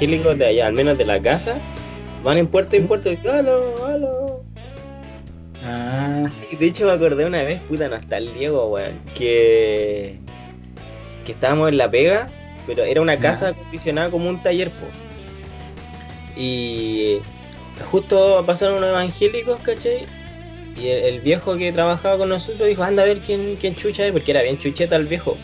evangélicos de allá, al menos de la casa, van en puerto en puerto y aló, aló. Ah, Y de hecho me acordé una vez, puta, no está el Diego, weón, que, que estábamos en la pega, pero era una casa acondicionada como un taller, po. Y justo pasaron unos evangélicos, ¿cachai? Y el, el viejo que trabajaba con nosotros dijo, anda a ver quién, quién chucha es, porque era bien chucheta el viejo.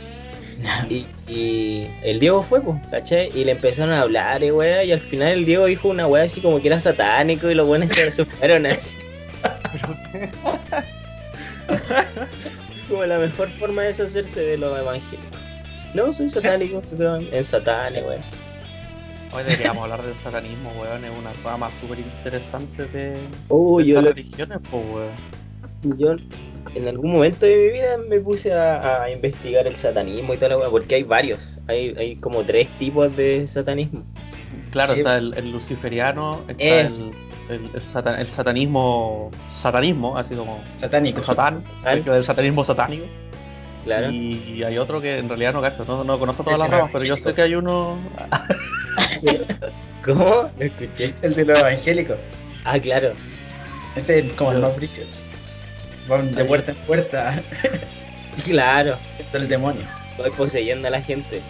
Y, y el Diego fue, pues, ¿cachai? Y le empezaron a hablar, eh, weá, y al final el Diego dijo una weá así como que era satánico y los buenos se asustaron así. como la mejor forma de deshacerse de los evangélicos. No, soy satánico, creo en Satán, y weá. Hoy deberíamos hablar del satanismo, weón. Es una rama súper interesante de, Uy, de yo, estas lo- religiones, pues, weón. yo en algún momento de mi vida me puse a, a investigar el satanismo y toda la weá, porque hay varios. Hay, hay como tres tipos de satanismo. Claro, Sí. está el, el luciferiano, está Es. el, el, el satan- el satanismo, satanismo, así como satánico. satán, el, satanismo satánico. Claro. Y hay otro que en realidad no cacho, no, no conozco todas las ramas, pero yo sé que hay uno. ¿Cómo? No escuché. El de los evangélicos. Ah, claro. Ese es como el más brígido. Van de puerta en puerta. Claro. Esto es el demonio. Voy poseyendo a la gente.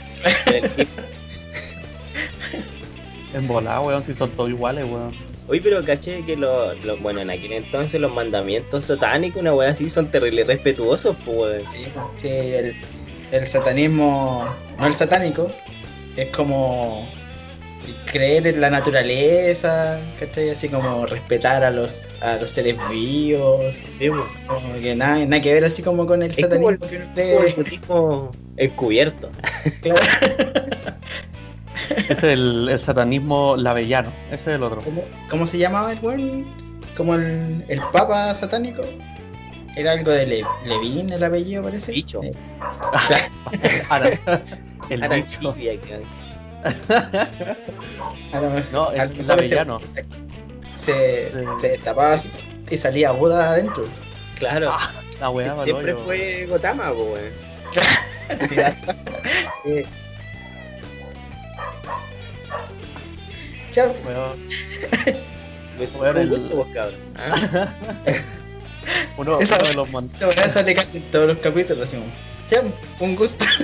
En volada, weón, si son todos iguales, weón. Oye, pero caché que los, los- bueno, en aquel entonces los mandamientos satánicos, una weá así, son terribles respetuosos, pues, weón. Sí, sí, el, el satanismo, no el satánico, es como creer en la naturaleza, ¿cachai? Así como respetar a los, a los seres vivos, Sí, weón. como que nada, nada que ver así como con el Es como satanismo el- que uno Como el encubierto. Claro. Ese es el, el satanismo lavellano, ese es el otro. ¿Cómo, cómo se llamaba el weón? Como el, el papa satánico. Era algo de Le- Levín el apellido, parece. Bicho. Eh, el bicho. No, el a lo mejor lavellano. ese- Se, Sí. se destapaba así y salía Buda adentro. Claro. Ah, la weá, Sie- siempre fue Gotama, pues, weón. Sí, ya, Weón, el- un gusto, vos, cabrón. ¿Ah? Uno, Esa- uno de los mon- esa weá sale casi en todos los capítulos. Así un gusto.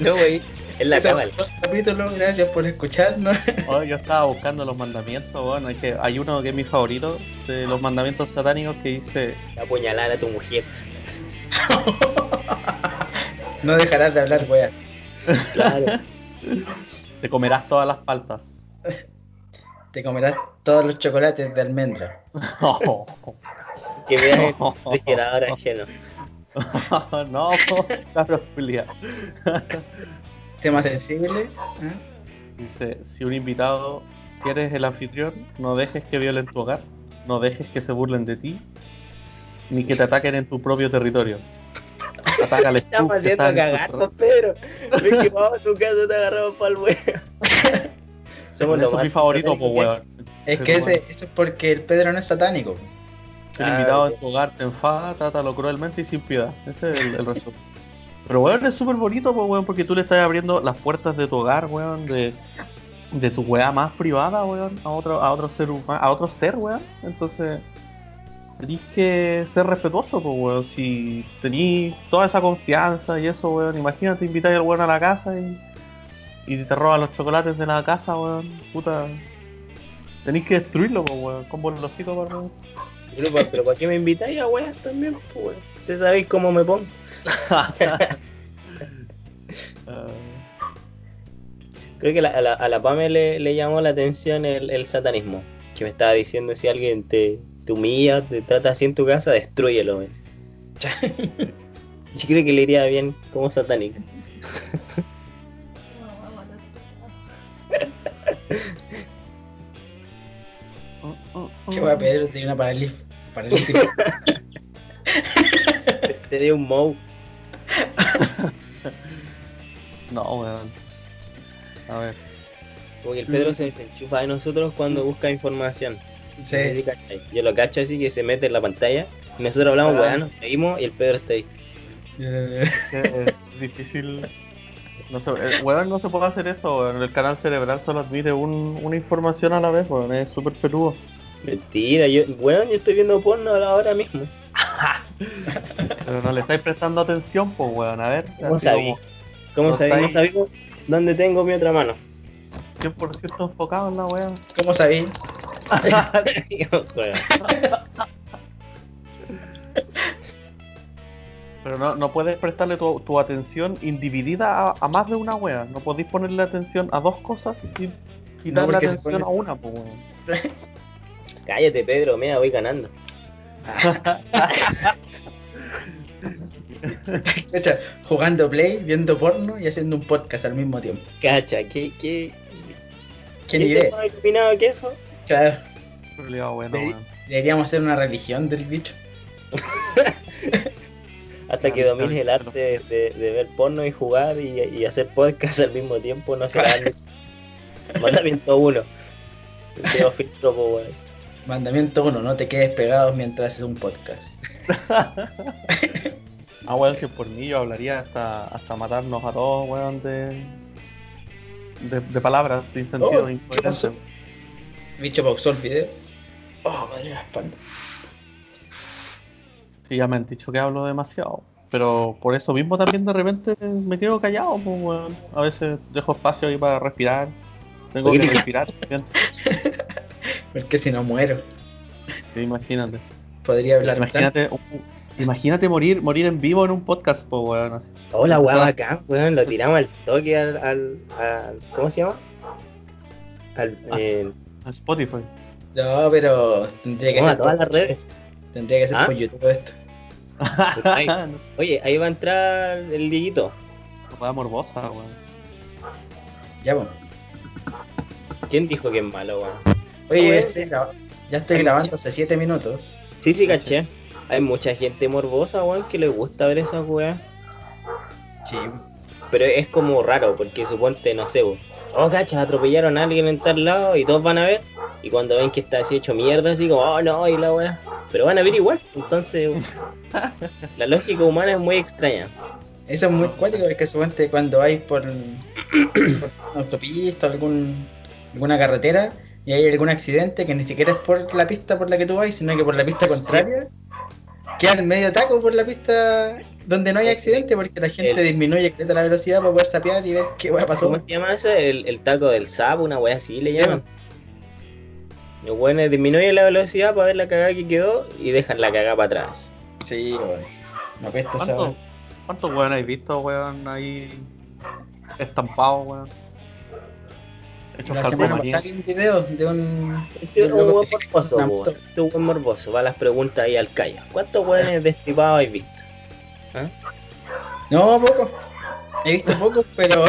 No, wey, es la cámara. capítulo, gracias por escucharnos. Oh, yo estaba buscando los mandamientos, bueno, es que hay uno que es mi favorito de los mandamientos satánicos que dice, Apuñalar a tu mujer. no dejarás de hablar, weas. Claro. te comerás todas las paltas. Te comerás todos los chocolates de almendra. que veas el refrigerador ajeno. no, cabrón, Julia. Tema sensible. ¿ah? Dice, si un invitado, si eres el anfitrión, no dejes que violen tu hogar, no dejes que se burlen de ti, ni que te ataquen en tu propio territorio. Atácales tú, Estamos que haciendo estás en tu cagar, tra- pues, Pedro. Ven que vamos a tu casa te agarramos para el weón. Somos los es más mi favorito, pues, satánicos weón. Es que ese, eso es porque el Pedro no es satánico. Si el Ah, invitado ya. en tu hogar te enfada, trátalo cruelmente y sin piedad. Ese es el, el resumen. Pero, weón, es súper bonito, pues, weón, porque tú le estás abriendo las puertas de tu hogar, weón, de, tu weá más privada, weón, a otro, a otro ser a otro ser, weón. Entonces, tenés que ser respetuoso, pues, weón. Si tenés toda esa confianza y eso, weón, imagínate invitar al weón a la casa y, y te roban los chocolates de la casa, weón, puta. Tenés que destruirlo, pues, weón, con pues, weón. Pero, pero ¿para qué me invitáis a weas también, pues, weón? Si sabéis cómo me pongo. Creo que la- a la, a la Pame le, le llamó la atención el, el satanismo. Que me estaba diciendo si alguien te, te humilla, te trata así en tu casa, destruyelo. Yo creo que le iría bien como satánico. Que va Pedro tiene una parálisis. parálisis. Tenía un mow. No, weón. A ver. Como que el Pedro se desenchufa de nosotros cuando busca información. Sí. Yo lo cacho así que se mete en la pantalla. Y nosotros hablamos, Ah. nos reímos y el Pedro está ahí. Eh, Es difícil No se, eh, weón, no se puede hacer eso, weón. El canal cerebral solo admite un, una información a la vez, weón. Es súper peludo. Mentira, yo, weón, yo estoy viendo porno ahora mismo. Pero no le estáis prestando atención, pues, weón. A ver. ¿Cómo sabí? Como ¿Cómo No sabéis? No sabéis dónde tengo mi otra mano. 100% enfocado en la weá. ¿Cómo? Weón. Pero no, no puedes prestarle tu, tu atención individida a, a más de una wea. No podéis ponerle atención a dos cosas y porque se atención pone- a una, pues weón. Cállate, Pedro, mira, voy ganando. Chucha, jugando play, viendo porno y haciendo un podcast al mismo tiempo. Cacha, ¿qué, qué, ¿Qué qué se más iluminado que eso? Claro, bueno, deberíamos hacer una religión del bicho. Hasta que domines el arte de, de- de ver porno y jugar y, y hacer podcast al mismo tiempo, no será Mandamiento uno. Tengo filtro, po, weón. Mandamiento 1, no te quedes pegado mientras haces un podcast. Ah, weón, que por mí yo hablaría hasta, hasta matarnos a todos, weón, de, de, de palabras sin sentido Oh, ¿qué pasó? Bicho pausó el video. Oh, madre la espalda. Sí, ya me han dicho que hablo demasiado. Pero por eso mismo también de repente me quedo callado, pues, weón. A veces dejo espacio ahí para respirar. Tengo que respirar también. Porque si no muero, Sí, imagínate. Podría hablar. Imagínate, imagínate morir, morir en vivo en un podcast, pues, weón. Hola, weón, bacán, weón. Lo tiramos al toque al. al, al- ¿Cómo se llama? Al. Ah. eh, A Spotify. No, pero tendría que ser todas por, las redes. tendría que ser ¿Ah? por YouTube esto. Ay. Oye, ahí va a entrar el Diguito. Weá morbosa, weón. Ya, pues. ¿Quién dijo que es malo, weón? Oye, ya estoy, graba- ya estoy hay grabando hace 7 minutos. Sí, sí, caché. Hay mucha gente morbosa, weón, que le gusta ver esas weas. Sí. Pero es como raro, porque suponte, no sé, weón. Oh, cacha, atropellaron a alguien en tal lado y todos van a ver. Y cuando ven que está así hecho mierda, así como, oh no, y la wea. Pero van a ver igual. Entonces, la lógica humana es muy extraña. Eso es muy cuático porque suponte cuando vais por, por una autopista o algún, alguna carretera y hay algún accidente que ni siquiera es por la pista por la que tú vas, sino que por la pista contraria, queda el medio taco por la pista donde no hay accidente porque la gente El- disminuye la velocidad para poder sapear y ver qué hueá pasó. ¿Cómo se llama eso? El, el taco del sapo, una wea así le llaman. Los weones disminuyen la velocidad para ver la cagada que quedó y dejan la cagada para atrás. Sí, weón. Esa ¿Cuántos weá. cuántos weón habéis visto, weón, ahí estampados, weón? La semana pasada un video de un. Este es un buen morboso. Este es un buen morboso. Va las preguntas ahí al callo. ¿Cuántos weones destripados habéis visto? ¿Ah? No, poco. He visto pocos, pero.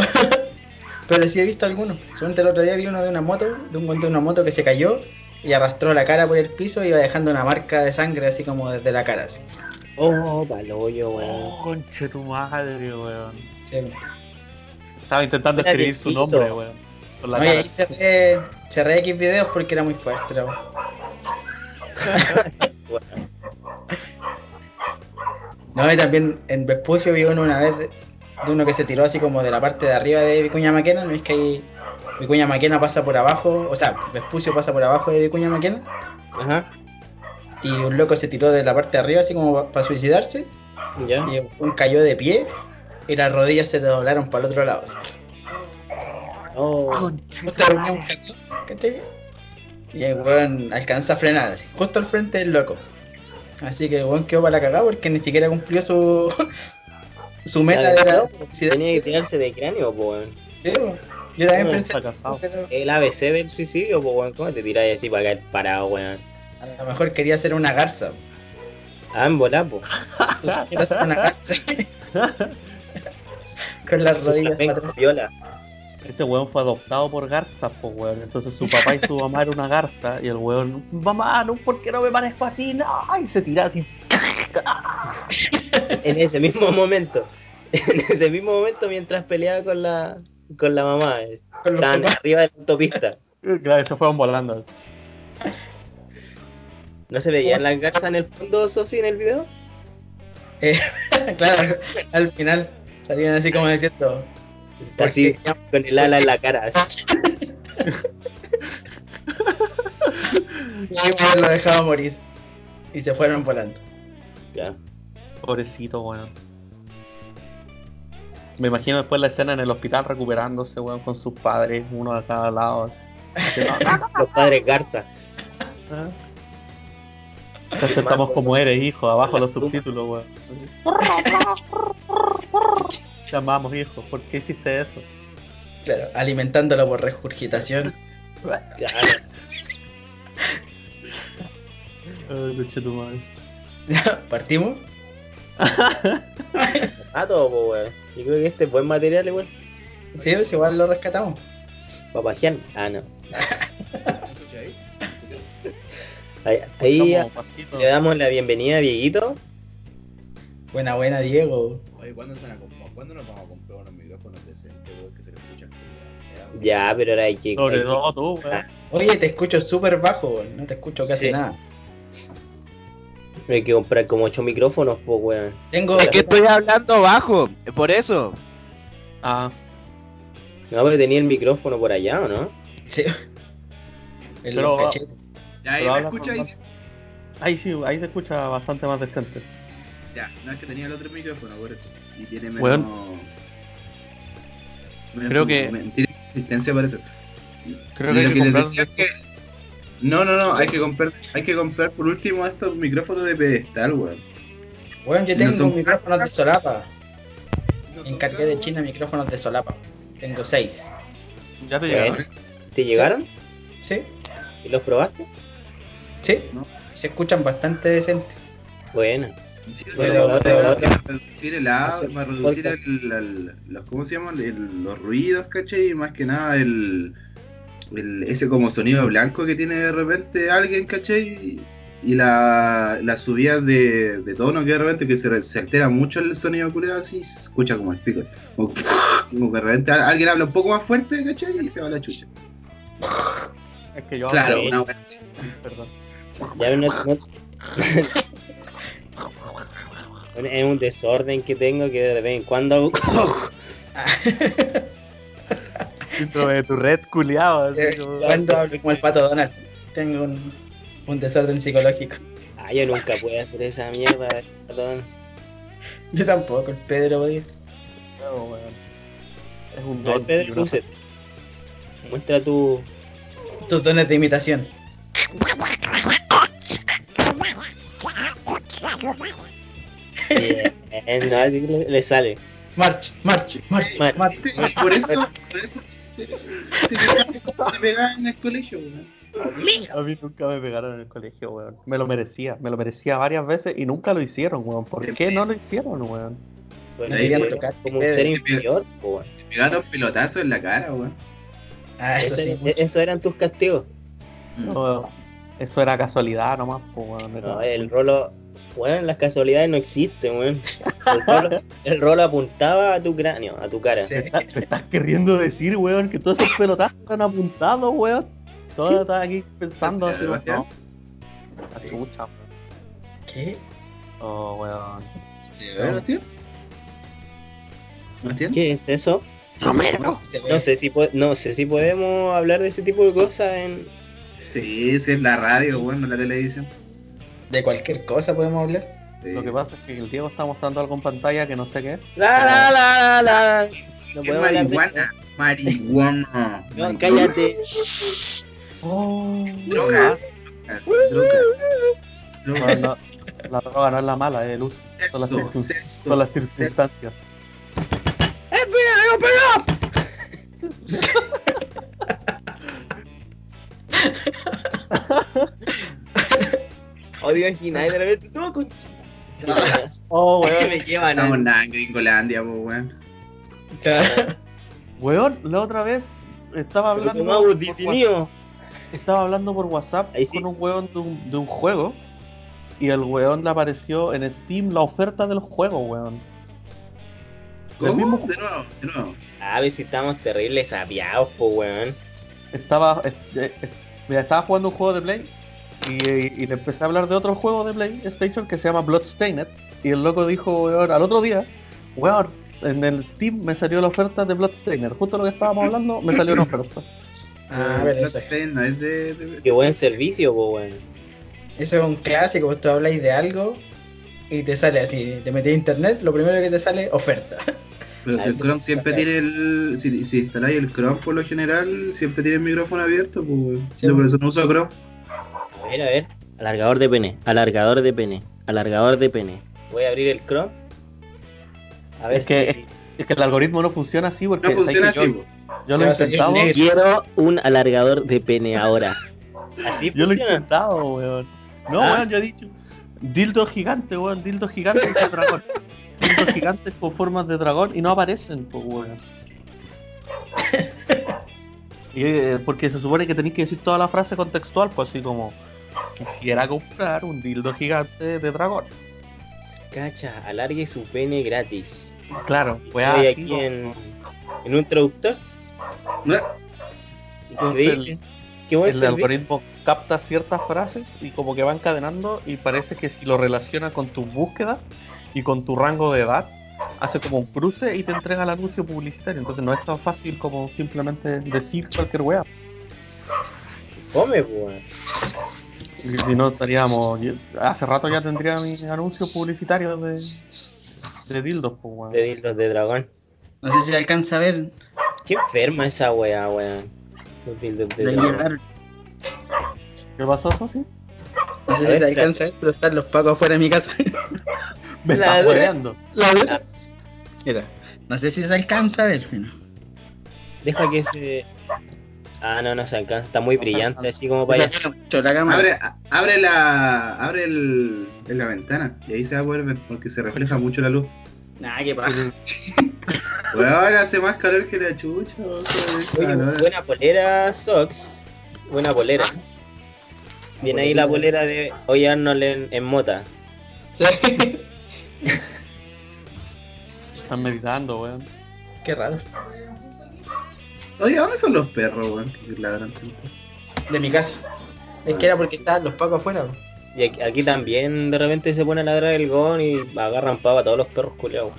pero sí he visto algunos. Solamente el otro día vi uno de una moto, de un de una moto que se cayó y arrastró la cara por el piso y iba dejando una marca de sangre así como desde la cara. Así. Oh, paloyo, weón. Oh, conche tu madre, weón. Sí. Estaba intentando escribir su nombre, weón. La No, y ahí cerré, cerré X videos porque era muy fuerte. No, y también en Vespucio vi uno una vez de, de uno que se tiró así como de la parte de arriba de Vicuña Maquena. ¿No es que ahí Vicuña Maquena pasa por abajo? O sea, Vespucio pasa por abajo de Vicuña Maquena. Ajá, Y un loco se tiró de la parte de arriba así como para suicidarse. ya. Y un cayó de pie y las rodillas se le doblaron para el otro lado. Oh, Justo un madre. camión, ¿cachai? Y el weón alcanza a frenar así, justo al frente del loco. Así que el weón quedó para la cagada porque ni siquiera cumplió su su meta de la. Tenía que tirarse de cráneo, po, weón. Sí, weón. Yo también pensé, El ABC del suicidio, po, weón. ¿Cómo te tiráis así para caer parado, weón? a lo mejor quería hacer una garza. Ah, en volar, po. Quiero hacer una garza. Con las rodillas. Viola. Ese weón fue adoptado por garzas, pues weón. Entonces su papá y su mamá era una garza. Y el weón, mamá, no, ¿por qué no me parezco a ti? No, y se tira así. En ese mismo momento. En ese mismo momento mientras peleaba con la con la mamá. eh, Con Estaban arriba de la autopista. Claro, se fueron volando. ¿No se veían las garzas en el fondo, Sosi, en el video? Eh, claro, al final salían así como diciendo, Así, con el ala en la cara. así. Y lo dejaba morir. Y se fueron volando. Ya. Pobrecito, weón. Me imagino después la escena en el hospital recuperándose, weón, con sus padres, uno a cada lado. Los padres Garza. Te aceptamos como eres, hijo, abajo los subtítulos, weón. Te amamos, hijo, ¿por qué hiciste eso? Claro, alimentándolo por regurgitación. Claro. Ay, luche tu madre. ¿Partimos? Ah, todo, po, weón. Yo creo que este es buen material, weón. Sí, pues igual lo rescatamos. Papajian. Ah, no. ¿Escucha ahí? Ahí, le damos la bienvenida a Dieguito. Buena, buena, Diego. Oye, ¿cuándo, se van a ¿cuándo nos vamos a comprar unos micrófonos decentes, weón, que se les escucha? Ya, pero ahora hay que. Sobre hay que- todo tú, weón. Oye, te escucho súper bajo, weón. no te escucho casi Sí. nada. hay que comprar como 8 micrófonos, po, weón. Tengo. Es que estoy hablando bajo, por eso. Ah, No, pero tenía el micrófono por allá, ¿o no? Sí. En Pero-. Ya, ahí Pero me escucha ahí. ahí sí, ahí se escucha bastante más decente. Ya, no es que tenía el otro micrófono, por eso. Y tiene menos. Weón. menos Creo que- Tiene consistencia, eso. Creo que hay que comprar. decía es que- No, no, no, hay que comprar, hay que comprar por último estos micrófonos de pedestal, weón. Weón, yo No tengo son- micrófonos de solapa. No Encargué caros, de China micrófonos de solapa. Tengo seis. Ya te Bueno. llegaron. ¿Te llegaron? ¿Sí? ¿Y los probaste? ¿Sí? No. Se escuchan bastante decentes. Bueno. Pero, pero reducir el para reducir podcast. el, el- los, ¿cómo se llaman? El- los ruidos, ¿cachai? Y más que nada el, el- ese como sonido blanco que tiene de repente alguien, ¿cachai? Y la, la subida de, de tono que de repente que se, se altera mucho el sonido culiado así, se escucha como el pico. Como, como que de repente alguien habla un poco más fuerte, ¿cachai? Y se va la chucha. Es que yo Claro, una. Perdón. Ya no, no- Bueno, es un desorden que tengo que de vez en cuando hago. Dentro de tu red culiado. así Eh, como- Cuando hablo como el pato Donald. Tengo un, un desorden psicológico. ah, yo nunca puedo hacer esa mierda, perdón. Yo tampoco, el Pedro, oye. No, weón. Es un No, don. Pedro. Muestra tu. Tus dones de imitación. Bien, no, así que le, le sale. March, march, march, March. march. Por eso, por eso te, te, pegaban en el colegio, weón. A mí nunca me pegaron en el colegio, weón. Me lo merecía, me lo merecía varias veces y nunca lo hicieron, weón. ¿Por qué no lo hicieron, weón? Bueno, No querían tocar, como un ser inferior, weón. Te pegaron pelotazos en la cara, weón. Ah, eso sí. Eso eran tus castigos. No, eso era casualidad nomás, pues, weón. No, el rolo. Bueno, las casualidades no existen, weón. El rolo apuntaba a tu cráneo, a tu cara. Sí. ¿Me estás, me estás queriendo decir, weón, que todos esos pelotazos están apuntados, weón? Todo Sí. estás aquí pensando Sí, así. No. La chucha. ¿Qué? Oh, weón. ¿Sí, Bastián? ¿Bastián? ¿Qué es eso? No se ve. No sé si no sé si podemos hablar de ese tipo de cosas en. Sí, sí, es la radio, weón, no la televisión. De cualquier cosa podemos hablar. Sí. Lo que pasa es que el Diego está mostrando algo en pantalla que no sé qué es. La la la la la. No ¿Qué podemos hablar de marihuana? Marihuana. No, cállate. Oh, Drogas. Drogas. No, Drogas. no, la droga no es la mala, es el uso. Son las, Sexo, circun- sexo, son las circunstancias. Odio a Gina y de repente. No, con... Oh, Se weón. me llevan. Estamos al- nada en Gringolandia, pues, weón. Weón, la otra vez estaba Pero hablando. por. WhatsApp- Estaba hablando por WhatsApp Ahí sí. con un weón de un, de un juego. Y el weón le apareció en Steam la oferta del juego, weón. El ¿Cómo? mismo- De nuevo, de nuevo. A ver si estamos terribles sapiados, po, weón. Estaba. eh, mira, estaba jugando un juego de Play. Y, y le empecé a hablar de otro juego de PlayStation que se llama Bloodstained. Y el loco dijo, weón, al otro día, weón, en el Steam me salió la oferta de Bloodstainer. Justo lo que estábamos hablando, me salió una oferta. Ah, pero eso, Bloodstained es de, de- Qué buen servicio, po, weón. eso es un clásico. Vos tú habláis de algo y te sale así. Te metes a internet, lo primero que te sale, oferta. Pero si el Chrome siempre tiene el. Si, si instaláis el Chrome por lo general, siempre tiene el micrófono abierto, pues. Sí, por pues. eso no uso Chrome. Ver, a ver. Alargador de pene, alargador de pene, alargador de pene. Voy a abrir el Chrome. A ver Es que- si... Es que el algoritmo no funciona así porque No funciona ¿sabes así, que yo, yo lo he intentado. Quiero un alargador de pene ahora. Así Yo lo he funciona. intentado, weón. No, Ah. weón, yo he dicho. Dildo gigante, weón, dildo gigante de dragón. Dildos gigantes con formas de dragón y no aparecen, pues, weón. Y, eh, porque se supone que tenéis que decir toda la frase contextual, pues así como quisiera comprar un dildo gigante de dragón. Cacha, alargue su pene gratis. Claro, pues Estoy aquí ¿no? en, en un traductor. No, Entonces, Increíble. Qué buen el servicio. algoritmo capta ciertas frases y como que va encadenando y parece que si lo relaciona con tus búsquedas y con tu rango de edad, hace como un cruce y te entrega el anuncio publicitario. Entonces no es tan fácil como simplemente decir cualquier wea. Fome, pues, weón. Si no estaríamos... yo- Hace rato ya tendría mi anuncio publicitario de, de dildos, pues weón. De dildos de dragón. No sé si se alcanza a ver. Qué enferma esa wea, weón. Los dildos de Le dragón. llegaron. ¿Qué pasó, Sosi? No sé A si ver, se alcanza a ver, pero están los pacos afuera de mi casa. Me La estás de- weando. Mira, no sé si se alcanza a ver. pero- Deja que se. Ah, no, no se alcanza. Está muy brillante, así como para allá. abre, abre la. Abre el, en la ventana y ahí se va a poder ver porque se refleja mucho la luz. Nah, qué paja. Weón, hace más calor que la chucha. weón, Oye, buena polera, Sox. Buena polera. Viene ahí la polera de Oye Arnold en, en mota. Están meditando, weón. Qué raro. Oye, ¿dónde son los perros, weón? Que ladran tanto. De mi casa. Es que era porque estaban los pacos afuera. po. Y aquí, aquí también de repente se pone a ladrar el gon y agarran pava a todos los perros culeados.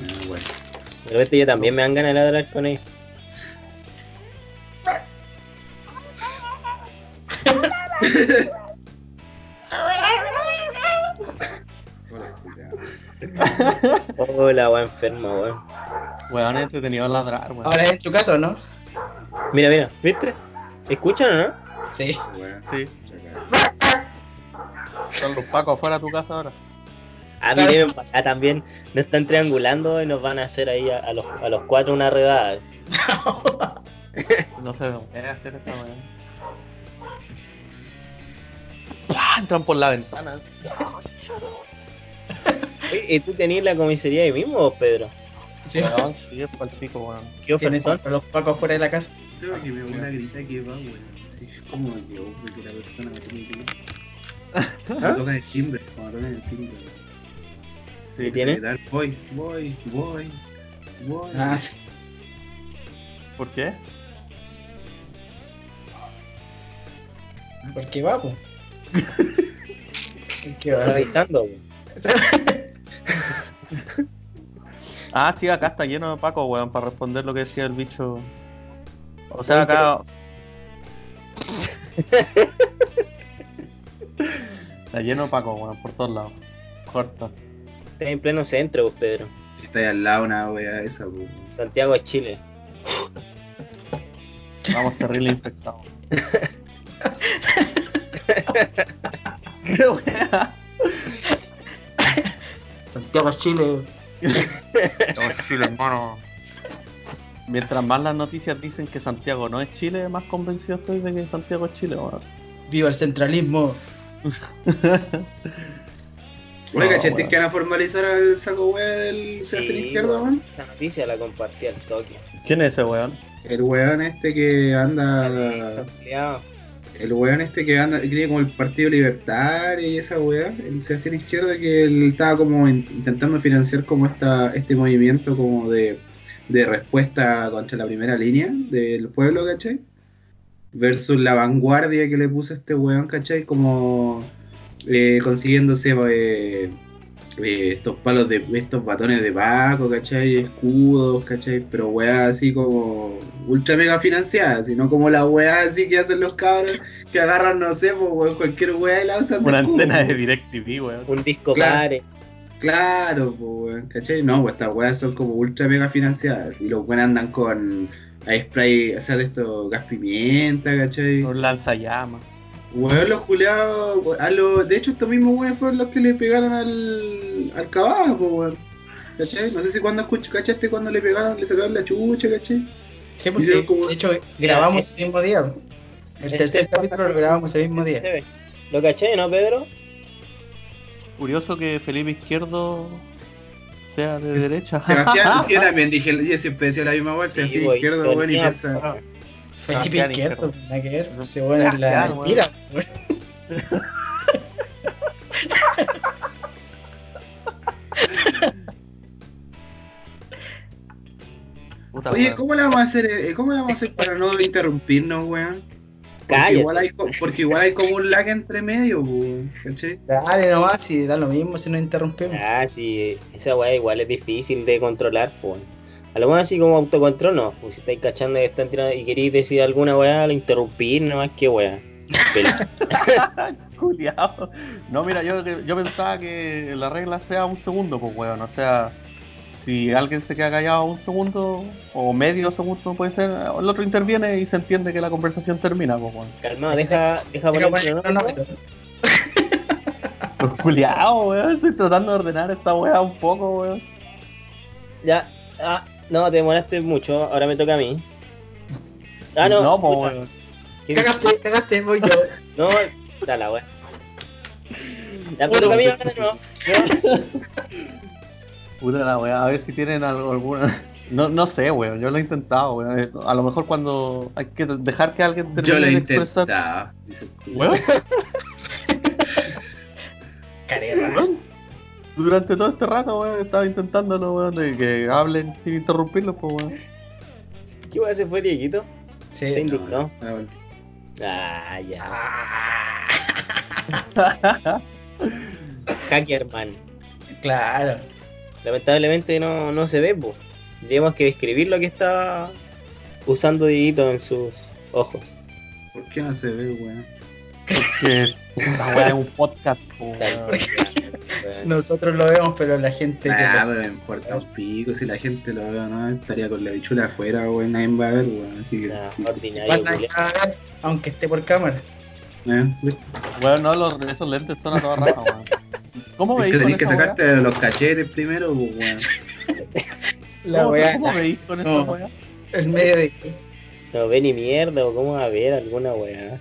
Ah, bueno. De repente yo también me dan ganas de ladrar con ellos. Hola, weón enferma, weón. Weón, es entretenido ladrar, weón. Ahora es tu casa, ¿o no? Mira, mira, ¿viste? ¿Escuchan o no? Sí. Weón, Sí, son los pacos afuera de tu casa ahora. Ah, miren, acá también nos están triangulando y nos van a hacer ahí a, a los, a los cuatro una redada. No sé dónde hacer esta weón. Entran por la ventana. ¿y tú tenías la comisaría ahí mismo, Pedro? Sí. Weón, sí, es pa'l pico, weón. ¿Qué Tienes ofertón? a los pacos afuera de la casa. Sí, porque mi abuela grita que va, weón. Es como que, oh, que la persona me tiene que ir. Cuando tocan el timbre, cuando tocan el timbre. ¿Qué Sí. tiene? Voy, voy, voy, voy. Ah, sí. ¿Por qué? Porque va, po. ¿Qué va avisando, weón. Ah, sí, acá está lleno de pacos, weón, para responder lo que decía el bicho. O sea, acá. está lleno de pacos, weón, por todos lados. Corta. Estás en pleno centro, vos, Pedro. Está al lado una wea esa, pues. Santiago de Chile. Vamos terrible infectados. ¿Qué wea? Santiago, Chile. En Chile, hermano. Mientras más las noticias dicen que Santiago no es Chile, más convencido estoy de que Santiago es Chile, weón. Viva el centralismo. Oye, No, ¿cachaste weón. que van a formalizar al saco wea del Sebastián Izquierdo, weón. weón? Esta noticia la compartí al toque. ¿Quién es ese weón? El weón este que anda. El weón este que anda, que tiene como el Partido Libertario y esa weá, el Sebastián Izquierdo, que él estaba como in- intentando financiar como esta, este movimiento como de, de respuesta contra la primera línea del pueblo, ¿cachai? Versus la vanguardia que le puso este weón, ¿cachai? Como eh, consiguiéndose eh, eh, estos palos de estos batones de Paco, ¿cachai? Escudos, ¿cachai? Pero weas así como ultra mega financiadas, sino como las weas así que hacen los cabros que agarran, no sé, pues, cualquier wea y la usan de Una escudo, antena de pues. DirecTV, weón. Un disco Claro. pare. Claro, pues, weón, ¿cachai? No, pues estas weas son como ultra mega financiadas y los buenos andan con spray, o sea, de estos gas pimienta, ¿cachai? Un lanzallamas. Weón, los a los- de hecho estos mismos weones fueron los que le pegaron al, al caballo, weón. ¿Cachai? No sé si cuando escuch- cachaste cuando le pegaron, le sacaron la chucha, ¿cachai? Sí, pues Video sí. como- De hecho, grabamos Mira, ese mismo día. El Este tercer podcast capítulo lo grabamos ese mismo día. ¿Lo caché, no, Pedro? Curioso que Felipe Izquierdo sea de Es- derecha. Sebastián, sí, yo también dije, yo siempre decía la misma weón, Sí, Sebastián izquierdo, el weón, y. Felipe Sebastián Izquierdo, nada que ver. Ese bueno es la mentira. Puta, Oye, weón. ¿cómo la vamos a hacer, eh, cómo la vamos a hacer para no interrumpirnos, weón? Porque igual, hay, porque igual hay como un lag entre medio, weón. Dale nomás, si da lo mismo si nos interrumpimos. Ah, sí, esa weá igual es difícil de controlar, pues. A lo mejor así como autocontrol no, pues si estáis cachando que están tirando y queréis decir alguna weá, lo interrumpir nomás que weá. Culiao. No, mira, yo, yo pensaba que la regla sea un segundo, pues, weón. O sea, si alguien se queda callado un segundo o medio segundo, puede ser, el otro interviene y se entiende que la conversación termina, pues, weón. Calmado, deja, deja Deja poner el cronómetro. Pues, culiao, weón. Estoy tratando de ordenar esta weá un poco, weón. Ya, ah, no, te demoraste mucho, ahora me toca a mí. Ah, no, No, pues, weón. ¿qué- Cagaste, cagaste, voy yo. No, dale, weá. Ya me toca a mí ahora de nuevo. Puta la weá, a ver si tienen algo, alguna. No, no sé, weón, yo lo he intentado, weón. Eh, A lo mejor cuando hay que dejar que alguien termine Yo lo he intentado, dice el culo. Weón, weón, durante todo este rato, weón, estaba intentándolo, weón, de que hablen sin interrumpirlos, pues, weón. ¿Qué weá se fue, Dieguito? Sí. Se indignó. No, no, no. Ah, ya. Ah, Hackerman. claro. Lamentablemente no, no se ve, pues. Tenemos que describir lo que está usando Dieguito en sus ojos. ¿Por qué no se ve, weón? Porque esta weá es un podcast, weón. Nosotros lo vemos, pero la gente que Ah, pero me importa un pico, si la gente lo ve o no, estaría con la bichula afuera, weón, nadie va a ver, weón, así que... Nah, ordinario, ver, aunque esté por cámara. ¿eh? ¿Viste? Weón, no, los, esos lentes son a toda raja, weón. ¿Cómo Es veis que con tenés que sacarte los cachetes primero, weón. La ¿Cómo, weá, ¿Cómo veis con esa no. weá? el medio de. No ve ni mierda, o cómo va a ver alguna weá.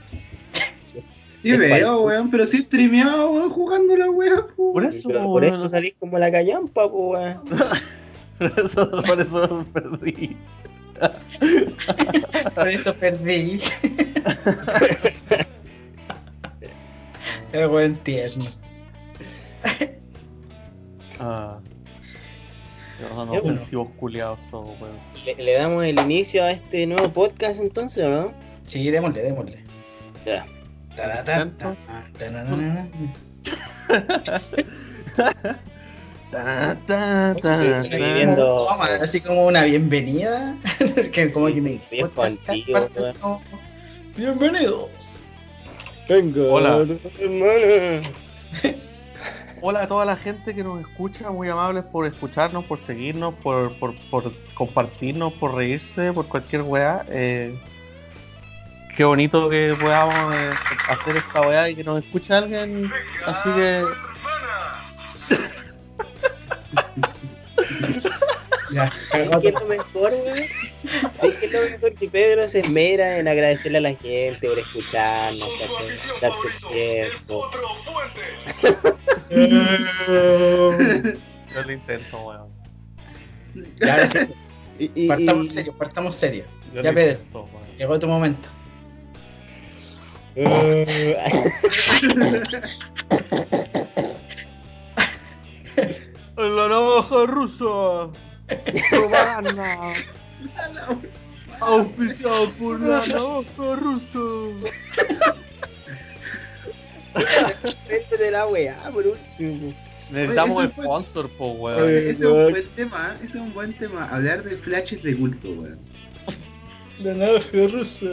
Sí Es veo, weón, pero sí streameado, weón, jugando la weá, po. Por eso, Por, por eso salís como la callampa, pues weón. Por eso, por eso perdí. Por eso perdí. Es buen tierno. Ah. Son Ya, bueno. ofensivos culiados todos, weón. ¿Le, le damos el inicio a este nuevo podcast entonces, o no? Sí, démosle, démosle. Ya. Viviendo- así como una bienvenida. que como que me como, Bienvenidos. Venga, Hola. Hola a toda la gente que nos escucha, muy amables por escucharnos, por seguirnos, por, por, por compartirnos, por reírse, por cualquier weá. Eh, qué bonito que podamos eh, hacer esta weá y que nos escuche alguien. Así que, Ya, ¿Sabes qué es lo mejor, weón? ¿Sabes qué es lo mejor? Que Pedro se esmera en agradecerle a la gente por escucharnos, ¿cachai? Darse el tiempo. yo lo intento, weón. Ya, ahora sí, Y, y- partamos y- serio, partamos serio. Yo Ya, Pedro. Llegó tu momento. Eh, La navaja rusa. Propaganda. Auspiciado por la navaja rusa. Frente de la weá, por último. Necesitamos Oye, sponsor, po, weón. Oye. Ese es un buen tema, ese es un buen tema. Hablar de flashes de culto, weón. La navaja rusa.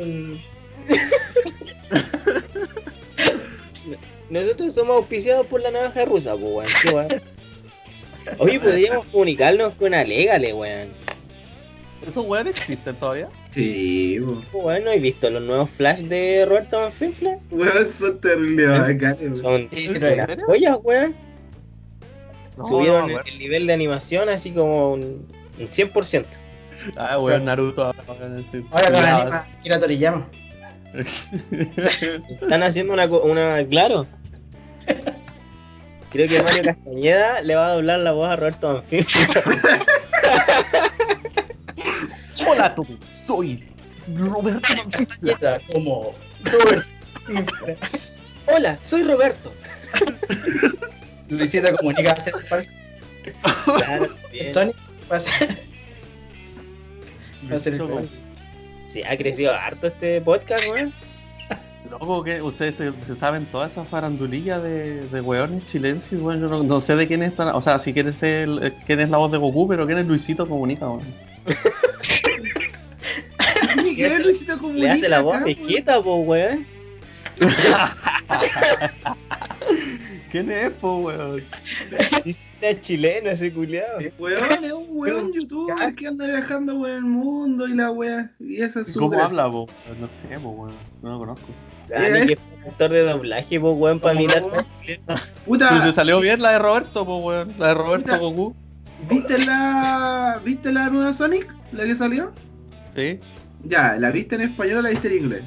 Nosotros somos auspiciados por la navaja rusa, pues, weón. Qué weón. Oye, podríamos comunicarnos con Alegale, weón. ¿Esos weones existen todavía? Sí, weón. Weón, ¿no he visto los nuevos flash de Roberto Manfinfla? Weón, son terribles bacanes, weón. Son Sí, sí, lo unas ¿en serio? joyas, weón. No, Subieron no el nivel de animación así como un, un 100%. Ah, weón, Naruto. ahora, weón, sí. Ahora con Cuidado. anima Akira Toriyama. Están haciendo una, co- una claro. Creo que Mario Castañeda le va a doblar la voz a Roberto Manfinfla. Hola, tú. Soy Roberto. Castañeda como Robert. Hola, soy Roberto. Luisito comunica a. Claro, bien. Sonic va a ser. Va a ser el ha crecido harto este podcast, weón. Loco, que ustedes se, se saben todas esas farandulillas de, de weones chilenses, weón. Yo no, no sé de quién es, o sea, si quién es, el, eh, quién es la voz de Goku, pero quién es Luisito Comunica, weón. ¿Qué Luisito Le Comunica hace la voz acá, a Vegeta, po, weón. ¿Quién es, po, weón? Era chileno ese culiado. Weón, es un weón youtuber que anda viajando por el mundo y la wea. Y esa es su ¿Cómo gracia. habla, po? No sé, po, weón. No lo conozco. Ah, ni que fue actor de doblaje, po, weón, para mirar. Puta, se salió bien la de Roberto, po, weón. La de Roberto Puta. Goku. ¿viste la ¿viste la nueva Sonic? ¿La que salió? Sí. Ya, ¿la viste en español o la viste en inglés?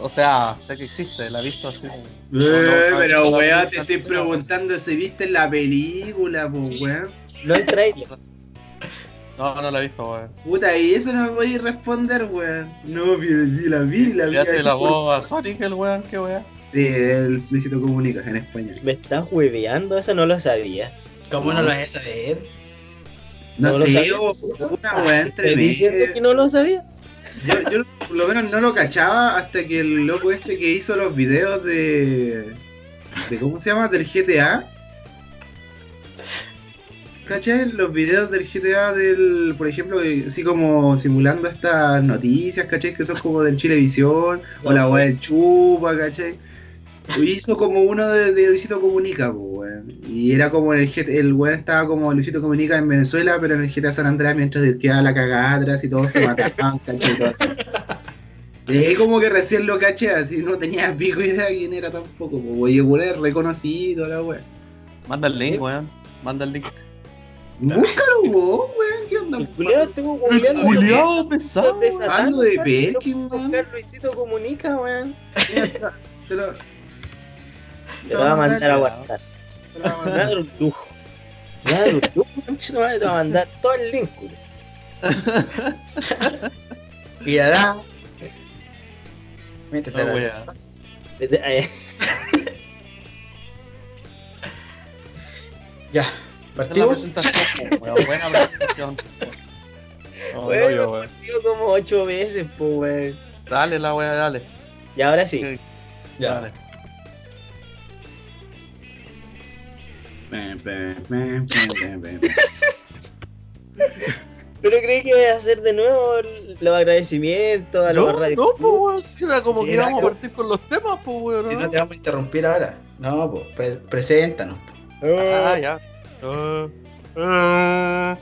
O sea, sé que existe, la he visto así. Eh, No, no, pero no, weón, no, te estoy preguntando si viste la película, pues weón. No el trailer. No, no la he visto, weón. Puta, y eso no me voy a responder, weón. No, vi, vi- la vi, la vi. Hace así la por- voz a Sonic el weón, qué weón. Sí, el Luisito Comunica en español. Me estás hueveando, eso no lo sabía. ¿Cómo no lo vas a saber? No, No lo sé, sabía. una weá entre ¿Estás diciendo que no lo sabía? Yo, yo por lo menos no lo cachaba hasta que el loco este que hizo los videos de. de ¿Cómo se llama? Del GTA. ¿Cachai? Los videos del GTA del. Por ejemplo, así como simulando estas noticias, ¿cachai? Que son como del Chilevisión. O la weá del Chupa, ¿cachai? Hizo como uno de, de Luisito Comunica, pues, weón. Y era como en el el weón estaba como Luisito Comunica en Venezuela, pero en el GTA San Andreas mientras quedaba la cagada atrás y todos se mataban, ¿cachai? Y ahí como que recién lo caché, así no tenía pico idea de quién era tampoco, pues, weón. Y el weón es reconocido, la weón. Manda el link, Sí. weón. Manda el link. Búscalo vos, weón, ¿qué onda? El culiado estuvo googleando. Pesado. de Perkin, weón. Luisito comunica, weón. Mira, te lo- te lo- va a mandar a aguantar. te lo voy a Me va a mandar. dar un lujo. Me va a dar un lujo, conchito madre, te va a mandar todo el link. Mirará. Métete No, la- eh, Ya. Partimos. presentación. Buena presentación. No, no, Weón, yo, lo weón. partido como ocho veces, po, weón. Dale la weá, dale. Y ahora sí. Sí, Ya. Dale. Pero creí que iba a hacer de nuevo los agradecimientos a los No, radios. no, pues Era como Sí, que íbamos a partir con los temas, pues weón. Si ¿no? te vamos a interrumpir ahora. No, pues, pre- preséntanos. Ah, ya. Eh, eh,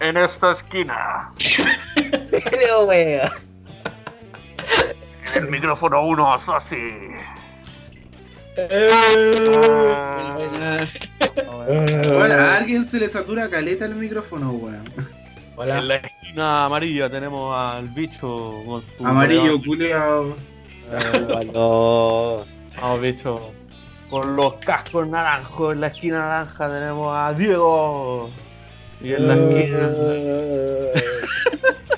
en esta esquina, Creo, weón. en el micrófono 1, así. Bueno, a alguien se le satura caleta el micrófono, weón. Hola. En la esquina amarilla tenemos al bicho con su Amarillo, culiao. Eh, No. Vamos, bicho. Con los cascos naranjos en la esquina naranja tenemos a Diego. Y en la esquina.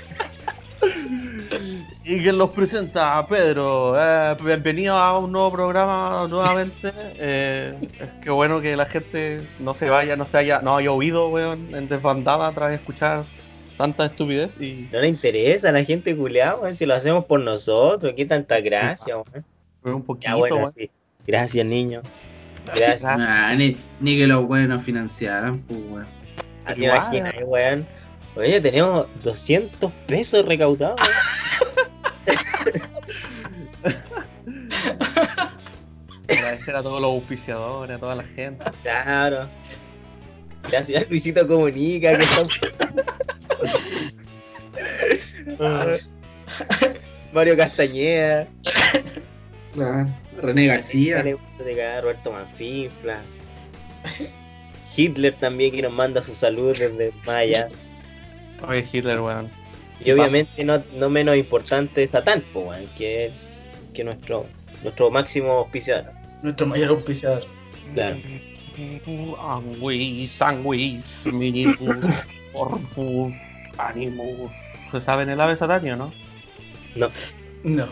Y quien los presenta a Pedro. Eh, bienvenido a un nuevo programa nuevamente. Eh, es que bueno que la gente no se vaya, no se haya, no haya oído, weón, en desbandada tras escuchar tanta estupidez y No le interesa a la gente culeada, weón. Si lo hacemos por nosotros, qué tanta gracia, weón. fue un poquito, Ya, bueno, weón. sí. Gracias, niño. Gracias. Nah, ni, ni que los buenos financiaran, pues, weón. ¿Te Igual. imaginas, eh, weón? Oye, tenemos 200 pesos recaudados. Agradecer a todos los auspiciadores, a toda la gente. Claro. Gracias Luisito Comunica que. Ah. Mario Castañeda. Claro. René García. Roberto Manfinfla. Hitler también que nos manda su salud desde Maya. Oye, Hitler, weón. Y obviamente no, no menos importante Satán, po, weón, que, que nuestro, nuestro máximo auspiciador. Nuestro mayor auspiciador. Claro. Animus. ¿Se saben el ave satanio, no? No, No.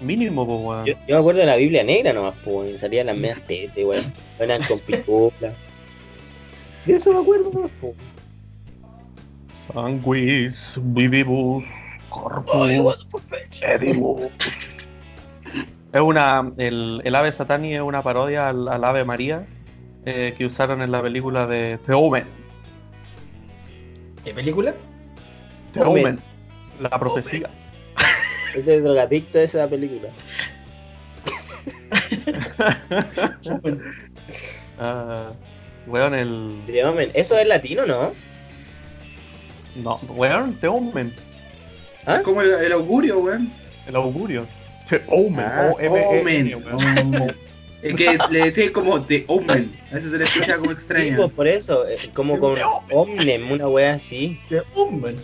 Mínimo, pues, weón. yo, yo me acuerdo de la Biblia negra nomás, po, weón, salían las medias tetes, weón. Eran con pistola. De eso me acuerdo nomás, po. Sanguis, vivibus, corpus, edimus. Es una. El, el ave satani es una parodia al, al ave María eh, que usaron en la película de The Omen. ¿Qué película? The Omen. Omen. La profecía. Es el drogadicto de esa película. Ah, weón, el. Omen. Eso es latino, ¿no? No, weón, The Omen. ¿Ah? Como el, el augurio, weón. El augurio. The Omen. Ah, O-M-E-N, Omen. Es que es- le decía como The Omen. A veces se le escucha como extraño. pues por eso, eh, como con Omnem, una wea así. ¿Qué Omen?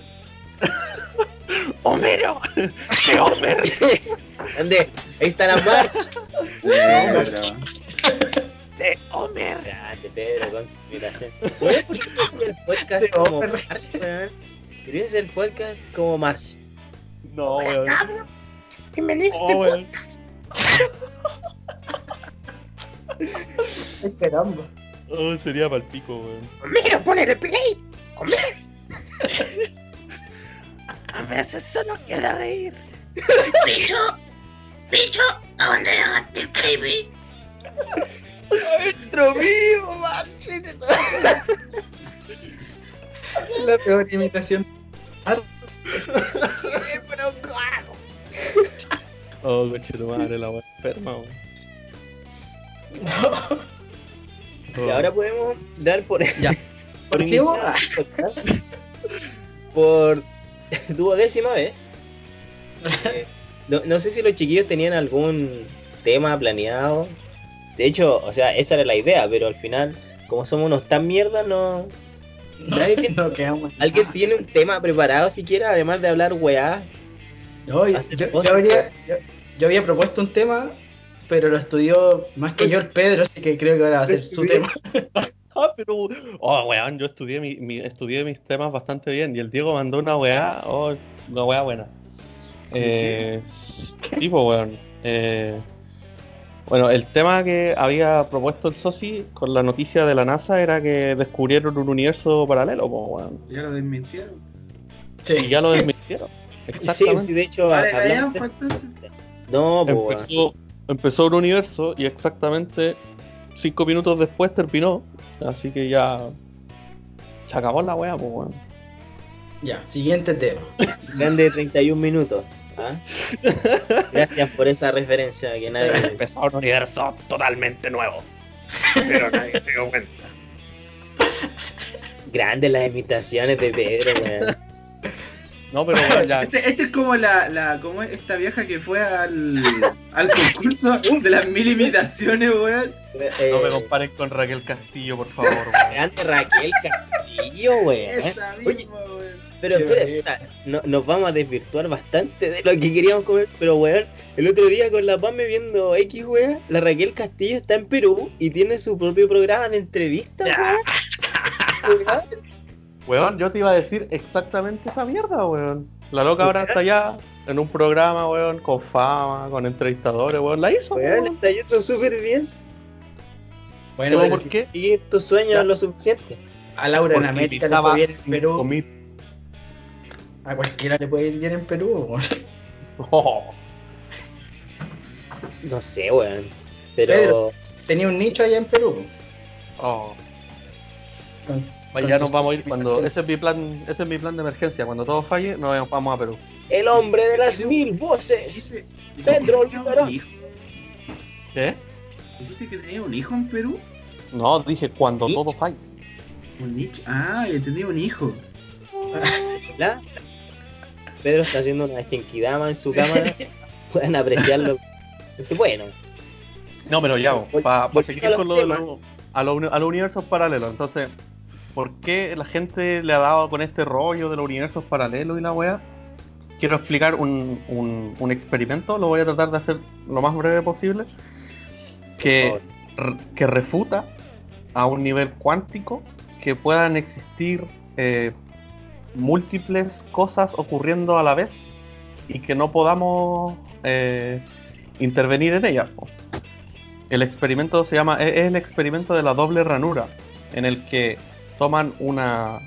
Homero. The Homer. ¿Dónde? Ahí está la marcha. The Homer. Grande, Pedro, con su imitación. Oye, ¿por qué no haces el podcast De como. Marsh? Querías hacer el podcast como Marsh. No, weón. Bienvenido Oh, weón. Ay, caramba. Oh, sería pa'l pico, weón. Mira, ponele play. A veces solo queda reír. Bicho, bicho, ¿a dónde dejaste baby? Nuestro vivo. La peor imitación. Pero claro. Oh, coche tu madre, la weón enferma, weón. Y ahora podemos dar por, Ya. por ¿Por qué por duodécima vez. Eh, no, no sé si los chiquillos tenían algún tema planeado. De hecho, o sea, esa era la idea, pero al final, como somos unos tan mierda, no. Nadie tiene- No. ¿Alguien tiene un tema preparado siquiera, además de hablar weá? No, yo, hacer yo- yo cosas, habría, yo, yo había propuesto un tema, pero lo estudió más que yo el Pedro, así que creo que ahora va a ser su tema. Ah, pero. Oh, weón, yo estudié, mi, mi- estudié mis temas bastante bien. Y el Diego mandó una weá. Oh, una weá buena. Eh, tipo, weón. Eh, bueno, el tema que había propuesto el Sosi con la noticia de la NASA era que descubrieron un universo paralelo, po, weón. Ya lo desmintieron. Sí. Y ya lo desmintieron. Sí, Exactamente. sí, de hecho, Vale, hablamos callamos, de- pues. No, pues empezó, empezó un universo y exactamente cinco minutos después terminó. Así que ya. Se acabó la weá, pues, weón. Ya, siguiente tema. grande de 31 minutos. ¿ah? Gracias por esa referencia que nadie. Empezó un universo totalmente nuevo. Pero nadie se dio cuenta. Grandes las imitaciones de Pedro, weón. No, pero bueno, ya. Este, este es como la, la como esta vieja que fue al, al concurso de las mil imitaciones, weón. Eh, No me comparen con Raquel Castillo, por favor, weón. Grande Raquel Castillo, weón. Esa Oye, misma, weón. pero espera, no- nos vamos a desvirtuar bastante de lo que queríamos comer, pero weón, el otro día con la PAME viendo X, weón, la Raquel Castillo está en Perú y tiene su propio programa de entrevistas, weón. Weón, yo te iba a decir exactamente esa mierda, weón. La loca ahora está allá en un programa, weón, con fama, con entrevistadores, weón. La hizo, Weón, weón. está yendo súper bien. Bueno, ¿Sabes pero por qué? Seguir tus sueños Ya. lo suficiente. a Laura en América le fue bien en Perú. comi- A cualquiera le puede ir bien en Perú. weón. Oh, No sé, weón. Pero. Pedro. tenía un nicho allá en Perú. Oh, Con- pues ya nos vamos a ir cuando ese es mi plan, ese es mi plan de emergencia, cuando todo falle, nos vamos a Perú. El hombre de las mil voces. Pedro ¿Tenía Olivera. un hijo? ¿Qué? ¿Dijiste que tenía un hijo en Perú? No, dije cuando todo falle. Un nicho. Ah, ya tenía un hijo. ¿La? Pedro está haciendo una genkidama en su cámara. Pueden apreciarlo. Es bueno. No, pero ya, para seguir a los con lo de a, lo uni- a los universos paralelos. Entonces, ¿por qué la gente le ha dado con este rollo de los universos paralelos y la weá? Quiero explicar un, un- un experimento, lo voy a tratar de hacer lo más breve posible, que, que refuta a un nivel cuántico que puedan existir eh, múltiples cosas ocurriendo a la vez y que no podamos eh, intervenir en ellas. El experimento se llama, es es el experimento de la doble ranura, en el que toman una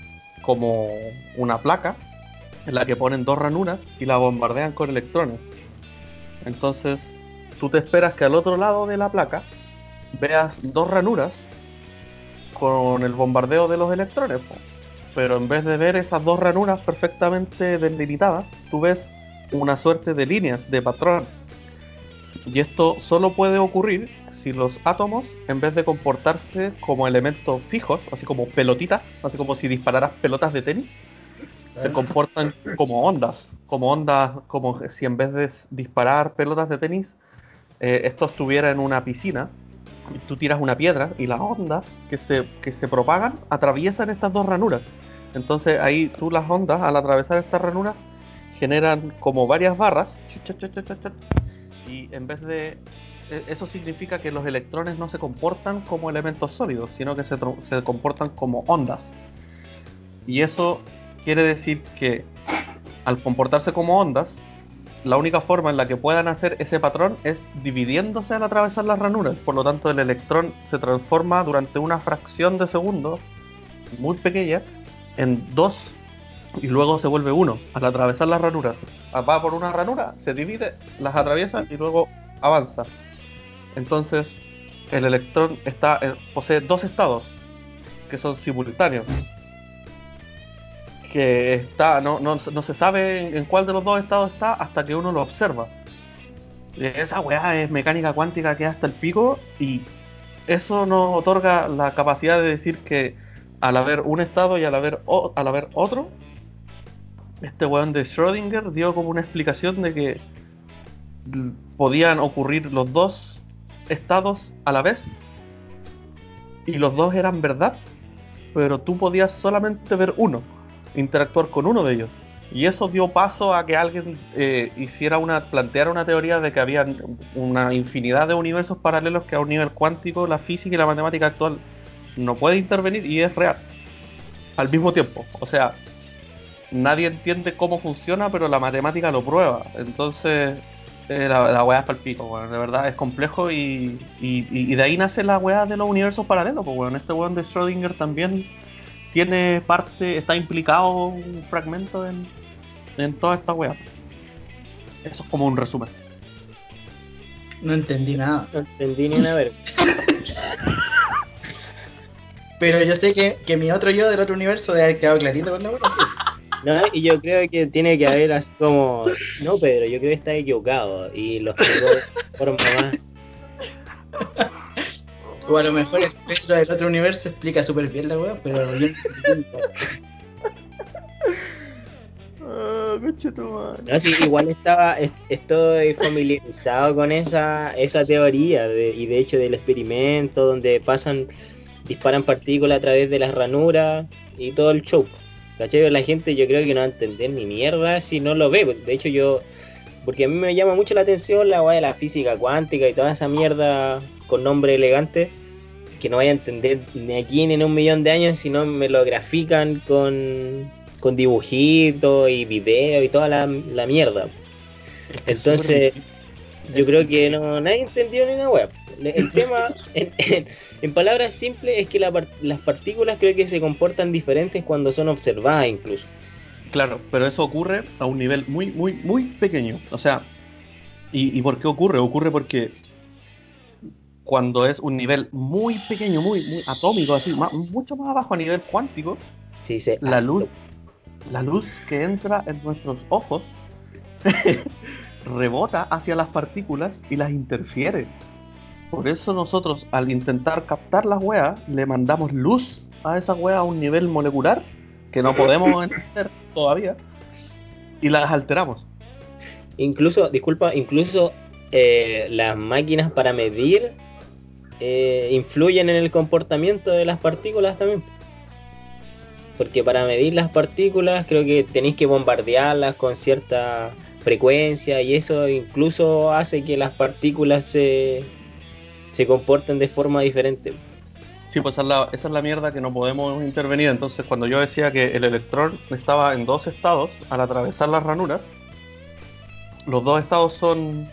como una placa en la que ponen dos ranuras y la bombardean con electrones. Entonces, tú te esperas que al otro lado de la placa veas dos ranuras con el bombardeo de los electrones. Pero en vez de ver esas dos ranuras perfectamente delimitadas, tú ves una suerte de líneas, de patrón. Y esto solo puede ocurrir si los átomos, en vez de comportarse como elementos fijos, así como pelotitas, así como si dispararas pelotas de tenis, se comportan como ondas, como ondas, como si en vez de disparar pelotas de tenis, eh, esto estuviera en una piscina, tú tiras una piedra y las ondas que se, que se propagan atraviesan estas dos ranuras. Entonces ahí tú las ondas, al atravesar estas ranuras, generan como varias barras, y en vez de... e- Eso significa que los electrones no se comportan como elementos sólidos, sino que se, comportan como ondas. Y eso quiere decir que al comportarse como ondas, la única forma en la que puedan hacer ese patrón es dividiéndose al atravesar las ranuras. Por lo tanto, el electrón se transforma durante una fracción de segundo, muy pequeña, en dos y luego se vuelve uno al atravesar las ranuras. Va por una ranura, se divide, las atraviesa y luego avanza. Entonces, el electrón está en- posee dos estados que son simultáneos. Que está, no, no, no se sabe en cuál de los dos estados está hasta que uno lo observa. Esa weá es mecánica cuántica que hasta el pico y eso nos otorga la capacidad de decir que al haber un estado y al haber, al haber otro, este weón de Schrödinger dio como una explicación de que podían ocurrir los dos estados a la vez y los dos eran verdad, pero tú podías solamente ver uno, interactuar con uno de ellos. Y eso dio paso a que alguien eh, hiciera una, planteara una teoría de que había una infinidad de universos paralelos que a un nivel cuántico la física y la matemática actual no puede intervenir y es real. Al mismo tiempo. O sea, nadie entiende cómo funciona, pero la matemática lo prueba. Entonces, eh, la, la weá es palpito, weón. De verdad es complejo y, y, de ahí nace la weá de los universos paralelos, pues weón. Este weón de Schrödinger también tiene parte, está implicado un fragmento en, en toda esta weá. Eso es como un resumen. No entendí nada. No entendí ni una vez. Pero yo sé que, que mi otro yo del otro universo debe haber quedado clarito con la sí. No, y yo creo que tiene que haber así como. No, Pedro, yo creo que está equivocado. Y lo explicó de forma más. O a lo mejor el Pedro del otro universo explica súper bien la weá, pero yo no entendí. No, sí, igual estaba, es- estoy familiarizado con esa, esa teoría de- y de hecho del experimento donde pasan, disparan partículas a través de las ranuras y todo el show. ¿Cachai? La gente yo creo que no va a entender ni mierda si no lo ve. De hecho yo, porque a mí me llama mucho la atención la weá de la física cuántica y toda esa mierda con nombre elegante que no vaya a entender ni aquí ni en un millón de años si no me lo grafican con, con dibujitos y videos y toda la, la mierda. Entonces, yo creo que no nadie entendió ni una web. El tema, en, en- en palabras simples, es que la par- las partículas creo que se comportan diferentes cuando son observadas incluso. Claro, pero eso ocurre a un nivel muy, muy, muy pequeño. O sea, ¿y, y por qué ocurre? Ocurre porque cuando es un nivel muy pequeño, muy, muy atómico, así, ma- mucho más abajo a nivel cuántico, Sí, sí. la luz, la luz que entra en nuestros ojos rebota hacia las partículas y las interfiere. Por eso nosotros al intentar captar las weas le mandamos luz a esa wea a un nivel molecular que no podemos entender todavía y las alteramos. Incluso, disculpa, incluso eh, las máquinas para medir eh, influyen en el comportamiento de las partículas también. Porque para medir las partículas creo que tenéis que bombardearlas con cierta frecuencia y eso incluso hace que las partículas se, se comporten de forma diferente. Sí, pues esa es, la, mierda que no podemos intervenir. Entonces, cuando yo decía que el electrón estaba en dos estados, al atravesar las ranuras, los dos estados son,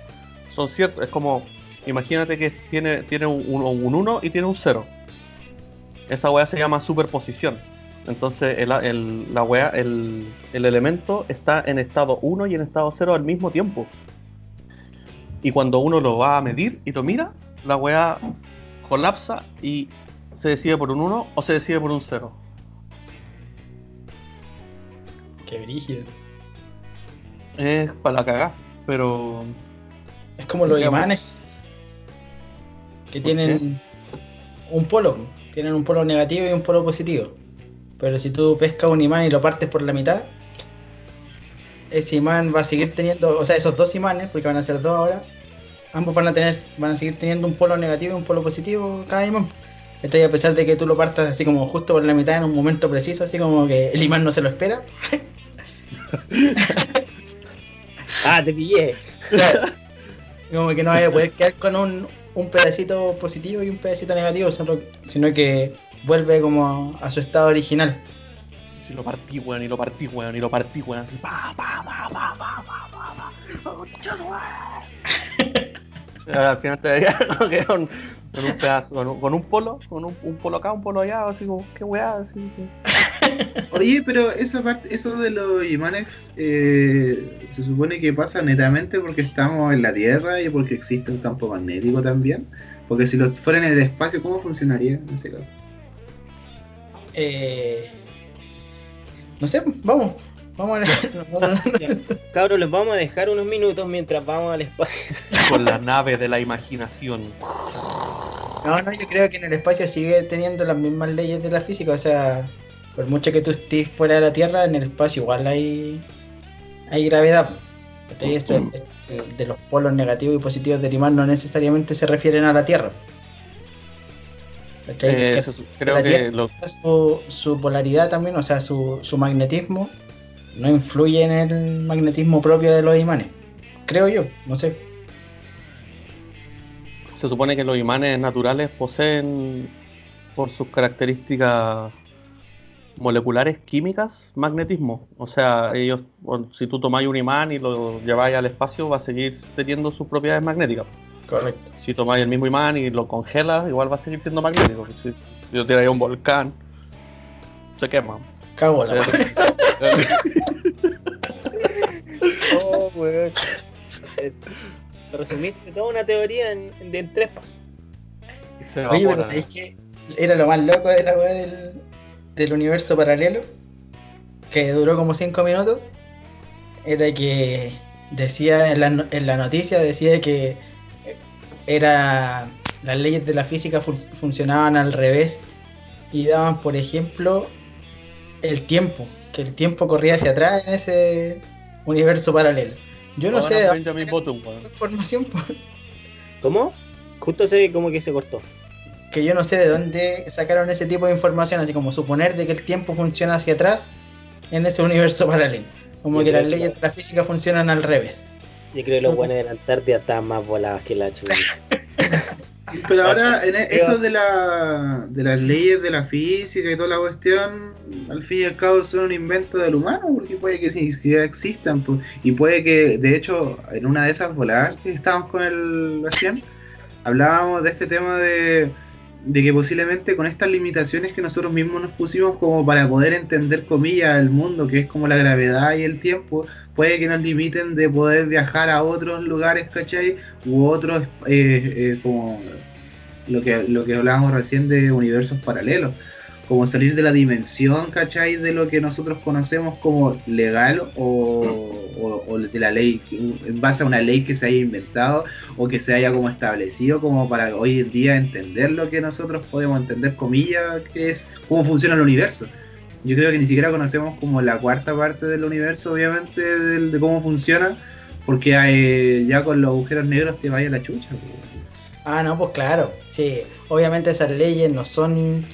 son ciertos. Es como, imagínate que tiene, tiene un 1 un uno y tiene un 0. Esa weá se llama superposición. Entonces, el, el- la weá, el, el elemento está en estado 1 y en estado 0 al mismo tiempo. Y cuando uno lo va a medir y lo mira, la weá colapsa y se decide por un 1 o se decide por un 0. Qué brígido. Es para la cagá, pero Es como los Digamos. imanes que tienen un polo, tienen un polo negativo y un polo positivo. Pero si tú pescas un imán y lo partes por la mitad, ese imán va a seguir teniendo, o sea, esos dos imanes, porque van a ser dos ahora, ambos van a tener, van a seguir teniendo un polo negativo y un polo positivo cada imán. Entonces, a pesar de que tú lo partas así como justo por la mitad en un momento preciso, así como que el imán no se lo espera, Ah, te pillé. Como que no vaya a poder quedar con un, un pedacito positivo y un pedacito negativo, sino, sino que vuelve como a su estado original. si lo partí, weón, y lo partí, weón, y lo partí, weón, así, pa, pa, pa, pa, pa, pa, pa, pa, Al final te veía con, con un pedazo, con un, con un polo, con un, un polo acá, un polo allá, así como, qué weá, así que. Oye, pero esa parte, eso de los imanes eh, se supone que pasa netamente porque estamos en la Tierra y porque existe un campo magnético también. Porque si los fuera en el espacio, ¿cómo funcionaría en ese caso? Eh, no sé, vamos. Vamos a vamos a- Ya, Cabros, les vamos a dejar unos minutos mientras vamos al espacio. Con la nave de la imaginación. No, no, yo creo que en el espacio sigue teniendo las mismas leyes de la física. O sea, por mucho que tú estés fuera de la Tierra, en el espacio igual hay, hay gravedad. Entonces, esto es- de los polos negativos y positivos del imán no necesariamente se refieren a la Tierra. Eh, Que creo la que lo, su, su polaridad también, o sea, su, su magnetismo, no influye en el magnetismo propio de los imanes. Creo yo, no sé. se supone que los imanes naturales poseen, por sus características moleculares químicas, magnetismo. O sea, ellos, bueno, si tú tomáis un imán y lo lleváis al espacio, va a seguir teniendo sus propiedades magnéticas. Correcto. Si tomáis el mismo imán y lo congelas, igual va a seguir siendo magnético. Si, lo tiráis a un volcán, se quema. Cago la Oh, weón. Eh, Resumiste toda una teoría en, en- en tres pasos. Oye, pero. ¿sabéis qué? Era lo más loco de la weá del, del universo paralelo, que duró como 5 minutos. Era que decía en la, no- en la noticia, decía que era las leyes de la física fun- funcionaban al revés y daban, por ejemplo, el tiempo, que el tiempo corría hacia atrás en ese universo paralelo. Yo no Ahora sé de dónde información. ¿Cómo? Justo se como que se cortó. que yo no sé de dónde sacaron ese tipo de información, así como suponer de que el tiempo funciona hacia atrás en ese universo paralelo. Como que las leyes de la física funcionan al revés. Yo creo que los buenos de la Antártida están más volados que la chucha. Pero ahora, en e- eso de, la, de las leyes de la física y toda la cuestión, al fin y al cabo son un invento del humano, porque puede que sí, que ya existan, pues, y puede que, de hecho, en una de esas voladas que estábamos con el Bastián, hablábamos de este tema de, de que posiblemente con estas limitaciones que nosotros mismos nos pusimos como para poder entender, comillas, el mundo, que es como la gravedad y el tiempo, puede que nos limiten de poder viajar a otros lugares, ¿cachai? U otros, eh, eh, como lo que, lo que hablábamos recién de universos paralelos, como salir de la dimensión, ¿cachai? De lo que nosotros conocemos como legal o, de la ley, en base a una ley que se haya inventado o que se haya como establecido como para hoy en día entender lo que nosotros podemos entender, comillas, que es cómo funciona el universo. Yo creo que ni siquiera conocemos como la cuarta parte del universo, obviamente, del- de cómo funciona, porque hay- ya con los agujeros negros te vaya la chucha. Ah, no, pues claro. Sí, obviamente esas leyes no son,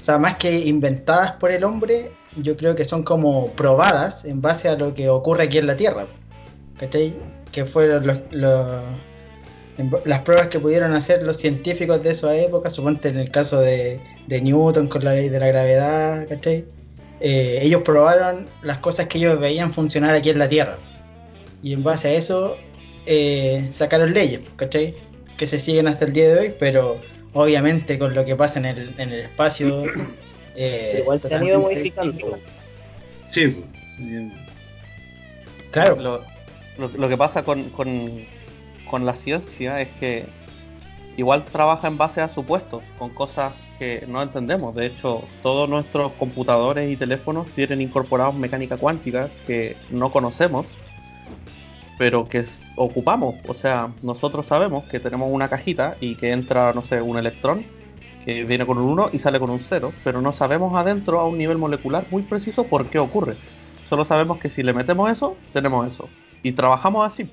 o sea, más que inventadas por el hombre, yo creo que son como probadas en base a lo que ocurre aquí en la Tierra. ¿Cachai? Que fueron los, los- las pruebas que pudieron hacer los científicos de esa época, suponte en el caso de, de Newton con la ley de la gravedad, ¿cachai? Eh, ellos probaron las cosas que ellos veían funcionar aquí en la Tierra. Y en base a eso eh, sacaron leyes, ¿cachai? Que se siguen hasta el día de hoy, pero obviamente con lo que pasa en el, en el espacio... eh, Igual se han ido modificando. distinto. Sí. Claro, Lo, lo- lo que pasa con, con- con la ciencia es que igual trabaja en base a supuestos, con cosas que no entendemos. De hecho, todos nuestros computadores y teléfonos tienen incorporados mecánica cuántica que no conocemos, pero que ocupamos. O sea, nosotros sabemos que tenemos una cajita y que entra, no sé, un electrón que viene con un 1 y sale con un 0, pero no sabemos adentro a un nivel molecular muy preciso por qué ocurre. Solo sabemos que si le metemos eso, tenemos eso. Y trabajamos así.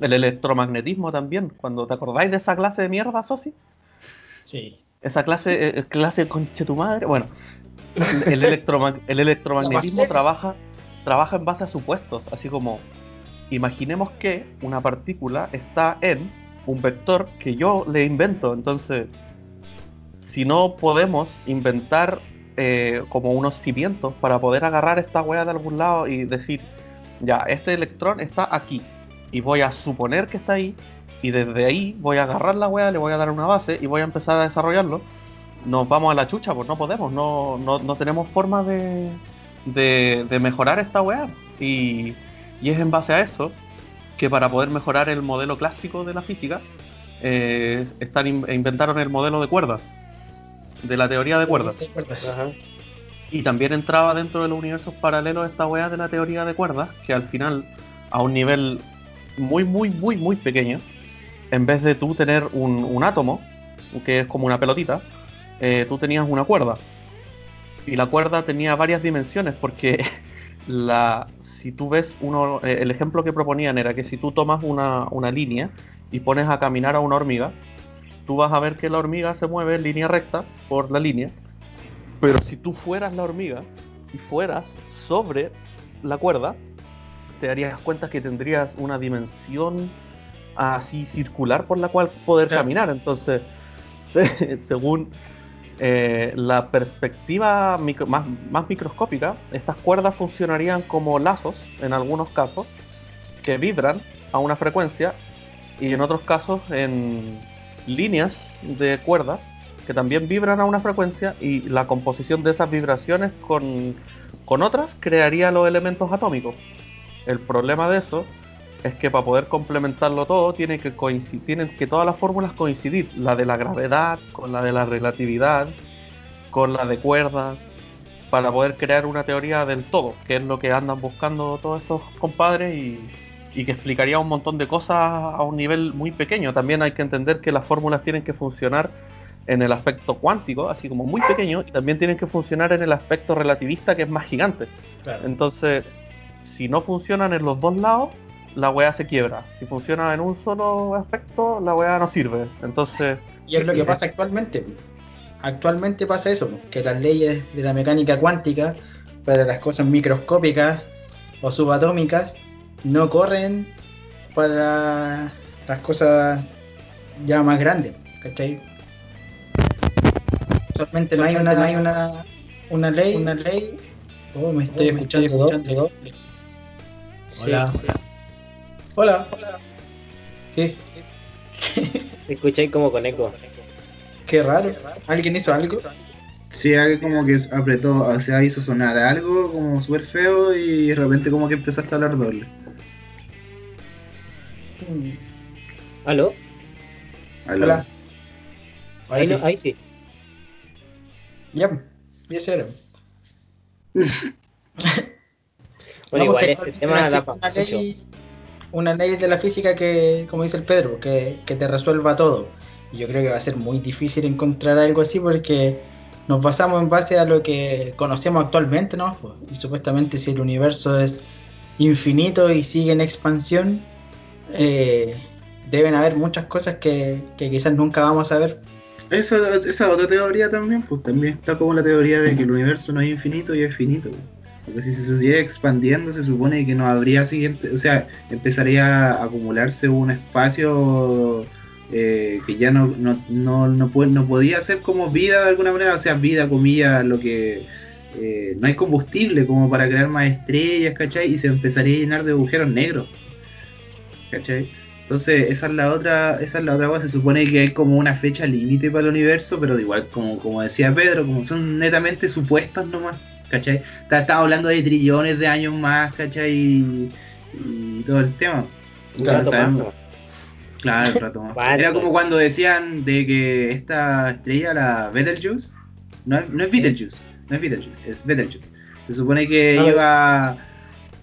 El electromagnetismo también. Cuando te acordáis de esa clase de mierda, Sosi, sí. esa clase, eh, clase conche tu madre. Bueno, el, el electroma- el electromagnetismo trabaja, trabaja en base a supuestos. Así como, imaginemos que una partícula está en un vector que yo le invento. Entonces, si no podemos inventar eh, como unos cimientos para poder agarrar esta weá de algún lado y decir, ya, este electrón está aquí. Y voy a suponer que está ahí. Y desde ahí voy a agarrar la weá, le voy a dar una base y voy a empezar a desarrollarlo. Nos vamos a la chucha, pues no podemos, no, no, no tenemos forma de, de, de mejorar esta weá. Y, y es en base a eso que para poder mejorar el modelo clásico de la física, eh, están, in- inventaron el modelo de cuerdas, de la teoría de cuerdas. Y también entraba dentro de los universos paralelos esta weá de la teoría de cuerdas, que al final, a un nivel muy, muy, muy, muy pequeño, en vez de tú tener un, un átomo, que es como una pelotita, eh, tú tenías una cuerda. Y la cuerda tenía varias dimensiones, porque la, si tú ves uno, eh, el ejemplo que proponían era que si tú tomas una, una línea y pones a caminar a una hormiga, tú vas a ver que la hormiga se mueve en línea recta por la línea, pero si tú fueras la hormiga y fueras sobre la cuerda, te darías cuenta que tendrías una dimensión así circular por la cual poder caminar. Entonces, se- según eh, la perspectiva micro- más, más microscópica, estas cuerdas funcionarían como lazos, en algunos casos, que vibran a una frecuencia y en otros casos en líneas de cuerdas que también vibran a una frecuencia y la composición de esas vibraciones con, con otras crearía los elementos atómicos. El problema de eso es que para poder complementarlo todo tiene que coincidir, tienen que todas las fórmulas coincidir, la de la gravedad con la de la relatividad, con la de cuerdas, para poder crear una teoría del todo, que es lo que andan buscando todos estos compadres y, y que explicaría un montón de cosas a un nivel muy pequeño. También hay que entender que las fórmulas tienen que funcionar en el aspecto cuántico, así como muy pequeño, y también tienen que funcionar en el aspecto relativista, que es más gigante. Claro. Entonces, si no funcionan en los dos lados, la weá se quiebra. Si funciona en un solo aspecto, la weá no sirve. Entonces, Y es lo que pasa actualmente. Actualmente pasa eso, que las leyes de la mecánica cuántica para las cosas microscópicas o subatómicas no corren para las cosas ya más grandes, ¿cachai? Actualmente no hay una, no hay una, una ley, una ley. Oh, me estoy escuchando, doble. Sí, Hola. sí. Hola. Sí. Te escucháis como con eco. Qué raro. ¿Alguien hizo algo? Sí, alguien como que apretó, o sea, hizo sonar algo como súper feo y de repente como que empezaste a hablar doble. ¿Aló? Aló. Hola. Ahí, sí. no- ahí sí. Ya, y eso era. Bueno, No, igual este tema da existe pa' una mucho. Una ley de la física que, como dice el Pedro, que, que te resuelva todo. Y yo creo que va a ser muy difícil encontrar algo así porque nos basamos en base a lo que conocemos actualmente, ¿no? Pues, Y supuestamente si el universo es infinito y sigue en expansión, eh, deben haber muchas cosas que, que quizás nunca vamos a ver. Esa, esa otra teoría también, pues también está como la teoría de que el universo no es infinito y es finito. Porque si se sigue expandiendo, se supone que no habría siguiente, o sea, empezaría a acumularse un espacio eh, que ya no, no, no, no, puede- no podía ser como vida de alguna manera, o sea, vida, comillas, lo que eh, no hay combustible como para crear más estrellas, ¿cachai? Y se empezaría a llenar de agujeros negros, ¿cachai? Entonces, esa es la otra, esa es la otra cosa. Se supone que hay como una fecha límite para el universo, pero igual, como, como decía Pedro, como son netamente supuestos nomás, ¿cachai? Está, está hablando de trillones de años más, ¿cachai? Y, y todo el tema. Claro, el rato más. Era como cuando decían de que esta estrella, la Betelgeuse, no es, no es Betelgeuse, no es Betelgeuse, es Betelgeuse. Se supone que iba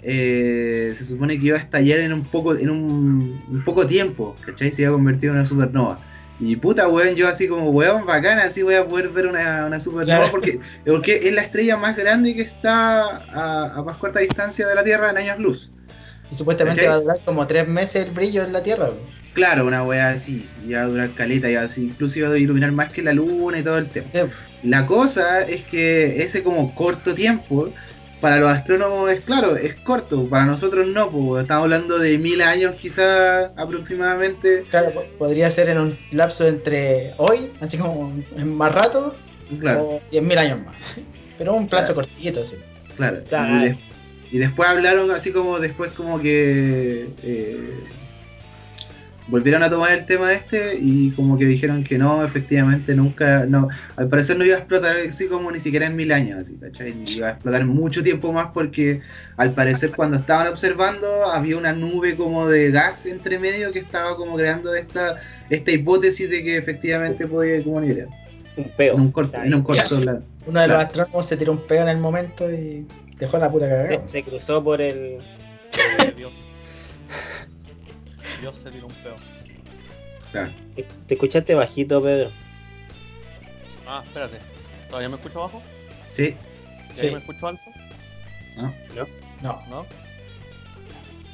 eh, se supone que iba a estallar en un poco en un, un poco tiempo, ¿cachai? Se iba a convertir en una supernova. Y puta, weón, yo así como, weón, bacana, así voy a poder ver una, una supernova Claro. porque, porque es la estrella más grande que está a, a más corta distancia de la Tierra en años luz. Y supuestamente va a durar como tres meses el brillo en la Tierra. pues. Claro, una weá así, iba a durar caleta, iba así, incluso iba a iluminar más que la luna y todo el tema. La cosa es que ese como corto tiempo, para los astrónomos es claro, es corto, para nosotros no, pues estamos hablando de mil años quizás aproximadamente. Claro, po- podría ser en un lapso entre hoy, así como en más rato, Claro, o 10.000 años más. Pero un plazo Claro. cortito, sí. claro. Claro. Y, y después hablaron así como después como que eh, volvieron a tomar el tema este y como que dijeron que no, efectivamente nunca, no, al parecer no iba a explotar así como ni siquiera en mil años, así, ¿cachai? Ni Iba a explotar mucho tiempo más porque al parecer cuando estaban observando había una nube como de gas entre medio que estaba como creando esta, esta hipótesis de que efectivamente podía como liberar. Un peo. En un corto, en un corto la- Uno de los astrónomos se tiró un peo en el momento y dejó la pura cagada. Se, se cruzó por el. Dios. Se tiró un peo. claro. Te escuchaste bajito, Pedro. Ah, espérate. ¿Todavía me escucho bajo? Sí, ¿Y ahí Sí. me escucho alto? ¿no? No. ¿No?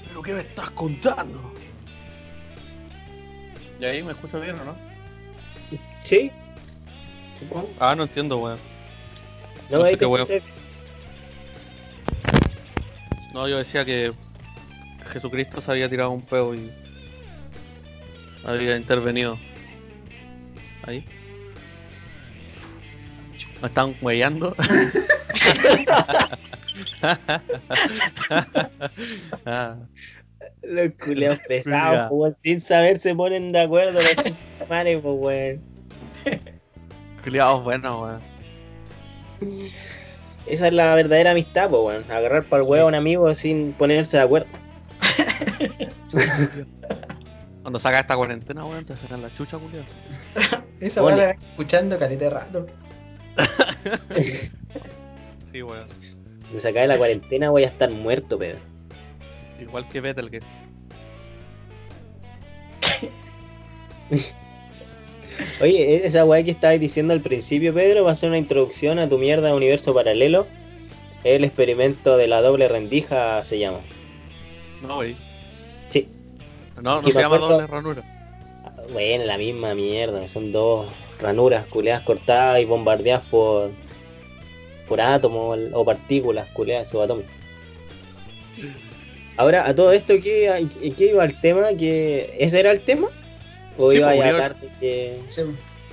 ¿Pero qué me estás contando? ¿Y ahí me escucho bien o no? Sí. Supongo. Ah, no entiendo, weón. No, No sé ahí te escuché. No, yo decía que Jesucristo se había tirado un peo y había intervenido. Ahí. Me están huellando. ah, Los culeados Ya. pesados, pues, sin saber se ponen de acuerdo los chamanes, pues, weón. culiados buenos, weón. Esa es la verdadera amistad, pues, weón. Agarrar para el huevo a un amigo sin ponerse de acuerdo. Cuando saca esta cuarentena, weón, te sacan la chucha, culiado. Esa weá la escuchando caleta de rato. Sí, weón. Sacar de la cuarentena voy a estar muerto, Pedro. Igual que Betelgeuse. Oye, esa weá que estabas diciendo al principio, Pedro, va a ser una introducción a tu mierda de universo paralelo. El experimento de la doble rendija se llama. No, wey. No, no se llama acuerdo- doble ranura. Bueno, la misma mierda. Son dos ranuras culeadas cortadas y bombardeadas por por átomos o partículas culeadas subatómicas. Ahora, a todo esto, ¿qué, qué iba el tema? ¿Que ¿Ese era el tema? ¿O Sí, iba pues, a hablar de que...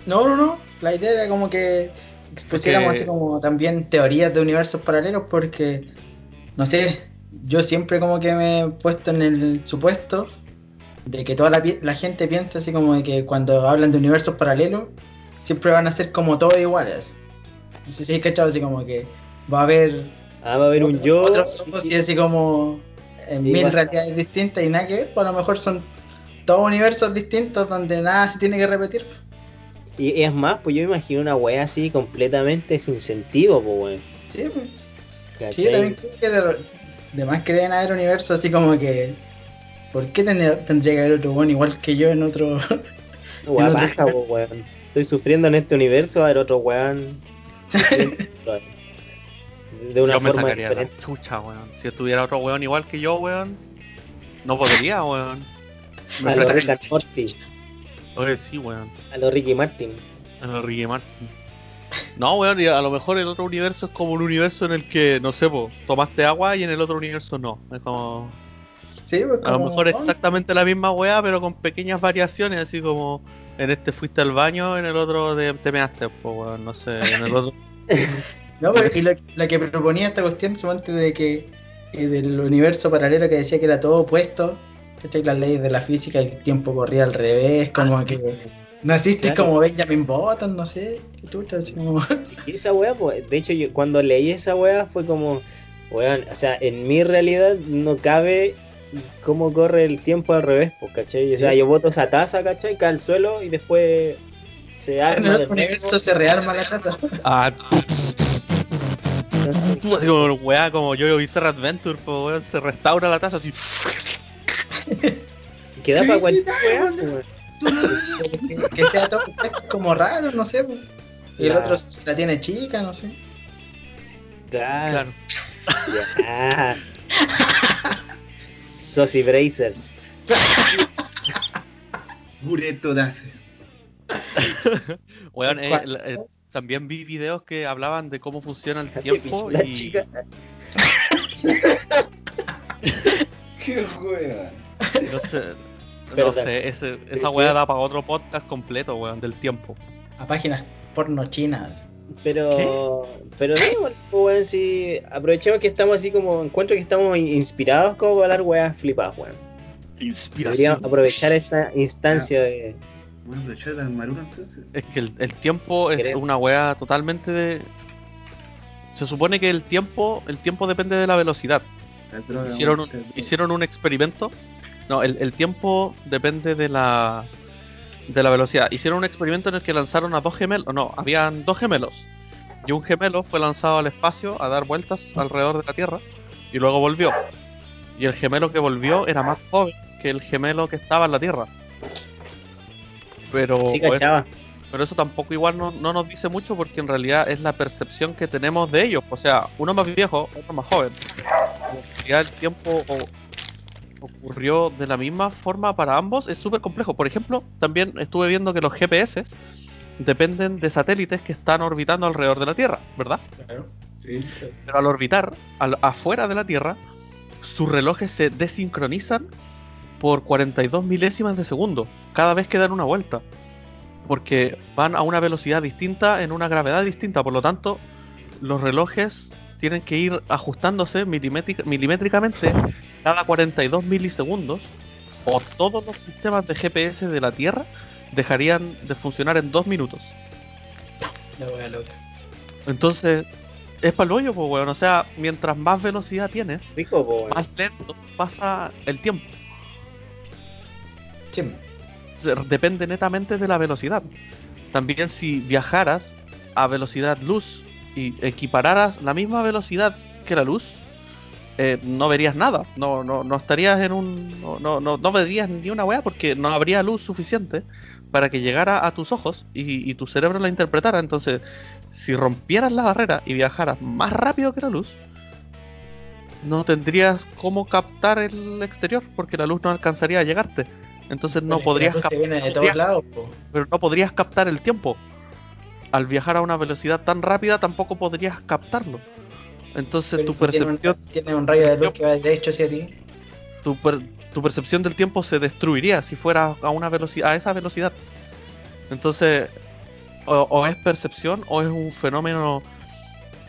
No, no, no. La idea era como que expusiéramos Porque- así como también teorías de universos paralelos porque, no sé, yo siempre como que me he puesto en el supuesto de que toda la, la gente piensa así como de que cuando hablan de universos paralelos siempre van a ser como todos iguales. No sé si hay cachado así como que va a haber Ah, va a haber un yo... otros ojos y así como en Sí, mil realidades distintas y nada que ver, pues a lo mejor son todos universos distintos donde nada se tiene que repetir. Y es más, pues yo me imagino una wea así completamente sin sentido, pues weón. Sí, pues. ¿Cachai? Sí, yo también creo que de, de más que deben haber universos así como que. ¿Por qué tener- tendría que haber otro weón igual que yo en otro. Baja, pues weón. Estoy sufriendo en este universo, a ver otro weón. De una yo me forma sacaría diferente. la chucha, weón. Si estuviera otro weón igual que yo, weón, no podría, weón. Me A los sacaría- Rick and Morty, Oye, sí, weón. a los Ricky Martin. A lo Ricky Martin. No, weón, y a lo mejor el otro universo es como un universo en el que, no sé, po, tomaste agua y en el otro universo no. Es como. Sí, pues A lo mejor es exactamente la misma weá, pero con pequeñas variaciones, así como en este fuiste al baño, en el otro te, te measte, pues weón, no sé, en el otro. No, pero y lo, lo que proponía esta cuestión, suponte de que eh, del universo paralelo que decía que era todo opuesto, ¿cachai? Las leyes de la física, el tiempo corría al revés, como que naciste Claro. como Benjamin Button, no sé, qué chucha, así como. Y esa wea, pues, de hecho, yo cuando leí esa wea fue como, weón, o sea, en mi realidad no cabe cómo corre el tiempo al revés, pues, ¿cachai? O sea, yo boto esa taza, ¿cachai? Cae al suelo y después se en arma el otro nuevo. universo se rearma la casa. Ah, como weá, como yo Bizarre Adventure, pues weón, se restaura la taza así. queda para cualquier wea, pues, que, sea todo como raro, no sé. pues. Y el otro se la tiene chica, no sé. Claro. Claro. Ya. Sosi Brazers. Gureto Dase. Weón, eh, la- eh, también vi videos que hablaban de cómo funciona el tiempo pichula y chica. Qué wea. y no sé, no Perdón. sé, ese- esa weá da para otro podcast completo, weón, del tiempo. A páginas porno chinas. Pero, pero no, igual, pues, weón, si aprovechemos que estamos así como, encuentro que estamos in- inspirados como para hablar weas flipadas, weón. Deberíamos aprovechar esta instancia de... Voy a aprovechar el Maruro entonces. Es que el, el tiempo es una weá totalmente de... Se supone que el tiempo, el tiempo depende de la velocidad. La droga, Hicieron un, hicieron un experimento. No, el, el tiempo depende de la de la velocidad. Hicieron un experimento en el que lanzaron a dos gemelos. No, habían dos gemelos. Y un gemelo fue lanzado al espacio a dar vueltas alrededor de la Tierra. Y luego volvió. Y el gemelo que volvió era más joven que el gemelo que estaba en la Tierra. Pero, Sí, pero eso tampoco igual no, no nos dice mucho porque en realidad es la percepción que tenemos de ellos. O sea, uno más viejo, otro más joven. En realidad el tiempo o- ocurrió de la misma forma para ambos es súper complejo. Por ejemplo, también estuve viendo que los GPS dependen de satélites que están orbitando alrededor de la Tierra, ¿verdad? Claro. Sí. Pero al orbitar al- afuera de la Tierra, sus relojes se desincronizan por 42 milésimas de segundo cada vez que dan una vuelta. Porque van a una velocidad distinta en una gravedad distinta. Por lo tanto, los relojes tienen que ir ajustándose milimétric- milimétricamente cada 42 milisegundos. O todos los sistemas de GPS de la Tierra dejarían de funcionar en dos minutos. La wea loca. Entonces, es para el hoyo, pues, weón. O sea, mientras más velocidad tienes, Rico, más lento pasa el tiempo. Se- Depende netamente de la velocidad. También si viajaras a velocidad luz y equipararas la misma velocidad que la luz, eh, no verías nada. No, no, no estarías en un. No, no, no, verías ni una weá porque no habría luz suficiente para que llegara a tus ojos y, y tu cerebro la interpretara. Entonces, si rompieras la barrera y viajaras más rápido que la luz, no tendrías cómo captar el exterior porque la luz no alcanzaría a llegarte. Entonces no podrías la luz te cap- viene de no todos podrías- lados, po. pero no podrías captar el tiempo. Al viajar a una velocidad tan rápida tampoco podrías captarlo. Entonces Pero tu si tiene un- percepción, Tiene un rayo de luz que va derecho hacia ti. tu, per- tu percepción del tiempo se destruiría si fuera a una velocidad, a esa velocidad. Entonces, o, o es percepción o es un fenómeno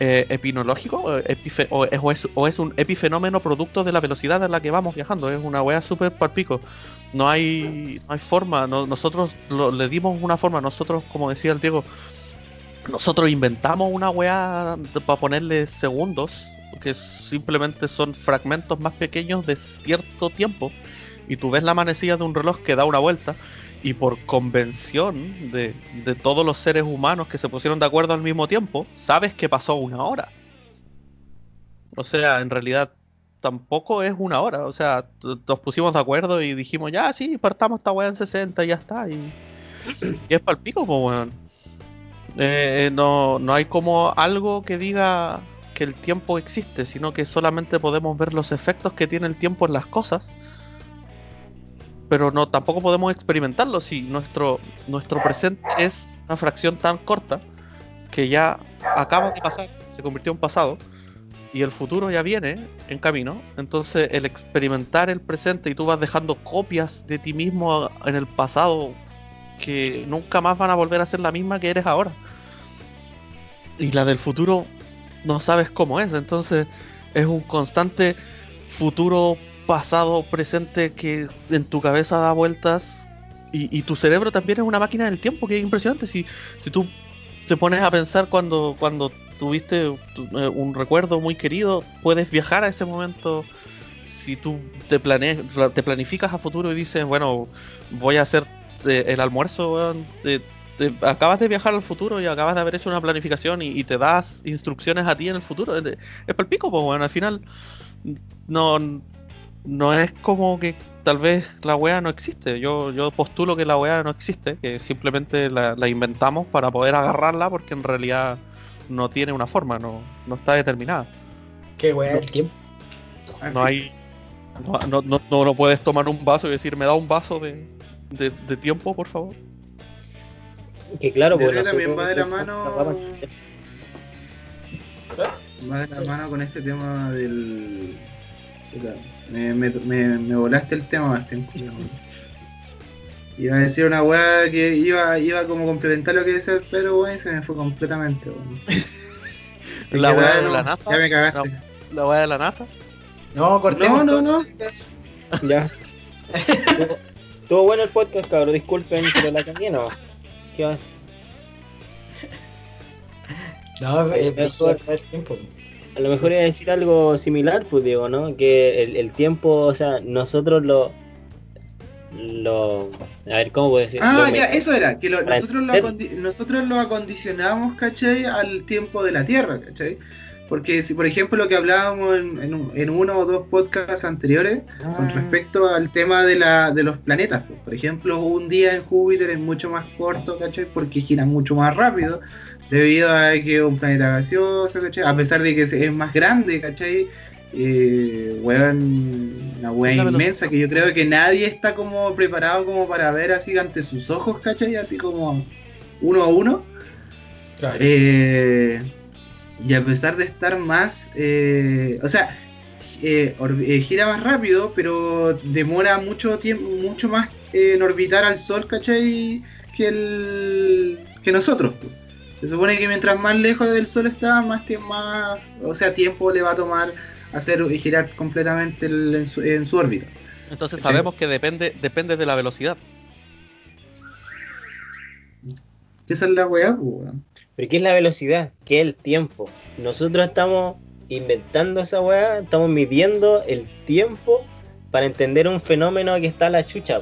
eh, epinológico o, epife- o es, o es- o es un epifenómeno producto de la velocidad a la que vamos viajando. Es una wea súper palpico. No hay, no hay forma. no- nosotros lo- le dimos una forma. Nosotros, como decía el Diego, nosotros inventamos una weá para ponerle segundos, que simplemente son fragmentos más pequeños de cierto tiempo. Y tú ves la manecilla de un reloj que da una vuelta y por convención de, todos los seres humanos que se pusieron de acuerdo al mismo tiempo, sabes que pasó una hora. O sea, en realidad tampoco es una hora. O sea, nos pusimos de acuerdo y dijimos, ya, sí, partamos esta weá en 60 y ya está. Y, y es para el pico, pues, weón. Eh, no, no hay como algo que diga que el tiempo existe, sino que solamente podemos ver los efectos que tiene el tiempo en las cosas. Pero no, tampoco podemos experimentarlo si nuestro, nuestro presente es una fracción tan corta que ya acaba de pasar, se convirtió en pasado y el futuro ya viene en camino. Entonces el experimentar el presente y tú vas dejando copias de ti mismo en el pasado que nunca más van a volver a ser la misma que eres ahora. Y la del futuro no sabes cómo es. Entonces es un constante futuro, pasado, presente que en tu cabeza da vueltas. Y, tu cerebro también es una máquina del tiempo que es impresionante. Si, si tú te pones a pensar cuando, cuando tuviste tu- eh, un recuerdo muy querido, puedes viajar a ese momento. Si tú te, plane te planificas a futuro y dices, bueno, voy a hacer el almuerzo, weón, te- te- acabas de viajar al futuro y acabas de haber hecho una planificación y, y te das instrucciones a ti en el futuro. Es, es el pico, pues, bueno, al final no, no es como que tal vez la wea no existe. Yo, yo postulo que la wea no existe, que simplemente la, la inventamos para poder agarrarla porque en realidad no tiene una forma, no, no está determinada. Qué weá No. el tiempo. No hay. No, no, no, no- no puedes tomar un vaso y decir, me da un vaso de, de, de tiempo, por favor. Que claro, Yo pues creo que también va de la mano. Va de la mano con este tema del. Me, me, me, me volaste el tema, culiao. Iba a decir una weá que iba, iba como complementar lo que decía el Pedro, weón, y se me fue completamente, weón. La weá de la NASA. Ya me cagaste. La wea de la NASA. No, cortemos No, no, todo. no. Ya. Estuvo- bueno el podcast, cabrón. Disculpen, pero la cambié no. ¿Qué vas? No, Eh, es mejor- mejor el tiempo. A lo mejor iba a decir algo similar, pues digo, ¿no? Que el, el tiempo, o sea, nosotros lo. Lo. A ver, ¿cómo puedo decir? Ah, Lo ya, me- eso era, que lo- nosotros, lo nosotros lo acondicionamos, ¿cachai? Al tiempo de la Tierra, ¿cachai? Porque si, por ejemplo, lo que hablábamos en, en en uno o dos podcasts anteriores, con Ah. respecto al tema de, la, de los planetas, pues, por ejemplo, un día en Júpiter es mucho más corto, ¿cachai? Porque gira mucho más rápido, debido a que es un planeta gaseoso, ¿cachai? A pesar de que es más grande, ¿cachai? Eh, weón, una weá inmensa que yo creo que nadie está como preparado como para ver así ante sus ojos, ¿cachai? Así como uno a uno. Claro. Eh, y a pesar de estar más, eh, o sea, eh, eh, gira más rápido, pero demora mucho tiempo, mucho más en orbitar al Sol, ¿cachai? Que el que nosotros. pues. Se supone que mientras más lejos del Sol está, más tiempo, más, o sea, tiempo le va a tomar hacer girar completamente el- en, su, en su órbita. Entonces ¿Cachai? sabemos que depende, depende de la velocidad. Esa es la weá, pues. Pero ¿qué es la velocidad? ¿Qué es el tiempo? Nosotros estamos inventando esa weá, estamos midiendo el tiempo para entender un fenómeno que está la chucha.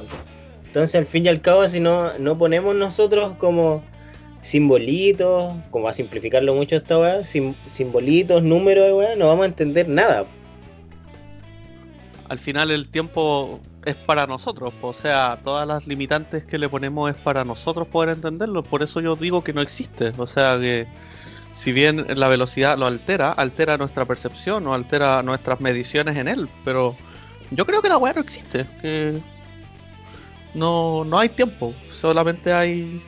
Entonces, al fin y al cabo, si no, no ponemos nosotros como simbolitos, como a simplificarlo mucho esta weá, sim- simbolitos, números de weá, no vamos a entender nada. Al final el tiempo es para nosotros, o sea, todas las limitantes que le ponemos es para nosotros poder entenderlo, por eso yo digo que no existe, o sea que si bien la velocidad lo altera, altera nuestra percepción o altera nuestras mediciones en él, pero yo creo que la weá no existe, que no, no hay tiempo, solamente hay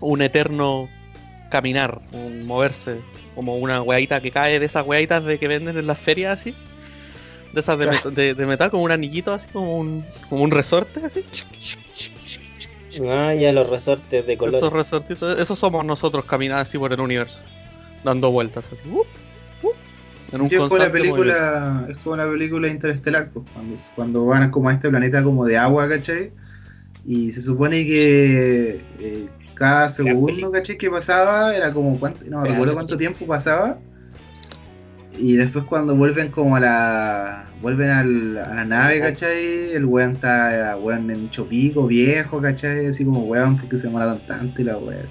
un eterno caminar, un moverse, como una weadita que cae de esas weaditas de que venden en las ferias así, de esas de, met- de- de metal, como un anillito así, como un, como un resorte así. Ah, ya los resortes de color. Esos resortitos, esos somos nosotros caminando así por el universo, dando vueltas así. uh, uh, en un Sí, es como la movimiento. película, es como la película interestelar, pues, cuando, cuando van como a este planeta como de agua, ¿cachai? Y se supone que eh, cada segundo, ¿cachai? Que pasaba era como cuánto, no Pedazo recuerdo cuánto tiempo pasaba. Y después cuando vuelven como a la. vuelven al- a la nave, ¿cachai? El weón está weón en mucho pico, viejo, ¿cachai? Así como weón porque se demoraron tanto y la weón.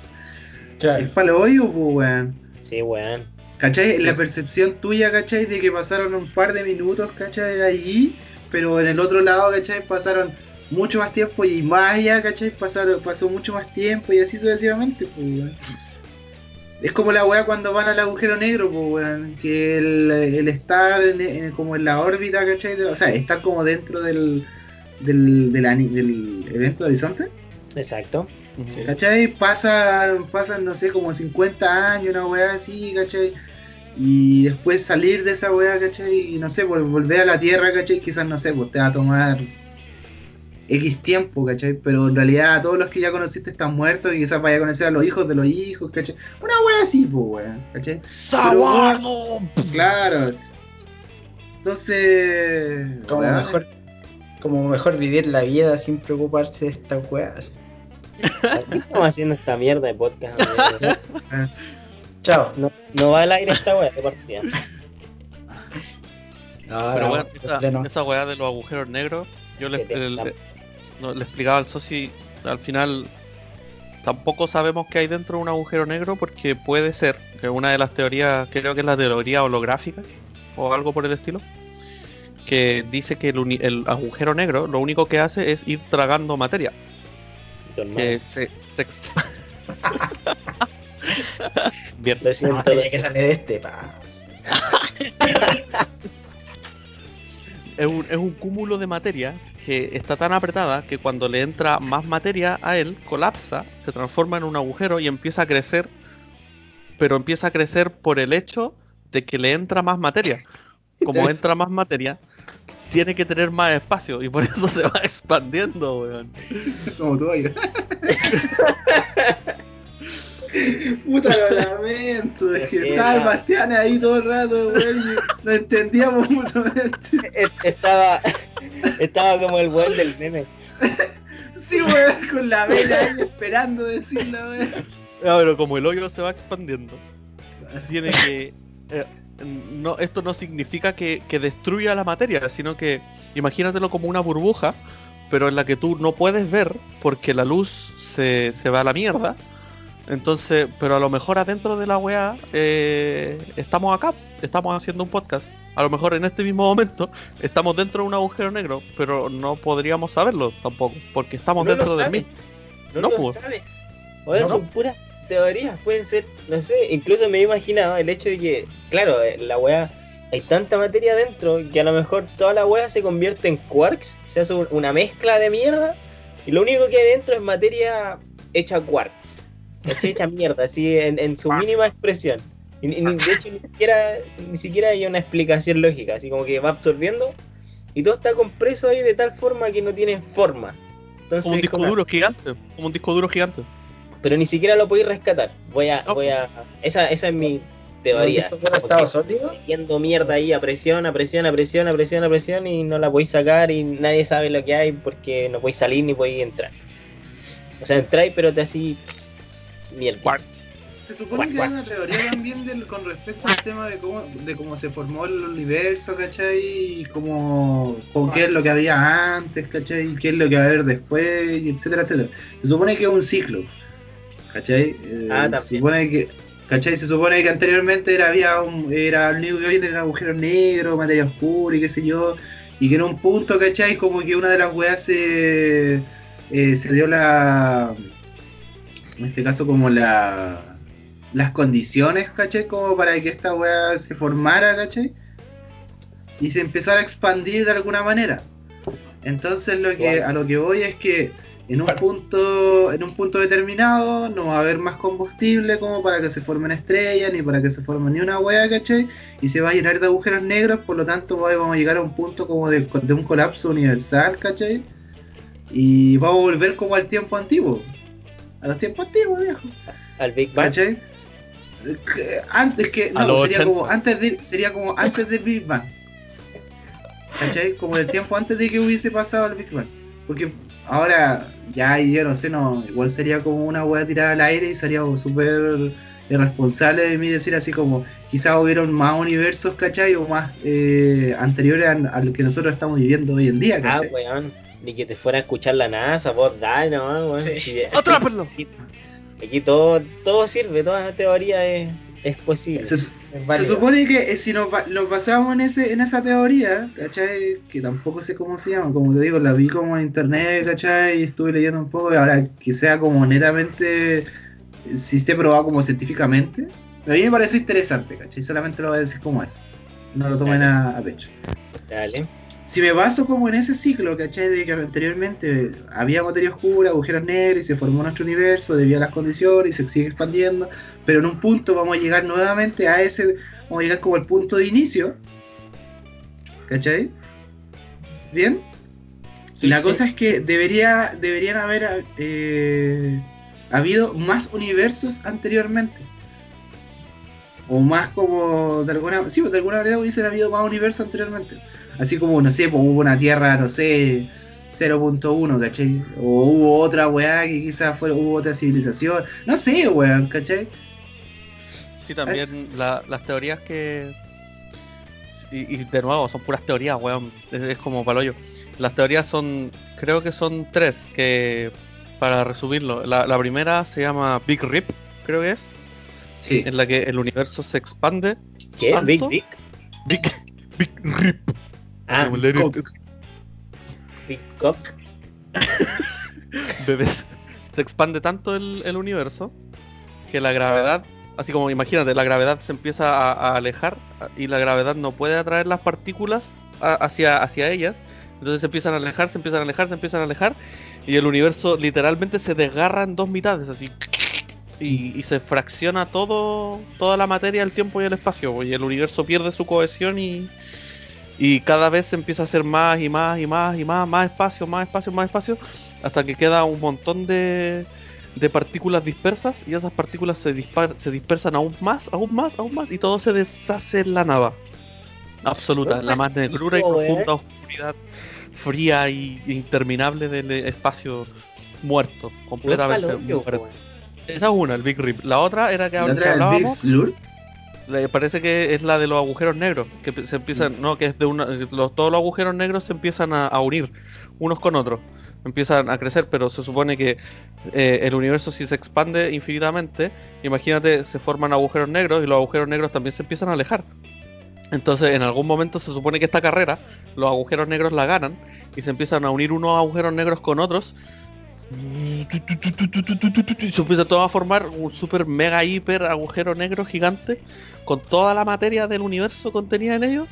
Es palo hoyo, pues weón. Sí, weón. ¿Cachai? La percepción tuya, ¿cachai? De que pasaron un par de minutos, ¿cachai? Allí, pero en el otro lado, ¿cachai? Pasaron mucho más tiempo y más allá, ¿cachai? Pasaron, pasó mucho más tiempo y así sucesivamente, pues, weón. Es como la weá cuando van al agujero negro, pues, weón. Que el, el estar en- en- como en la órbita, ¿cachai? De- o sea, estar como dentro del, del, del, ani- del evento de horizonte. Exacto. Ujú. ¿Cachai? Pasan, pasan, no sé, como 50 años, una weá así, ¿cachai? Y después salir de esa weá, ¿cachai? Y no sé, vol- volver a la Tierra, ¿cachai? Quizás, no sé, pues te va a tomar X tiempo, ¿cachai? Pero en realidad todos los que ya conociste están muertos y quizás vaya a conocer a los hijos de los hijos, ¿cachai? Una weá así, pues, weá, ¿cachai? ¡Saguardo! Claro. Entonces... Como mejor, como mejor vivir la vida sin preocuparse de estas weas. ¿Por qué estamos haciendo esta mierda de podcast? ah, Chao. No, no va al aire esta weá de partida. No, Pero no, bueno, esa, esa weá de los agujeros negros, yo le, Que te- el- le- no, le explicaba al soci, al final tampoco sabemos qué hay dentro de un agujero negro porque puede ser, que una de las teorías, creo que es la teoría holográfica o algo por el estilo, que dice que el, el agujero negro lo único que hace es ir tragando materia, Don que Mario. se, se exp- Lo No, siento, tenía lo que siento. salir este, pa. es un, es un cúmulo de materia que está tan apretada que cuando le entra más materia a él, colapsa, se transforma en un agujero y empieza a crecer, pero empieza a crecer por el hecho de que le entra más materia. Como entra más materia, tiene que tener más espacio y por eso se va expandiendo, weón. Como tú. Puta lo lamento, es que Sí, estaba el no. Bastián ahí todo el rato, weón, y no entendíamos mutuamente. Estaba, estaba como el weón del meme. Sí, weón, con la vela ahí esperando decirla, weón. Ah, pero como el hoyo se va expandiendo, tiene que. eh, no, esto no significa que, que destruya la materia, sino que imagínatelo como una burbuja, pero en la que tú no puedes ver porque la luz se, se va a la mierda. Entonces, pero a lo mejor adentro de la weá eh, estamos acá, estamos haciendo un podcast. A lo mejor en este mismo momento estamos dentro de un agujero negro, pero no podríamos saberlo tampoco, porque estamos No dentro del mismo. No, No, lo pues. sabes. Oye, No, son puras teorías, pueden ser, no sé, incluso me he imaginado el hecho de que, claro, eh, la weá, hay tanta materia dentro que a lo mejor toda la weá se convierte en quarks, se hace un- una mezcla de mierda y lo único que hay dentro es materia hecha quarks, hecha, hecha mierda, así en, en su mínima expresión. Y, de hecho, ni siquiera, ni siquiera hay una explicación lógica, así como que va absorbiendo y todo está compreso ahí de tal forma que no tiene forma. Entonces, Como un disco como- duro gigante, como un disco duro gigante. pero ni siquiera lo podéis rescatar. Voy a, No. voy a, esa, esa es mi teoría. ¿No dijo que estaba sólido? Metiendo mierda ahí a presión, a presión, a presión, a presión, a presión y no la podéis sacar y nadie sabe lo que hay porque no podéis salir ni podéis entrar. O sea, entráis pero te así mierda. Se supone que hay una teoría también del, con respecto al tema de cómo, de cómo se formó el universo, ¿cachai? Y cómo, con qué es lo que había antes, ¿cachai? Y qué es lo que va a haber después, y etcétera, etcétera. Se supone que es un ciclo, ¿cachai? Eh, Ah, se supone que, ¿cachai? Se supone que anteriormente era, había un, era el era agujero negro, materia oscura y qué sé yo, y que en un punto, ¿cachai? Como que una de las weas se, eh, se dio la, en este caso como la las condiciones, ¿cachai? Como para que esta weá se formara, ¿cachai? Y se empezara a expandir de alguna manera. Entonces lo que a lo que voy es que en un punto en un punto determinado no va a haber más combustible como para que se formen estrellas ni para que se forme ni una weá, ¿cachai? Y se va a llenar de agujeros negros, por lo tanto vamos a llegar a un punto como de, de un colapso universal, ¿cachai? Y vamos a volver como al tiempo antiguo. A los tiempos antiguos, viejo. Al Big Bang. ¿Cachai? Antes que. No, sería 80. como antes de. Sería como antes del Big Bang. ¿Cachai? Como el tiempo antes de que hubiese pasado el Big Bang. Porque ahora, ya yo no sé, no. Igual sería como una hueá tirada al aire y sería súper irresponsable de mí decir así como quizás hubieron más universos, ¿cachai? O más eh, anteriores al, al que nosotros estamos viviendo hoy en día, Ah, ¿cachai? weón. Ni que te fuera a escuchar la NASA, vos dale nomás, weón. Sí. ¡Atrápenlo! Aquí, aquí todo, todo sirve, toda teoría es, es posible. Se, es se válido. supone que eh, si nos, nos basamos en ese en esa teoría, ¿cachai? Que tampoco sé cómo se llama, como te digo, la vi como en internet, ¿cachai? Y estuve leyendo un poco, y ahora que sea como netamente, si esté probado como científicamente, a mí me parece interesante, ¿cachai? Solamente lo voy a decir como eso, no lo tomen a, a pecho. Dale. Si me baso como en ese ciclo, ¿cachai? De que anteriormente había materia oscura, agujeros negros y se formó nuestro universo debido a las condiciones y se sigue expandiendo, pero en un punto vamos a llegar nuevamente a ese, vamos a llegar como al punto de inicio, ¿cachai? ¿Bien? Sí, la sí. cosa es que debería, deberían haber eh, habido más universos anteriormente. O más como de alguna, sí, de alguna manera hubiesen habido más universos anteriormente. Así como, no sé, pues hubo una Tierra, no sé, 0.1, ¿cachai? O hubo otra weá que quizás fue, hubo otra civilización. No sé, weón, ¿cachai? Sí, también la- las teorías que. Y, y de nuevo, son puras teorías, weón. Es, es como paloyo. Las teorías son. Creo que son tres. Que. Para resumirlo, la, la primera se llama Big Rip, creo que es. Sí. En la que el universo se expande. ¿Qué? ¿Tanto? Big Big. Big, Big Rip. Ah, bebés. Se expande tanto el, el universo que la gravedad, así como imagínate, la gravedad se empieza a, a alejar y la gravedad no puede atraer las partículas a- hacia, hacia ellas. Entonces se empiezan a alejar, se empiezan a alejar, se empiezan a alejar y el universo literalmente se desgarra en dos mitades, así. Y, y se fracciona todo, toda la materia, el tiempo y el espacio. Y el universo pierde su cohesión y, y cada vez se empieza a hacer más y más y más y más, más espacio, más espacio, más espacio, hasta que queda un montón de, de partículas dispersas y esas partículas se, dispar- se dispersan aún más, aún más, aún más y todo se deshace en la nada. Absoluta, en la más negrura y eh. profunda oscuridad fría y interminable del espacio muerto, completamente Puro palollo, muerto. weón. Esa es una, el Big Rip. La otra era que, La que otra Big hablábamos. Slur. Le parece que es la de los agujeros negros, que se empiezan, no, que es de una, los, todos los agujeros negros se empiezan a, a unir unos con otros, empiezan a crecer, pero se supone que eh, el universo si se expande infinitamente, imagínate, se forman agujeros negros y los agujeros negros también se empiezan a alejar. Entonces, en algún momento se supone que esta carrera, los agujeros negros la ganan y se empiezan a unir unos agujeros negros con otros. Y se empieza todo a formar un super mega hiper agujero negro gigante con toda la materia del universo contenida en ellos.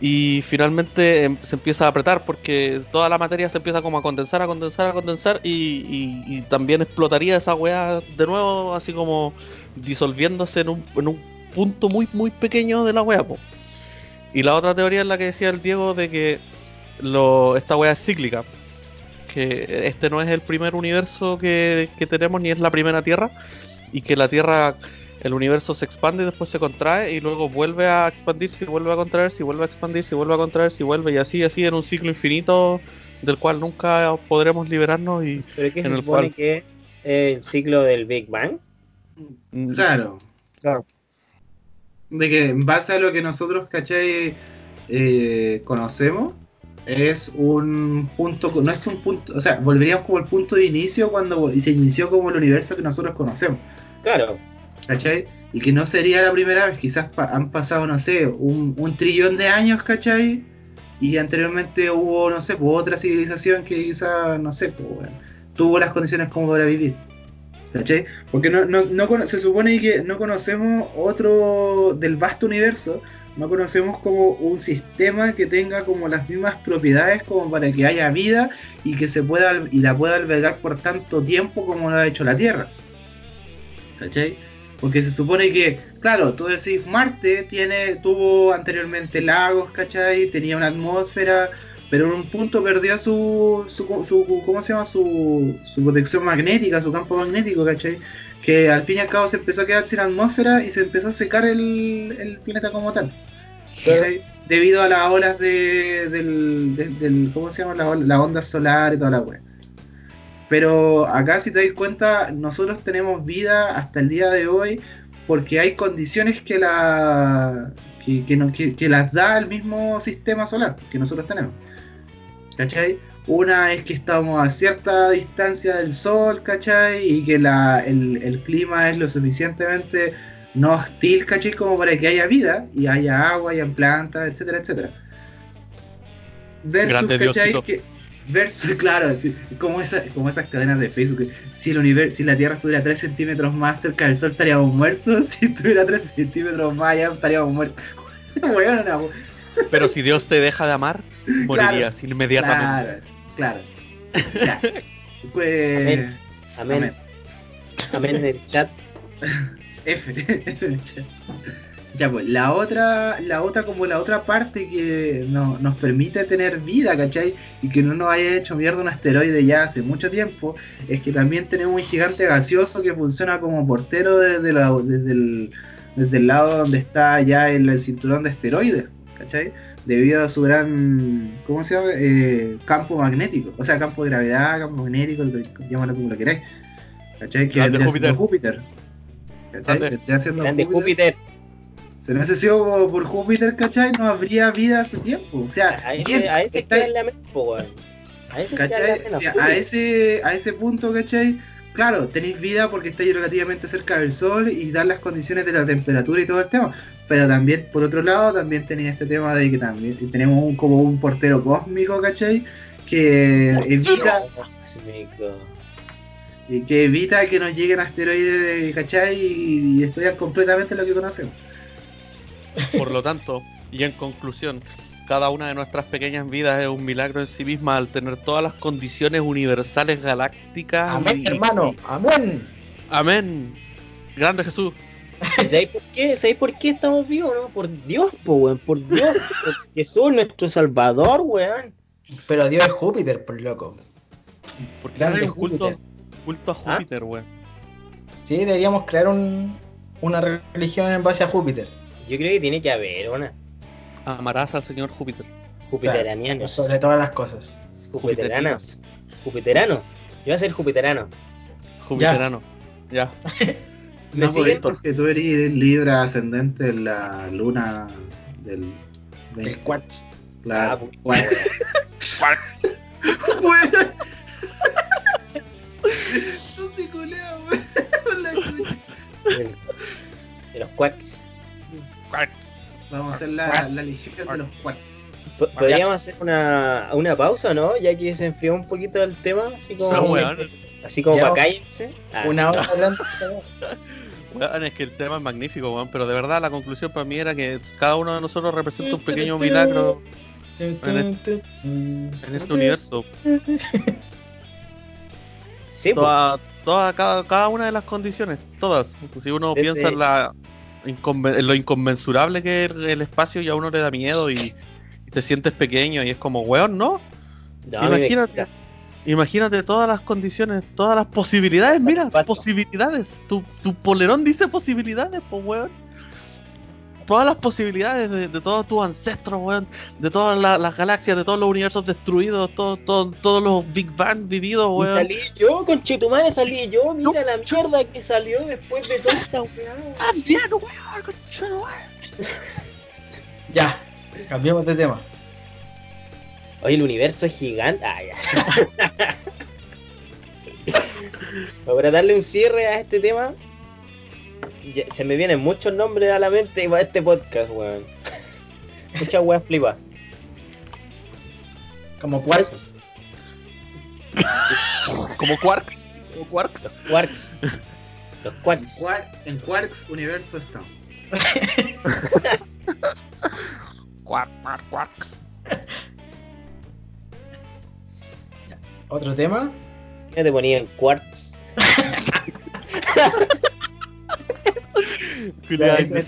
Y finalmente em, se empieza a apretar porque toda la materia se empieza como a condensar, a condensar, a condensar y, también explotaría esa weá de nuevo, así como disolviéndose en un, en un punto muy muy pequeño de la weá. po. Y la otra teoría es la que decía el Diego de que lo, esta weá es cíclica. Que este no es el primer universo que, que tenemos ni es la primera Tierra. Y que la Tierra, el universo se expande y después se contrae y luego vuelve a expandirse y vuelve a contraerse y vuelve a expandirse y vuelve a contraerse y vuelve y así, así en un ciclo infinito del cual nunca podremos liberarnos y ¿Pero qué En se el supone cual- que es el ciclo del Big Bang? mm, Claro. Claro. De que en base a lo que nosotros, ¿cachai? Eh, conocemos, es un punto, no es un punto, o sea, volveríamos como el punto de inicio cuando se inició como el universo que nosotros conocemos, Claro. ¿cachai? Y que no sería la primera vez, quizás pa- han pasado, no sé, un, un trillón de años, ¿cachai? Y anteriormente hubo, no sé, pues, otra civilización que quizás, no sé, pues, bueno, tuvo las condiciones como para vivir. ¿Cachai? Porque no, no, no se supone que no conocemos otro del vasto universo, no conocemos como un sistema que tenga como las mismas propiedades como para que haya vida y que se pueda y la pueda albergar por tanto tiempo como lo ha hecho la Tierra. ¿Cachai? Porque se supone que, claro, tú decís Marte tiene, tuvo anteriormente lagos, ¿cachai? Tenía una atmósfera, pero en un punto perdió su, su, su ¿cómo se llama? Su, su protección magnética, su campo magnético, ¿cachai? Que al fin y al cabo se empezó a quedar sin atmósfera y se empezó a secar el, el planeta como tal. ¿cachai? Debido a las olas de, del, de- del, ¿cómo se llama? Las las ondas solares y toda la wea. Pero acá si te das cuenta, nosotros tenemos vida hasta el día de hoy porque hay condiciones que, la, que, que, nos- que- que las da el mismo sistema solar que nosotros tenemos. ¿Cachai? Una es que estamos a cierta distancia del sol, ¿cachai? Y que la, el, el clima es lo suficientemente no hostil, ¿cachai? Como para que haya vida y haya agua, haya plantas, etcétera, etcétera. Versus, Grande ¿cachai? Diosito. Que, versus, claro, sí, como, esa, como esas cadenas de Facebook. Si, el universo, si la Tierra estuviera 3 centímetros más cerca del Sol, estaríamos muertos. Si estuviera 3 centímetros más allá, estaríamos muertos. Bueno, no, Pero si Dios te deja de amar, morirías inmediatamente. Claro, claro. Ya. Pues. Amén. Amén. Amén en el chat. F. ya pues, la otra, la otra, como la otra parte que no- nos permite tener vida, ¿cachai? Y que no nos haya hecho mierda un asteroide ya hace mucho tiempo, es que también tenemos un gigante gaseoso que funciona como portero desde, la- desde, el, desde el lado donde está ya el, el cinturón de asteroides, ¿cachai? Debido a su gran, ¿cómo se llama? Eh, campo magnético, o sea, campo de gravedad, campo magnético, llámalo como lo queráis. ¿Cachai? Que Grande vendría siendo Júpiter. Júpiter. ¿Cachai? Grande. Vendría siendo Grande Júpiter. Si no hubiese sido por Júpiter, ¿cachai? No habría vida hace tiempo. O sea, A bien, ese, a ese está- queda en la mente. A ese la ¿cachai? mente, Si a, Júpiter. a ese, a ese punto, ¿cachai? Claro, tenéis vida porque estáis relativamente cerca del Sol y dan las condiciones de la temperatura y todo el tema. Pero también, por otro lado, también tenía este tema de que también tenemos un, como un portero cósmico, ¿cachai? Que evita, Cósmico. y que evita que nos lleguen asteroides, ¿cachai? Y, y estudian completamente lo que conocemos. Por lo tanto, y en conclusión, cada una de nuestras pequeñas vidas es un milagro en sí misma al tener todas las condiciones universales galácticas. Amén, y- hermano. Amén. Amén. Grande Jesús. ¿Y ¿Sabéis por qué? ¿Sabéis por qué estamos vivos, no? Por Dios, po, weón. Por Dios. Por Jesús, nuestro Salvador, weón. Pero Dios es Júpiter, por loco. Porque Grande hay un culto, Júpiter. culto a ¿Ah? Júpiter, weón. Sí, deberíamos crear un, una religión en base a Júpiter. Yo creo que tiene que haber una. Amarás al señor Júpiter. Jupiterianos. Sobre todas las cosas. Jupiteranos. Jupiterano. Yo voy a ser jupiterano. Jupiterano. Ya. ¿Me No, siguen? porque, porque tú eres Libra ascendente en la luna del El quartz. Claro. Ah. Eso sí culea, weón. La. De los quacks. Vamos a hacer la, la legión de los cuartos. Po- Podríamos hacer una, una pausa, ¿no? Ya que se enfrió un poquito el tema, así como, así como para cállense. Ah, Una hora hablando. Weón, es que el tema es magnífico, weón. Pero de verdad la conclusión para mí era que cada uno de nosotros representa un pequeño milagro en este universo. sí. Toda, toda, cada, cada una de las condiciones, todas. Si uno Desde- piensa en, la, lo inconmensurable que es el espacio y a uno le da miedo y, y te sientes pequeño y es como, weón, ¿no? Imagínate. Imagínate todas las condiciones, todas las posibilidades, mira, posibilidades. Tu, tu polerón dice posibilidades, pues weón. Todas las posibilidades de, de todos tus ancestros, weón. De todas la- las galaxias, de todos los universos destruidos, todos todo, todos los Big Bang vividos, Y weón. salí yo, con Chetumare salí yo, mira la mierda que salió después de toda esta weá. ¡Ah, bien, weón! conchetumare! Ya, cambiamos de tema. Oye, el universo es gigante. Ah, ya. Para darle un cierre a este tema, se me vienen muchos nombres a la mente para este podcast, weón. Muchas weas flipas. Como quartz. Como Quark. Como Quark. Los quarks. Los En, quarks. Quar- en Quarks Universo estamos. Quark, Quark, Quark. Otro tema. ¿Qué te ponía en quarks? Ese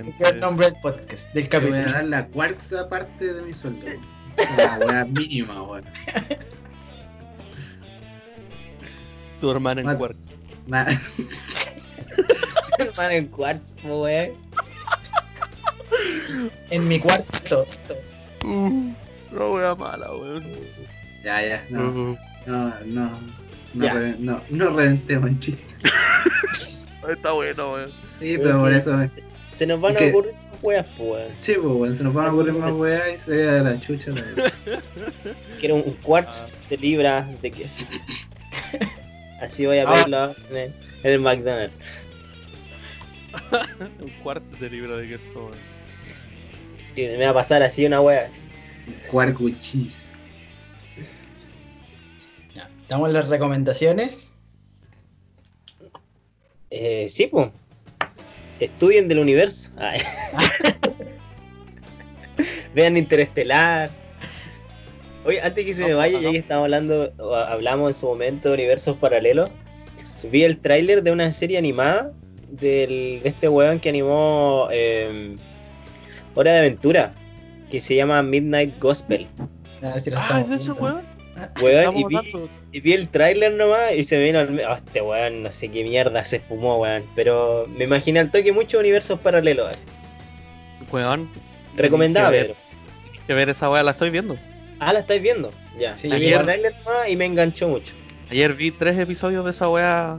es el nombre del podcast, del Te voy a capítulo. dar la cuarta parte de mi sueldo. La weá mínima, weón. Tu hermana en. Quark. Nada. Hermano en quarks, po, weón. En mi cuarto. Uh, no wea mala, weón. Ya, ya, no, Uh, no, no. No, Ya. re- no, no reventemos en chiste. Está bueno, weón. Sí, pero por eso. Se nos van a ¿Qué? ocurrir weas, pues, weón. Sí, pues, weón, se nos van a ocurrir más weas y se vea de la chucha. la verdad. Quiero un quartz de libras de queso. Así voy a Ah. pedirlo ahora en el, en el McDonald's. Un cuarto de libro de queso, weón. Y me va a pasar así una wea. Cuarco cheese. Ya, Damos las recomendaciones. Eh, sí, pues. Estudien del universo. Vean Interestelar. Oye, antes que se me vaya, ya que estamos hablando, o hablamos en su momento de universos paralelos, vi el tráiler de una serie animada del, de este weón que animó eh, Hora de Aventura, que se llama Midnight Gospel. Si Ah, estamos ¿es ese weón? Weón, y vi, hablando- y vi el tráiler nomás y se me vino al... oh, este weón, no sé qué mierda se fumó, weón. Pero me imaginé al toque muchos universos paralelos así. Weón. Recomendable. Que ver- tienes que ver esa weá, la estoy viendo. Ah, la estáis viendo. Ya. Sí, Sí, vi ayer- el tráiler nomás y me enganchó mucho. Ayer vi tres episodios de esa weá.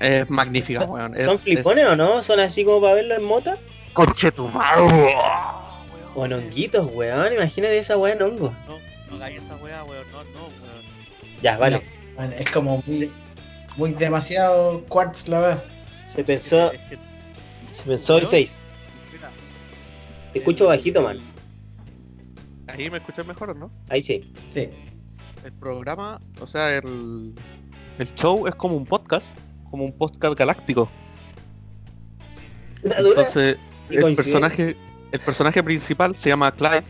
Es magnífica, weón. Es- ¿Son es- flipones o no? ¿Son así como para verlo en mota? Conche tu madre. O en honguitos, weón. Imagínate esa weá en hongo. No, no hagáis esa weá, weón. No, no, weón. Ya, vale. No, es como muy, muy demasiado quartz la verdad. Se pensó, Es que- se pensó el 6. mira, Te escucho bajito, man. Ahí me escuchas mejor, ¿o ¿no? Ahí sí. Sí. El programa, o sea, el, el show es como un podcast, como un podcast galáctico. La dura. Entonces, el personaje, el personaje principal se llama Clyde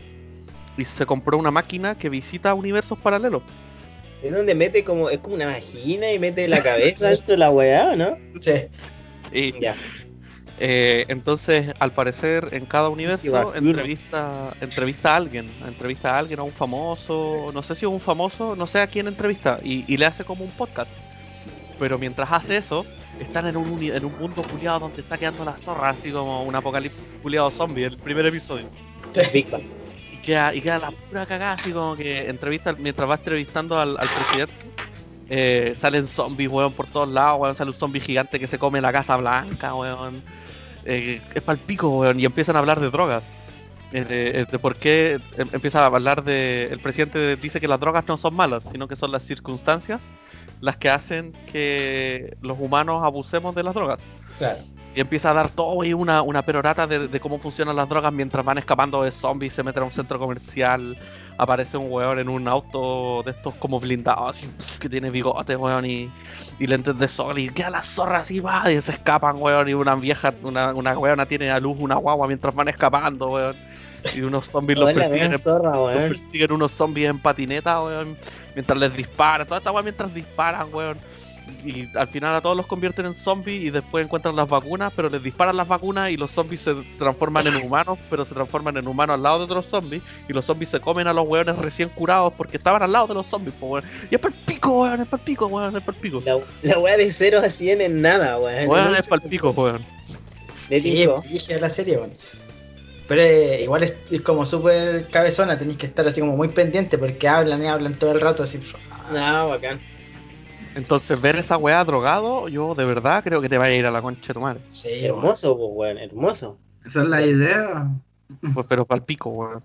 y se compró una máquina que visita universos paralelos. Es donde mete como, es como una vagina y mete la cabeza dentro de la weá, ¿o ¿no? Sí. Ya. eh, entonces, al parecer, en cada universo entrevista, entrevista a alguien, entrevista a alguien, a un famoso, no sé si es un famoso, no sé a quién entrevista, y, y le hace como un podcast. Pero mientras hace eso, están en un, uni- en un mundo culiado donde está quedando la zorra, así como un apocalipsis culiado zombie, el primer episodio. Y queda, y queda la pura cagada, así como que entrevista, mientras va entrevistando al, presidente, eh, salen zombies, weón, por todos lados, weón, sale un zombie gigante que se come la Casa Blanca, weón. Eh, es pa'l pico, weón, y empiezan a hablar de drogas. Eh, de, de por qué em- empieza a hablar de. El presidente dice que las drogas no son malas, sino que son las circunstancias las que hacen que los humanos abusemos de las drogas. Claro. Y empieza a dar todo ahí una, una perorata de, de cómo funcionan las drogas mientras van escapando de zombies, se meten a un centro comercial, aparece un weón en un auto de estos como blindados, así, que tiene bigote, weón, y, y lentes de sol, y queda la zorra así, va, y se escapan, weón, y una vieja, una, una weona tiene a luz una guagua mientras van escapando, weón, y unos zombies los Weón, persiguen, zorra, los weón. persiguen unos zombies en patineta, weón, mientras les disparan, toda esta weá mientras disparan, weón. Y al final a todos los convierten en zombies y después encuentran las vacunas, pero les disparan las vacunas y los zombies se transforman en humanos, pero se transforman en humanos al lado de otros zombies y los zombies se comen a los weones recién curados porque estaban al lado de los zombies, po, weón. Y es para el pico, weón, es para el pico, weón, es para el pico. La, la weá de 0 a 100 en nada, weón. Weón, es para el pico, weón. De sí, dije la serie, weón. Pero eh, igual es, es como súper cabezona, tenéis que estar así como muy pendiente porque hablan y hablan todo el rato así. No, bacán. Entonces ver esa weá drogado, yo de verdad creo que te vaya a ir a la concha de tu madre. Sí. Hermoso, pues, weón, hermoso. Esa es la idea. Pues, pero para el pico, weón.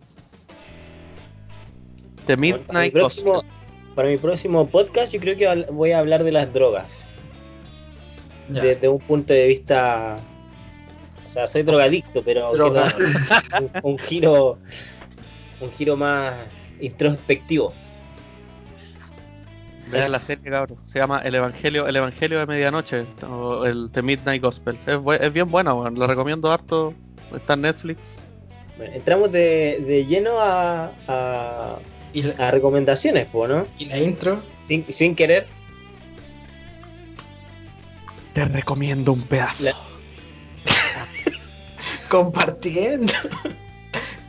The Bueno, para, mi Midnight próximo, para mi próximo podcast, yo creo que voy a hablar de las drogas. Ya. Desde un punto de vista. O sea, soy drogadicto, pero Droga. un giro. Un giro más introspectivo. Vean la serie, cabrón. Se llama El Evangelio, El Evangelio de Medianoche, o el The Midnight Gospel. Es, bu- es bien buena, weón. La recomiendo harto. Está en Netflix. Bueno, entramos de, de lleno a, a, Y, la, a recomendaciones, pues, ¿no? y la intro, Sin, sin querer. Te recomiendo un pedazo. La- compartiendo.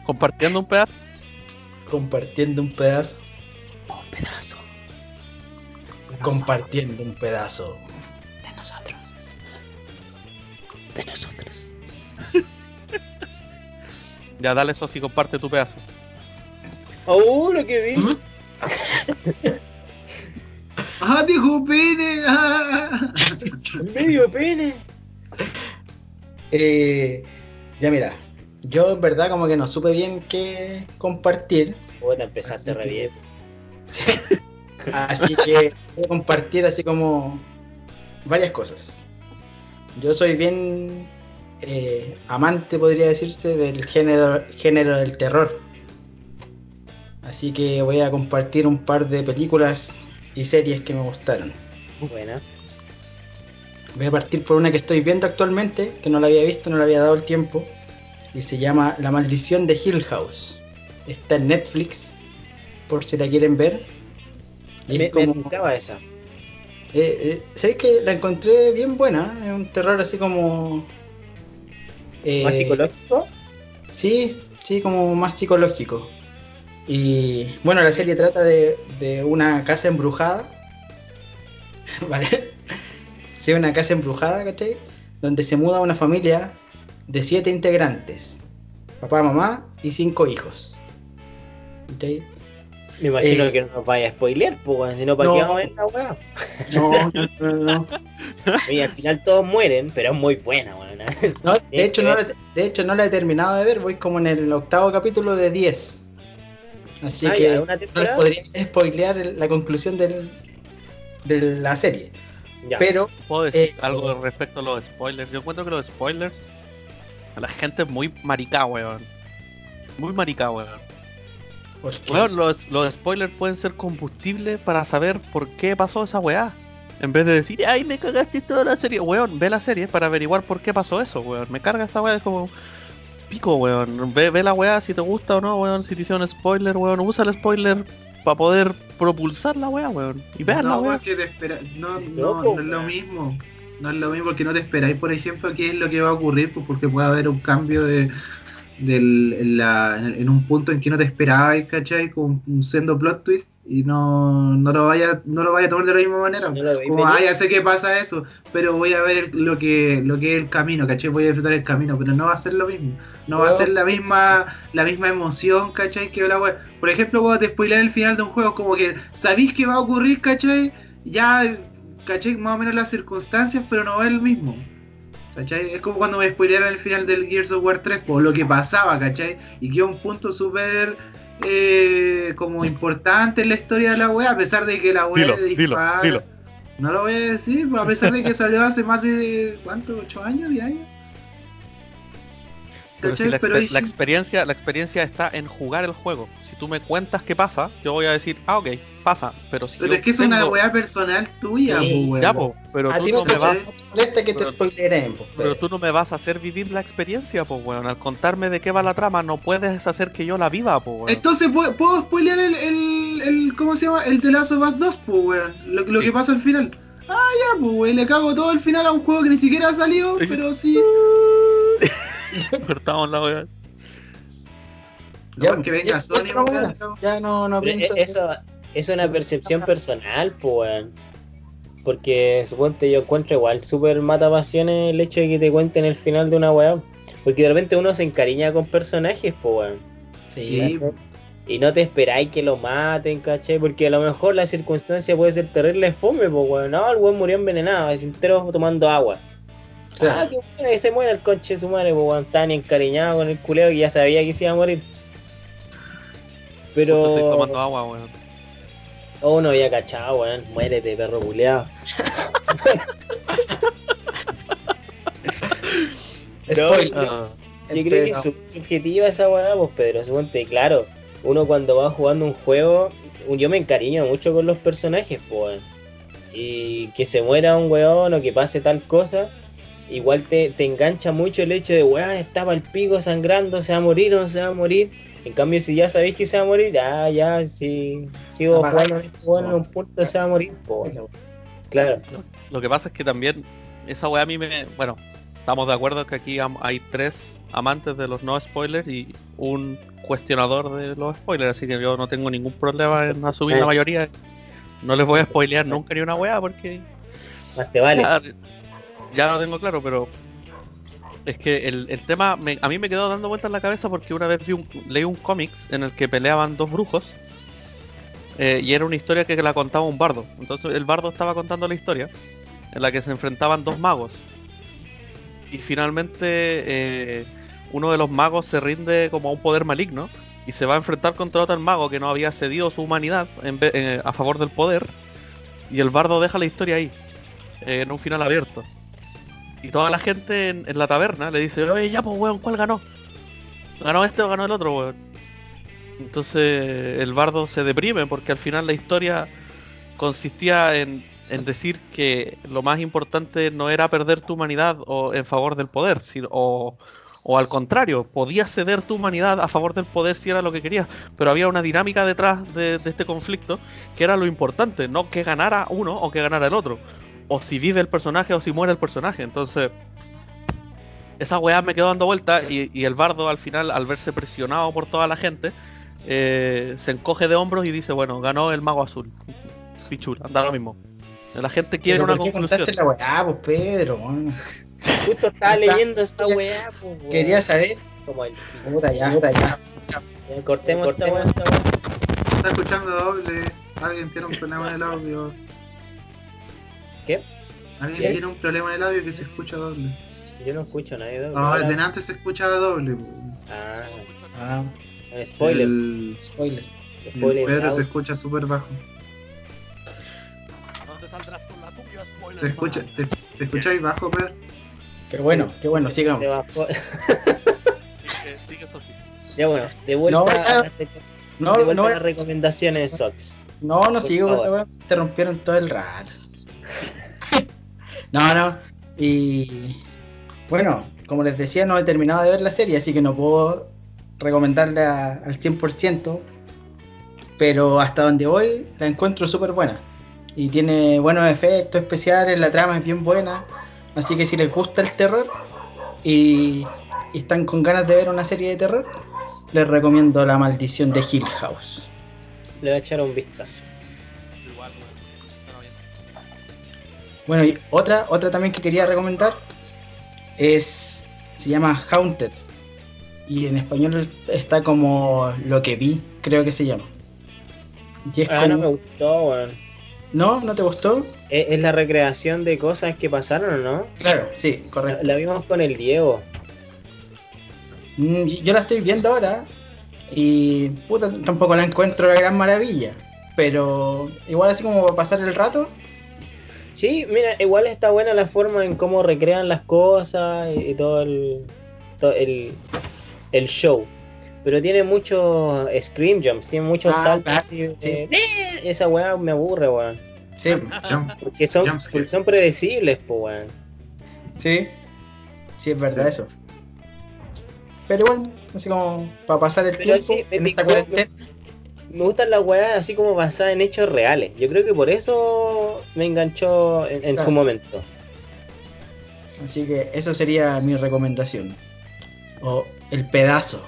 Compartiendo un pedazo. compartiendo un pedazo. Compartiendo un pedazo. de nosotros. De nosotros. Ya dale eso si comparte tu pedazo. Oh, lo que vi. ¡Ah, dijo pene! ¡Ah! Medio pene. Eh, ya mira, yo en verdad como que no supe bien qué compartir. Puta, empezaste Así re que- bien. Así que voy a compartir así como varias cosas. Yo soy bien eh, amante, podría decirse, del género, género del terror. Así que voy a compartir un par de películas y series que me gustaron. Buena. Voy a partir por una que estoy viendo actualmente, que no la había visto, no le había dado el tiempo, y se llama La maldición de Hill House. Está en Netflix, por si la quieren ver. Y Me, es me como- pintaba esa. eh, eh, ¿Sabes que la encontré bien buena? Es un terror así como. eh, ¿Más psicológico? Sí, sí, como más psicológico. Y bueno, la serie trata de, de una casa embrujada. ¿Vale? Sí, una casa embrujada, ¿cachai? Donde se muda una familia de siete integrantes: papá, mamá y cinco hijos. ¿Cachai? Me imagino Eh, que no nos vaya a spoilear, pues, si no, ¿para qué vamos a ver la weá? No, no, no. Y al final todos mueren, pero es muy buena, weón. No, de, hecho, no la, de hecho, no la he terminado de ver, voy como en el octavo capítulo de 10. Así Ah, que ya, no ¿una les temporada? podría spoilear la conclusión del, de la serie. Ya. Pero, ¿Puedo decir Eh, algo respecto a los spoilers? Yo encuentro que los spoilers. A la gente es muy maricá, weón. Muy maricá, weón. Porque Weón, los, los spoilers pueden ser combustible para saber por qué pasó esa weá. En vez de decir, ay, me cagaste toda la serie. Weón, ve la serie para averiguar por qué pasó eso, weón. Me carga esa weá, es como pico, weón. Ve, ve la weá si te gusta o no, weón. Si te hicieron spoiler, weón. Usa el spoiler para poder propulsar la weá, weón. Y vean la weá. porque te espera... no, No, no, es lo mismo. No es lo mismo porque no te esperáis, por ejemplo, qué es lo que va a ocurrir, pues porque puede haber un cambio de del, en, la- en el- en un punto en que no te esperabas, ¿cachai? Con un sendo plot twist y no, no lo vaya no lo vaya a tomar de la misma manera. No Como, ah, ya sé que pasa eso, pero voy a ver el- lo que lo que es el camino, ¿cachai? Voy a disfrutar el camino, pero no va a ser lo mismo. No va a ser la misma la misma emoción, ¿cachai? Que la wea. Por ejemplo, cuando te spoilean el final de un juego, como que sabéis que va a ocurrir, ¿cachai? Ya, ¿cachai? Más o menos las circunstancias, pero no es el mismo. ¿Cachai? Es como cuando me spoilearon el final del Gears of War 3, por lo que pasaba, ¿cachai? Y que es un punto súper eh, como importante en la historia de la wea, a pesar de que la wea Dilo, de dilo, dispara- dilo. No lo voy a decir, pues, a pesar de que salió hace más de. ¿Cuánto? ¿8 años? ¿10 años? Pero la, Pero experiencia, la experiencia está en jugar el juego. Tú me cuentas qué pasa, yo voy a decir, ah, ok, pasa. Pero si Pero es que es una weá personal tuya, Sí, pues, weón. Ya, po, pero a tú ti no no me te vas, molesta que te pero- pues, pero tú no me vas a hacer vivir la experiencia, pues, weón. Al contarme de qué va la trama, no puedes hacer que yo la viva, pues, weón. Entonces ¿puedo, puedo spoilear el, el, el- ¿Cómo se llama? El de Last of Us 2, pues, weón. Lo, lo Sí. que pasa al final. Ah, ya, pues, weón. Le cago todo el final a un juego que ni siquiera ha salido, pero sí. Cortamos la weón. Ya, No, que venga es- Sony. Ya no, no pienso. e- eso es una percepción personal, pues, weón. Porque suponte yo encuentro igual súper mata pasiones el hecho de que te cuenten el final de una weá. Porque de repente uno se encariña con personajes, pues, weón. Sí, Y no te esperáis que lo maten, ¿cachai? Porque a lo mejor la circunstancia puede ser terrible fome, pues, weón. No, el weón murió envenenado, es entero tomando agua. Claro. Ah, qué bueno que se muere el conche de su madre, pues, weón. Tan encariñado con el culeo que ya sabía que se iba a morir. Justo estoy Pero. tomando agua, weón. Oh, no había cachado, weón. Muérete, perro culeado. Spoiler. Yo creo que es sub- subjetiva esa weá, pues Pedro, suponte, claro, uno cuando va jugando un juego, yo me encariño mucho con los personajes, pues, y que se muera un weón o que pase tal cosa, igual te, te engancha mucho el hecho de, weón, estaba el pico sangrando, se va a morir o no se va a morir. En cambio, si ya sabéis que se va a morir, ya, ya, si sigo jugando weón en un punto se va a morir, pues, weón. Claro. Lo que pasa es que también esa weá a mí me. Bueno, estamos de acuerdo que aquí am- hay tres amantes de los no spoilers y un cuestionador de los spoilers, así que yo no tengo ningún problema en asumir la mayoría. No les voy a spoilear nunca ni una weá porque Más te vale. ya, ya lo tengo claro, pero es que el, el tema me- a mí me quedó dando vueltas en la cabeza porque una vez vi un- leí un cómics en el que peleaban dos brujos eh, y era una historia que la contaba un bardo. Entonces el bardo estaba contando la historia en la que se enfrentaban dos magos. Y finalmente eh, uno de los magos se rinde como a un poder maligno y se va a enfrentar contra otro mago que no había cedido su humanidad en eh, a favor del poder. Y el bardo deja la historia ahí, en un final abierto. Y toda la gente en, en la taberna le dice, oye, ya pues weón, ¿cuál ganó? ¿Ganó este o ganó el otro, weón? Entonces el bardo se deprime porque al final la historia consistía en, en decir que lo más importante no era perder tu humanidad o en favor del poder, sino, o, o al contrario, podías ceder tu humanidad a favor del poder si era lo que querías, pero había una dinámica detrás de, de este conflicto que era lo importante, no que ganara uno o que ganara el otro, o si vive el personaje o si muere el personaje, entonces esa weá me quedó dando vuelta y, y el bardo al final, al verse presionado por toda la gente, eh, se encoge de hombros y dice, bueno, ganó el mago azul. Pichula, anda lo mismo. La gente quiere una ¿por qué conclusión. la weá, pues Pedro? Justo estaba leyendo esta weá, pues. Quería saber. Como el- Puta ya, puta ya. Cortemos weá, esta weá. Está escuchando doble. Alguien tiene un problema en el audio. ¿Qué? Alguien ¿Qué? tiene un problema en el audio que se escucha doble. Yo no escucho a nadie. doble. Ahora, Ahora- de antes se escuchaba doble. Ah, Ah, spoiler. El, spoiler. el spoiler. Pedro se escucha súper bajo. Se escucha, te, te escucháis bajo, Pedro. Qué bueno, qué bueno, sigamos. ya bueno, de vuelta, No, a, ya- las No, de vuelta no, a las recomendaciones de Sox. no, no por sigo. Te rompieron todo el rato. No, no. Y bueno, como les decía, no he terminado de ver la serie, así que no puedo recomendarla al 100%. Pero hasta donde voy la encuentro súper buena. Y tiene buenos efectos especiales, la trama es bien buena. Así que si les gusta el terror y, están con ganas de ver una serie de terror, les recomiendo La Maldición de Hill House. Le voy a echar un vistazo. Bueno, y otra, otra también que quería recomendar es. se llama Haunted. Y en español está como lo que vi, creo que se llama. Y es Ah, como- no me gustó, weón. ¿No? ¿No te gustó? Es, es la recreación de cosas que pasaron, ¿o no? Claro, sí, La, correcto. la vimos con el Diego. Mm, Yo la estoy viendo ahora y puta, tampoco la encuentro la gran maravilla. Pero igual así como para pasar el rato, Sí, mira, igual está buena la forma en cómo recrean las cosas y, y todo el, todo el, el show. Pero tiene muchos scream jumps, tiene muchos Ah, saltos claro, sí. ¡Eh! Esa weá me aburre, weón. sí, Jump. Porque son, porque son predecibles, po, weón. sí, sí es verdad Sí. eso. Pero igual, así como para pasar el Pero tiempo sí, me en esta cuarentena. Me gustan las weas así como basadas en hechos reales. Yo creo que por eso me enganchó en, en Claro. su momento. Así que eso sería mi recomendación. O el pedazo.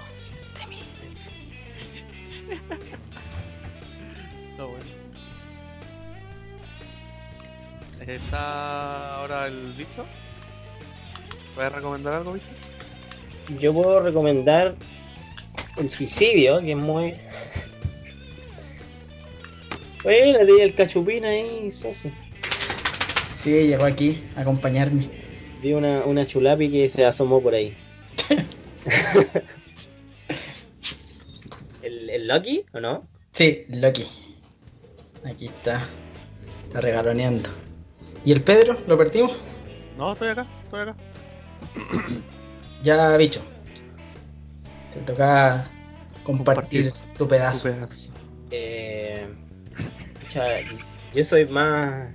Está bueno. Está ahora el bicho. ¿Puedes recomendar algo, bicho? Yo puedo recomendar el suicidio, que es muy. Bueno, tenía el cachupín ahí, Sosi. Sí, llegó aquí a acompañarme. Vi una, una chulapi que se asomó por ahí. ¿El, ¿El Lucky o no? Sí, Loki. Aquí está. Está regaloneando. ¿Y el Pedro? ¿Lo perdimos? No, estoy acá, estoy acá. Ya, bicho. Te toca compartir, Compartir. tu pedazo. Tu pedazo. Eh, pucha, yo soy más.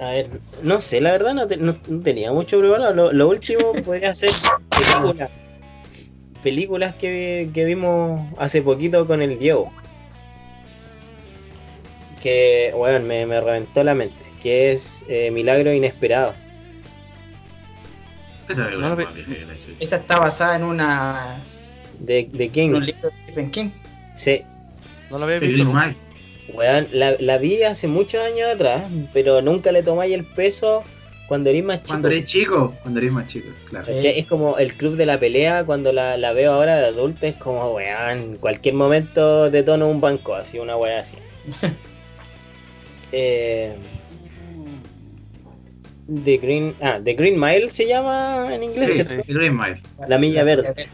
A ver, no sé, la verdad no, te- no- no tenía mucho preparado. Lo, lo último podría ser películas. Películas que, que vimos hace poquito con el Diego. Que, bueno, me, me reventó la mente. Que es eh, Milagro Inesperado. Esa No está basada en una De, de en King. un libro de Stephen King. Sí. No lo había The visto. Nunca. La, la vi hace muchos años atrás, pero nunca le tomáis el peso cuando eres más chico. Cuando eres chico, cuando eres más chico, claro. Es como el club de la pelea, cuando la, la veo ahora de adulta, es como, weón, en cualquier momento detono un banco, así, una weá así. eh, The Green, ah, The Green Mile se llama en inglés, Sí, el Green Mile. La milla verde.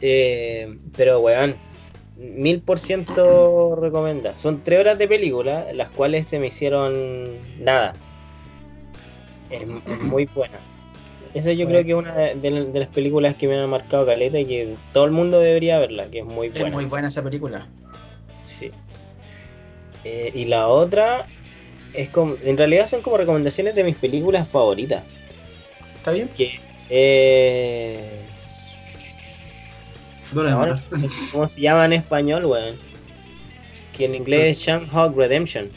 Eh, pero weón, mil por ciento recomenda. Son tres horas de película, las cuales se me hicieron nada. Es, es muy buena. Esa yo creo que es una de, de las películas que me ha marcado caleta y que todo el mundo debería verla, que es muy Es buena. muy buena esa película. Sí. Eh, y la otra es como, en realidad son como recomendaciones de mis películas favoritas. ¿Está bien? Que es ¿Cómo se llama en español, weón? Que en inglés es Shanghai Redemption.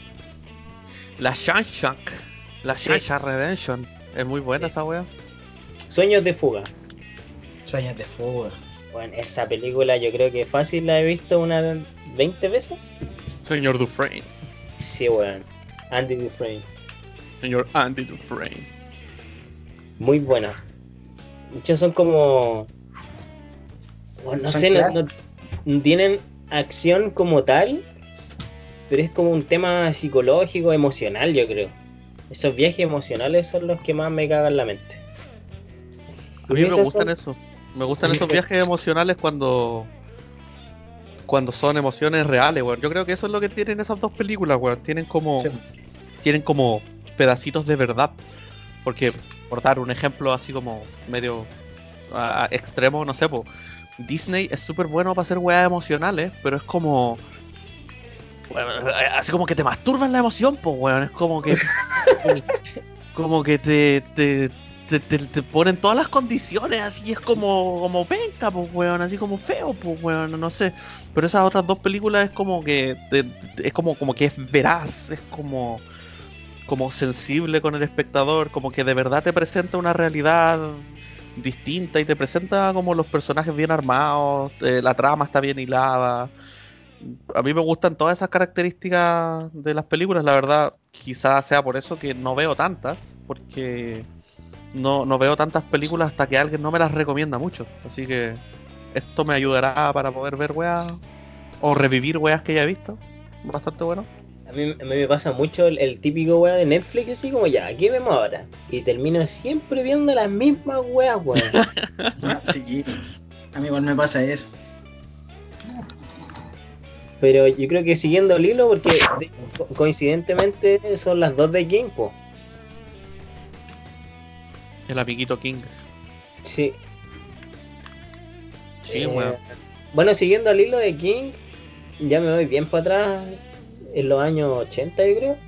La Shanshank. La Sí. Shanshank Redemption. Es muy buena Sí. esa wea. Sueños de fuga. Sueños de fuga. Bueno, esa película yo creo que fácil la he visto unas 20 veces. Señor Dufresne. Sí, weón. Andy Dufresne. Señor Andy Dufresne. Muy buena. De hecho, son como. Bueno, no sé, no, tienen acción como tal, pero es como un tema psicológico, emocional, yo creo. Esos viajes emocionales son los que más me cagan la mente. A mí me gustan son- eso. Me gustan esos viajes emocionales cuando. Cuando son emociones reales, weón. Yo creo que eso es lo que tienen esas dos películas, weón. Tienen como. Sí. Tienen como pedacitos de verdad. Porque, por dar un ejemplo así como medio extremo, no sé, po, Disney es súper bueno para hacer weas emocionales, pero es como. bueno, así como que te masturban la emoción, pues, weón. Es como que. como que te, te, te, te- te ponen todas las condiciones, así es como, como penca, pues, weón, así como feo, pues, weón, no sé. Pero esas otras dos películas es como que, es como, como que es veraz, es como, como sensible con el espectador, como que de verdad te presenta una realidad distinta y te presenta como los personajes bien armados, eh, la trama está bien hilada. A mí me gustan todas esas características de las películas, la verdad, quizás sea por eso que no veo tantas, porque no, no veo tantas películas hasta que alguien no me las recomienda mucho. Así que esto me ayudará para poder ver weas o revivir weas que ya he visto. Bastante bueno. A mí, a mí me pasa mucho el, el típico weá de Netflix, así como ya, ¿qué vemos ahora? Y termino siempre viendo las mismas weas, weón. Ah, sí. A mí igual me pasa eso. Pero yo creo que siguiendo el hilo, porque de- co- coincidentemente son las dos de King, po. El amiguito King. Sí. Sí, Eh, weón. Bueno, siguiendo el hilo de King, ya me voy bien para atrás, en los años 80 yo creo.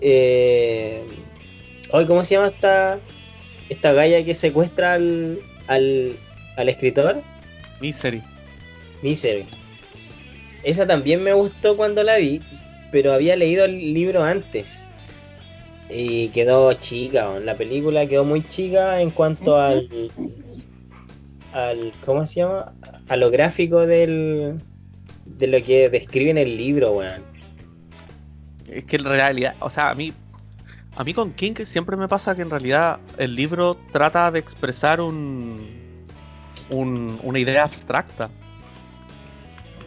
Eh, hoy, ¿cómo se llama esta, esta galla que secuestra al, al, al escritor? Misery. Misery. Esa también me gustó cuando la vi, pero había leído el libro antes. Y quedó chica, la película quedó muy chica en cuanto al, al ¿cómo se llama? A lo gráfico del, de lo que describe en el libro, weón. Es que en realidad, o sea, a mí, a mí con King siempre me pasa que en realidad el libro trata de expresar un, un- una idea abstracta,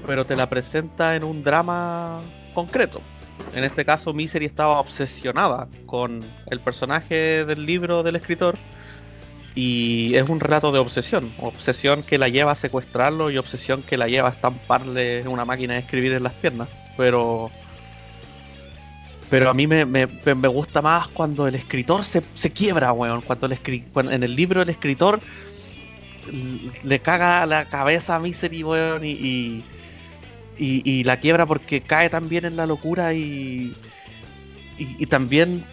pero te la presenta en un drama concreto. En este caso, Misery estaba obsesionada con el personaje del libro del escritor y es un relato de obsesión, obsesión que la lleva a secuestrarlo y obsesión que la lleva a estamparle una máquina de escribir en las piernas, pero pero a mí me, me- me gusta más cuando el escritor se, se quiebra, weón. Cuando, el escri- en el libro el escritor le caga la cabeza a Misery, weón, y, y, y- y la quiebra porque cae también en la locura y, y también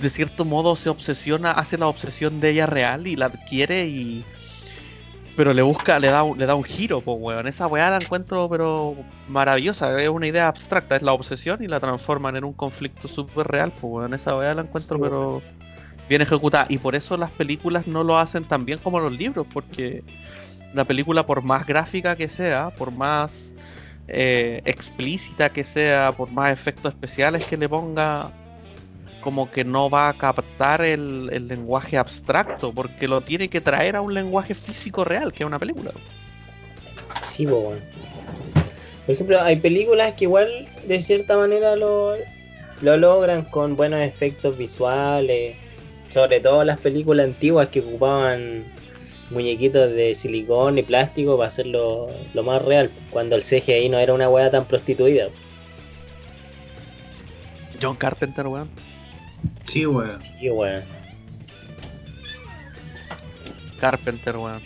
de cierto modo se obsesiona, hace la obsesión de ella real y la adquiere y... Pero le busca, le da, un- le da un giro, pues, weón. Esa weá la encuentro, pero maravillosa. Es una idea abstracta, es la obsesión y la transforman en un conflicto súper real, pues, weón. Esa weá la encuentro, Sí, pero bien ejecutada. Y por eso las películas no lo hacen tan bien como los libros, porque la película, por más gráfica que sea, por más eh, explícita que sea, por más efectos especiales que le ponga, como que no va a captar el, el lenguaje abstracto, porque lo tiene que traer a un lenguaje físico real, que es una película. Sí, weón. Por ejemplo, hay películas que igual de cierta manera lo, lo logran con buenos efectos visuales. Sobre todo las películas antiguas que ocupaban muñequitos de silicón y plástico para hacerlo lo más real. Cuando el CGI no era una weá tan prostituida. John Carpenter, weón. Sí, weón. Sí, weón. Carpenter, weón.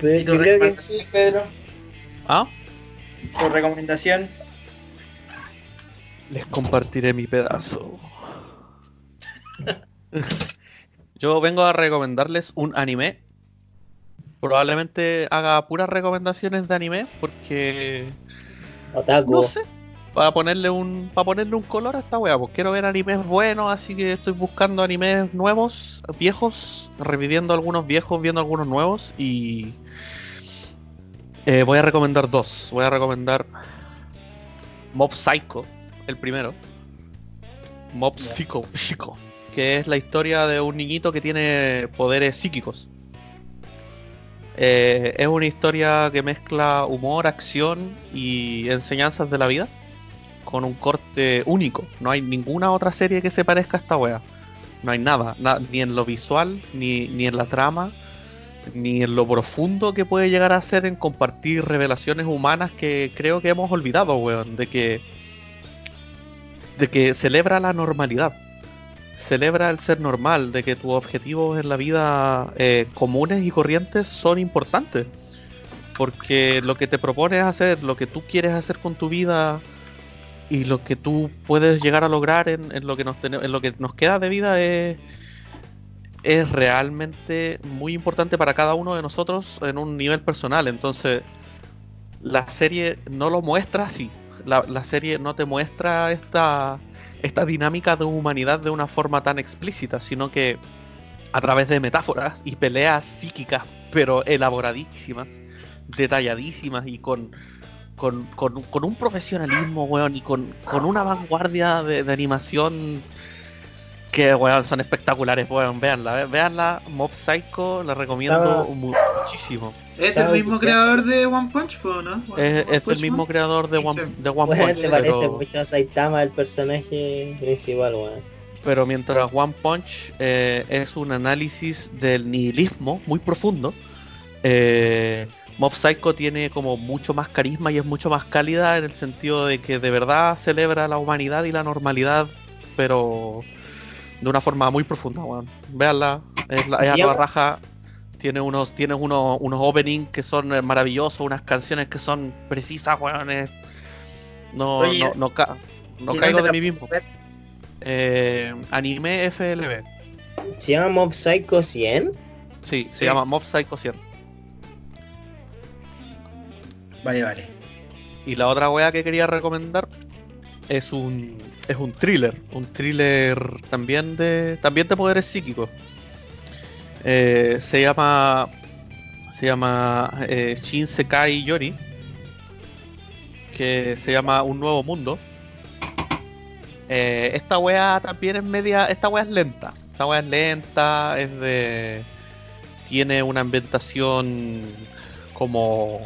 Pero ¿Y tu creo que recomendación, Pedro? ¿Ah? ¿Tu recomendación? Les compartiré mi pedazo. Yo vengo a recomendarles un anime. Probablemente haga puras recomendaciones de anime porque Otaku. no sé, para ponerle un para ponerle un color a esta wea, pues quiero ver animes buenos, así que estoy buscando animes nuevos, viejos, reviviendo algunos viejos, viendo algunos nuevos y eh, voy a recomendar dos. Voy a recomendar Mob Psycho, el primero. Mob Psycho, Psycho, que es la historia de un niñito que tiene poderes psíquicos. Eh, es una historia que mezcla humor, acción y enseñanzas de la vida con un corte único. No hay ninguna otra serie que se parezca a esta wea. No hay nada, na- ni en lo visual, ni, ni en la trama, ni en lo profundo que puede llegar a ser en compartir revelaciones humanas que creo que hemos olvidado, weón. De que, de que celebra la normalidad. Celebra el ser normal, de que tus objetivos en la vida eh, comunes y corrientes son importantes. Porque lo que te propones hacer, lo que tú quieres hacer con tu vida y lo que tú puedes llegar a lograr en, en lo, que nos en lo que nos queda de vida es, es realmente muy importante para cada uno de nosotros en un nivel personal. Entonces, la serie no lo muestra así. La, la serie no te muestra esta, esta dinámica de humanidad de una forma tan explícita, sino que a través de metáforas y peleas psíquicas, pero elaboradísimas, detalladísimas y con, con, con- con un profesionalismo, weón, y con, con una vanguardia de, de animación que, weón, son espectaculares, weón, veanla, ve- veanla, Mob Psycho, la recomiendo Estaba- mu- muchísimo. ¿Este es Estaba el mismo creador de One Punch Man, ¿no? Es, One es el mismo Man. creador de One, de Punch, te parece pero, mucho a Saitama el personaje principal, weón. pero mientras One Punch eh, es un análisis del nihilismo muy profundo, eh, Mob Psycho tiene como mucho más carisma y es mucho más cálida en el sentido de que de verdad celebra la humanidad y la normalidad, pero de una forma muy profunda, weón. Veanla, es, la, es raja. Tiene unos, tiene unos, unos openings que son eh, maravillosos, unas canciones que son precisas, weón. es- No, Oye, no, no, ca- no ¿Y caigo de mí mismo. Eh, anime FLB. ¿Se llama Mob Psycho 100? Sí, se Sí. llama Mob Psycho 100. Vale, vale. Y la otra wea que quería recomendar es un es un thriller, un thriller también de también de poderes psíquicos. Eh, se llama se llama eh, Shinsekai Yori, que se llama Un Nuevo Mundo. Eh, esta wea también es media, esta wea es lenta, esta wea es lenta, es de tiene una ambientación como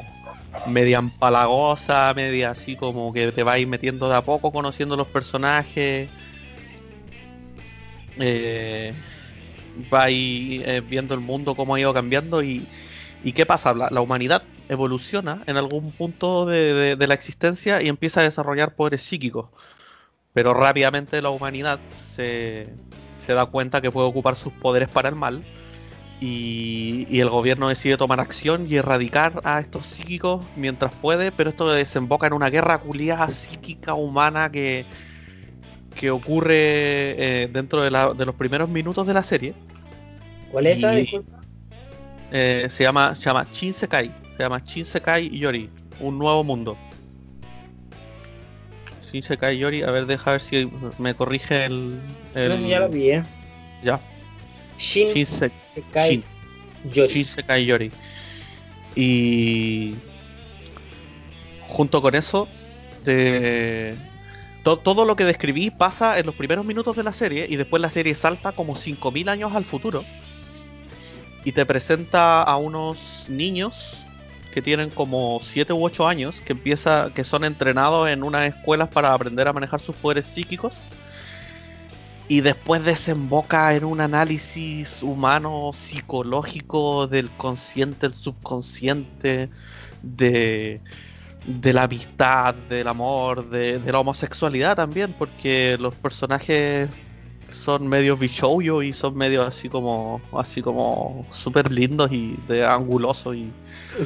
media empalagosa, media así como que te vais metiendo de a poco conociendo los personajes. Eh, vais eh, viendo el mundo cómo ha ido cambiando y, y qué pasa, la, humanidad evoluciona en algún punto de, de- de la existencia y empieza a desarrollar poderes psíquicos. Pero rápidamente la humanidad se, se da cuenta que puede ocupar sus poderes para el mal y, y el gobierno decide tomar acción y erradicar a estos psíquicos mientras puede, pero esto desemboca en una guerra culiada psíquica humana que, que ocurre eh, dentro de, la- de los primeros minutos de la serie. ¿Cuál es esa? Disculpa. Eh, se llama se llama Shinsekai, se llama Shinsekai Yori, un nuevo mundo. Shinsekai Yori, a ver, deja ver si me corrige el, el No ya lo vi, eh. ya. Shin Shinse- Sekai Shin- Yori. Y junto con eso, to- todo lo que describí pasa en los primeros minutos de la serie y después la serie salta como 5000 años al futuro y te presenta a unos niños que tienen como 7 u 8 años que empieza que son entrenados en unas escuelas para aprender a manejar sus poderes psíquicos y después desemboca en un análisis humano psicológico del consciente, el subconsciente, de, de la amistad, del amor, de, de la homosexualidad también, porque los personajes son medio bichouyo y son medio así como así como súper lindos y de angulosos y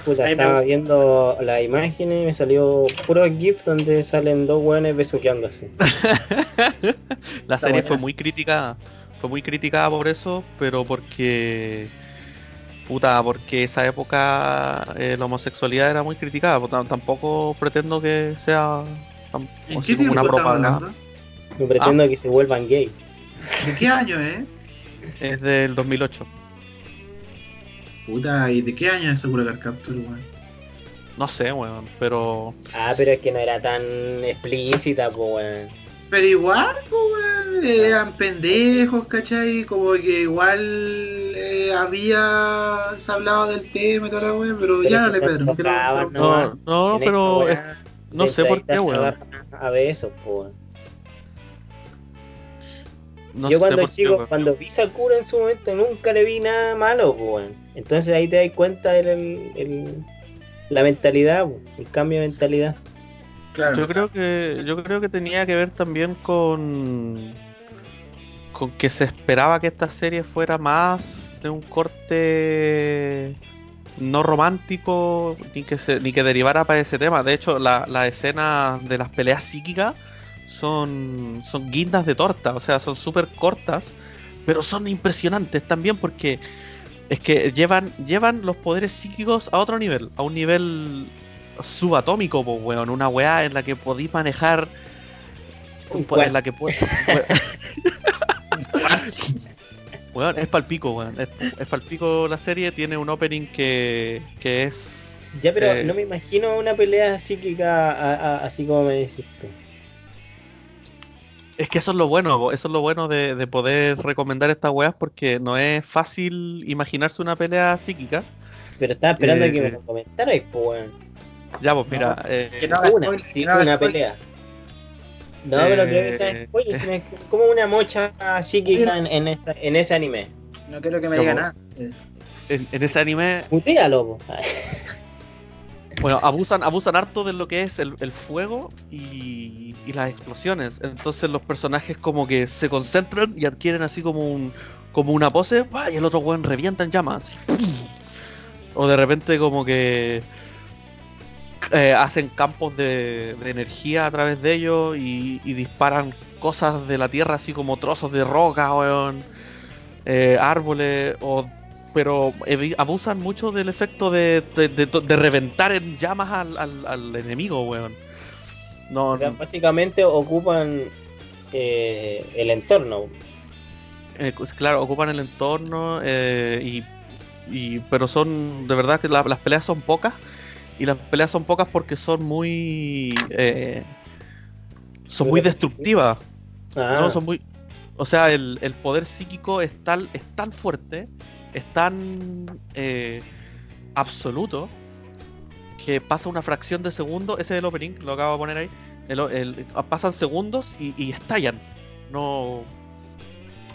Puta, me estaba viendo las imágenes y me salió puro GIF donde salen dos hueones besuqueándose. la serie buena. fue muy criticada fue muy criticada por eso pero porque puta porque esa época eh, la homosexualidad era muy criticada pues, tam- tampoco pretendo que sea tam- ¿En así qué como tiempo una propaganda hablando? Me pretendo que se vuelvan gay. ¿De qué año, eh? es del 2008 Puta, ¿y de qué año es Sakura Card Capture, weón? no sé weón pero Ah, pero es que no era tan explícita, pues weón. Pero igual, pues, weón, eran pendejos, ¿cachai? Como que igual eh, había se hablaba del tema y toda la weón, pero, Pero ya se dale, Pedro, no no pero es- no sé por qué weón A besos, pues weón. No Yo cuando qué, chico, weón. cuando vi Sakura en su momento, nunca le vi nada malo, pues. Entonces ahí te das cuenta el- el- la mentalidad, pues, el cambio de mentalidad. Claro. Yo creo que yo creo que tenía que ver también con con que se esperaba que esta serie fuera más de un corte no romántico ni que se, ni que derivara para ese tema. De hecho, la, la escena de las peleas psíquicas son son guindas de torta, o sea, son súper cortas, pero son impresionantes también porque es que llevan llevan los poderes psíquicos a otro nivel, a un nivel subatómico, pues, weón. Una weá en la que podéis manejar. Un en la que puedes. weón, es palpico, weón. Es, es palpico la serie. Tiene un opening que, que es. Ya, pero Eh. no me imagino una pelea psíquica a- a- así como me decís tú. Es que eso es lo bueno, eso es lo bueno de, de poder recomendar estas weas porque no es fácil imaginarse una pelea psíquica. Pero estaba esperando Eh, que me eh. lo comentarais, pues weón. Ya, pues mira. No, eh, que no haga Una, spoiler, sí, que no haga una pelea. No, pero creo que sea Eh, spoiler, sino como una mocha psíquica en, en, esta- en ese anime. No quiero que me diga po. nada. Eh, en, en ese anime Mutealo, po. Bueno, abusan, abusan harto de lo que es el, el fuego y, y las explosiones. Entonces los personajes como que se concentran y adquieren así como un como una pose, ¡pah! y el otro weón revienta en llamas. O de repente como que eh, hacen campos de, de energía a través de ellos y, y disparan cosas de la tierra así como trozos de roca, weón, eh, árboles, o pero abusan mucho del efecto de, de, de- de reventar en llamas al, al- al enemigo, weón. No, O sea, básicamente ocupan eh, el entorno. eh, pues, claro, ocupan el entorno eh, y, y- pero son de verdad que la- las peleas son pocas y las peleas son pocas porque son muy eh, son muy destructivas. Ah, No, son muy. O sea, el, el poder psíquico es tal, es tan fuerte, es tan eh, absoluto, que pasa una fracción de segundo. Ese es el opening, lo acabo de poner ahí. el- el- pasan segundos y, y estallan. No. O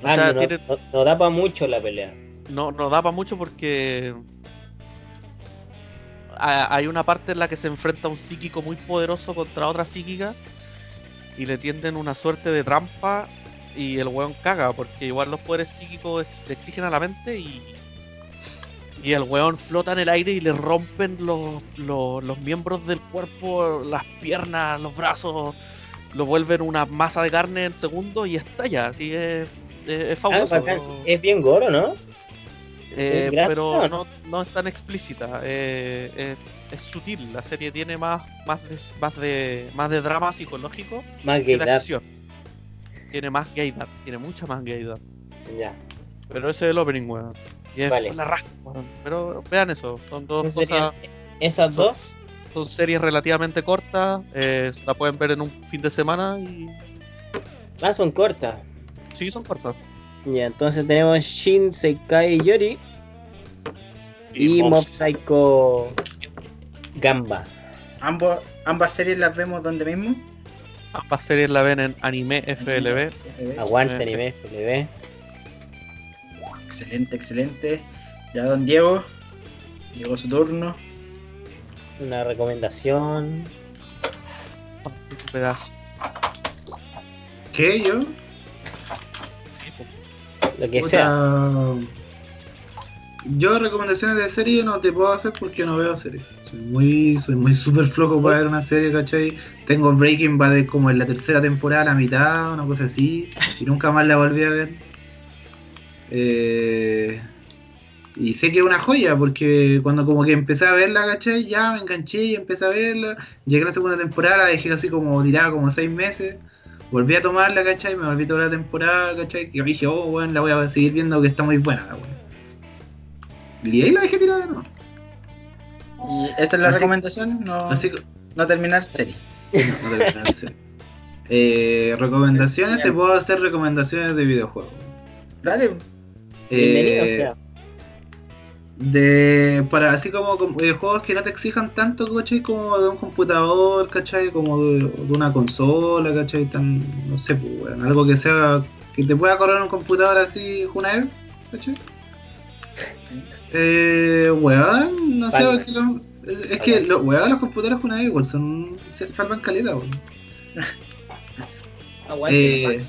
ah, sea, no, tienen- no- no da para mucho la pelea. no, no da para mucho porque ha- hay una parte en la que se enfrenta un psíquico muy poderoso contra otra psíquica y le tienden una suerte de trampa y el weón caga porque igual los poderes psíquicos le exigen a la mente y y el weón flota en el aire y le rompen los, los, los miembros del cuerpo, las piernas, los brazos, lo vuelven una masa de carne en segundos y estalla, así es, es, es Ah, fabuloso. Es bien goro, ¿no? Eh, ¿Es gráfica pero no, no es tan explícita. eh, eh, es sutil. La serie tiene más, más, de, más de más de drama psicológico Más que de acción. Tiene más gaydar, tiene mucha más gaydar. Ya. Pero ese es el opening, weón. Y es Vale. la weón. Pero vean eso, son dos cosas. serían esas dos son series relativamente cortas, eh, la pueden ver en un fin de semana y Ah, son cortas. sí, son cortas. Ya, entonces tenemos Shin Sekai Yori y, Mob Psycho Gamba. Ambos, ambas series las vemos donde mismo. Ambas series la ven en Anime FLB. Aguante anime, FLB. Excelente, excelente. Ya don Diego. Llegó su turno. Una recomendación. Pedazo. ¿Qué yo? Lo que Puta, sea. Yo recomendaciones de serie no te puedo hacer porque no veo series. Soy muy, soy muy súper flojo para ver una serie, ¿cachai? Tengo Breaking Bad como en la tercera temporada, la mitad, una cosa así, y nunca más la volví a ver. Eh, y sé que es una joya porque cuando como que empecé a verla, ¿cachai? Ya me enganché y empecé a verla. Llegué a la segunda temporada, la dejé así como tirada como seis meses. Volví a tomarla, ¿cachai? Me volví toda la temporada, ¿cachai? Y dije, oh, bueno, la voy a seguir viendo que está muy buena la weá. Y ahí la dejé tirada, ¿no? Y esta es la Así- recomendación, no, Así no terminar serie. no te voy a hacer. Eh, recomendaciones, te puedo hacer recomendaciones de videojuegos. Dale. Bienvenido, Eh, o sea. de para así como con videojuegos que no te exijan tanto, ¿cachai? Como de un computador, ¿cachai? Como de, de una consola, ¿cachai? Tan, no sé, pues, algo que sea que te pueda correr un computador así, una vez, ¿cachai? Eh, weón, no sé, porque lo- es es que los weón, los computadores una vez igual son, se- salvan caleta, weón. Aguante, el Eh,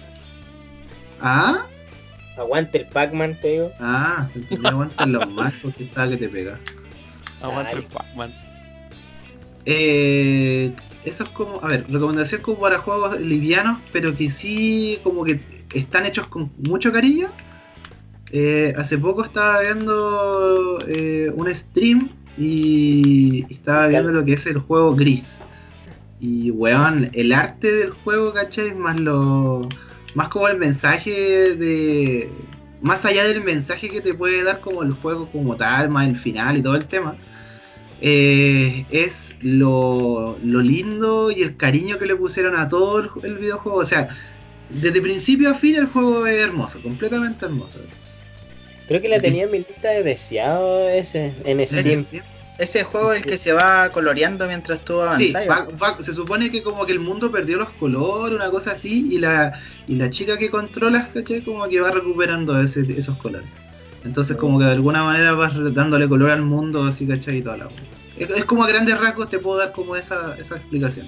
¿Ah? Aguante el Pac-Man, te digo. Ah, aguantan los más porque estaba que te pega. Aguanta el. Pac-Man. Eh, eso es como, a ver, recomendación como para juegos livianos, pero que sí como que están hechos con mucho cariño. Eh, hace poco estaba viendo eh, un stream y estaba viendo lo que es el juego Gris. Y weón, el arte del juego, ¿cachai? Más lo. Más como el mensaje de. Más allá del mensaje que te puede dar como el juego como tal, más el final y todo el tema. eh, es lo, lo lindo y el cariño que le pusieron a todo el, el videojuego. O sea, desde principio a fin el juego es hermoso, completamente hermoso. Creo que la tenía en mi lista de deseado ese, en Steam. Ese juego es el que se va coloreando mientras tú Sí, avanzas. va- va- se supone que como que el mundo perdió los colores, una cosa así, y la, y la chica que controlas, ¿cachai? Como que va recuperando ese- esos colores. Entonces como que de alguna manera vas dándole color al mundo, así, ¿cachai? Y toda la es, es como a grandes rasgos te puedo dar como esa, esa explicación.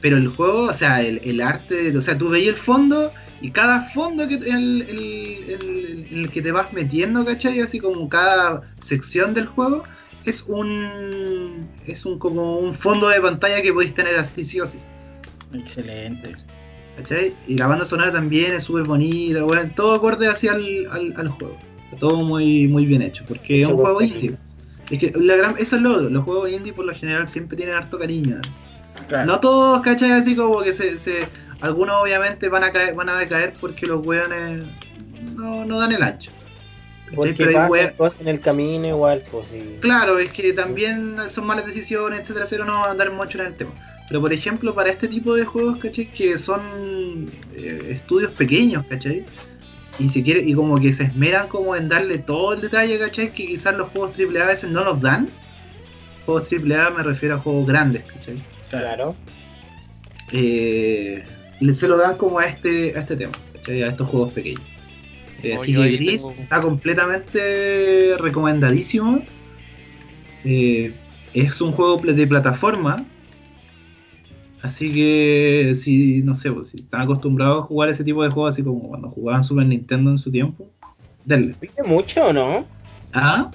Pero el juego, o sea, el, el arte, o sea, tú veías el fondo y cada fondo que el, el- el- el que te vas metiendo, ¿cachai? Así como cada sección del juego es un es un como un fondo de pantalla que podéis tener así sí o sí. Excelente. ¿Cachai? Y la banda sonora también es súper bonita, bueno, todo acorde hacia al, al, al juego. Todo muy, muy bien hecho, porque es un juego indie. Es que la gran, eso es lo otro, los juegos indie por lo general siempre tienen harto cariño. Claro. No todos, ¿cachai? Así como que se, se algunos obviamente van a caer, van a decaer porque los weones no, no dan el ancho. Porque pasan wea- cosas en el camino igual, pues sí. Claro, es que también son malas decisiones, etcétera, etcétera, no van a andar mucho en el tema. Pero por ejemplo, para este tipo de juegos, ¿cachai? Que son eh, estudios pequeños, ¿cachai? Y si quiere, y como que se esmeran como en darle todo el detalle, ¿cachai? Que quizás los juegos AAA a veces no los dan. Juegos AAA me refiero a juegos grandes, ¿cachai? Claro. Eh, se lo dan como a este, a este tema, ¿cachai? A estos juegos pequeños. Eh, Oh, así que Gris tengo- está completamente recomendadísimo. Eh, es un juego de plataforma. Así que si, no sé, pues, si están acostumbrados a jugar ese tipo de juegos, así como cuando jugaban Super Nintendo en su tiempo, denle. ¿Pide mucho o no? ¿Ah?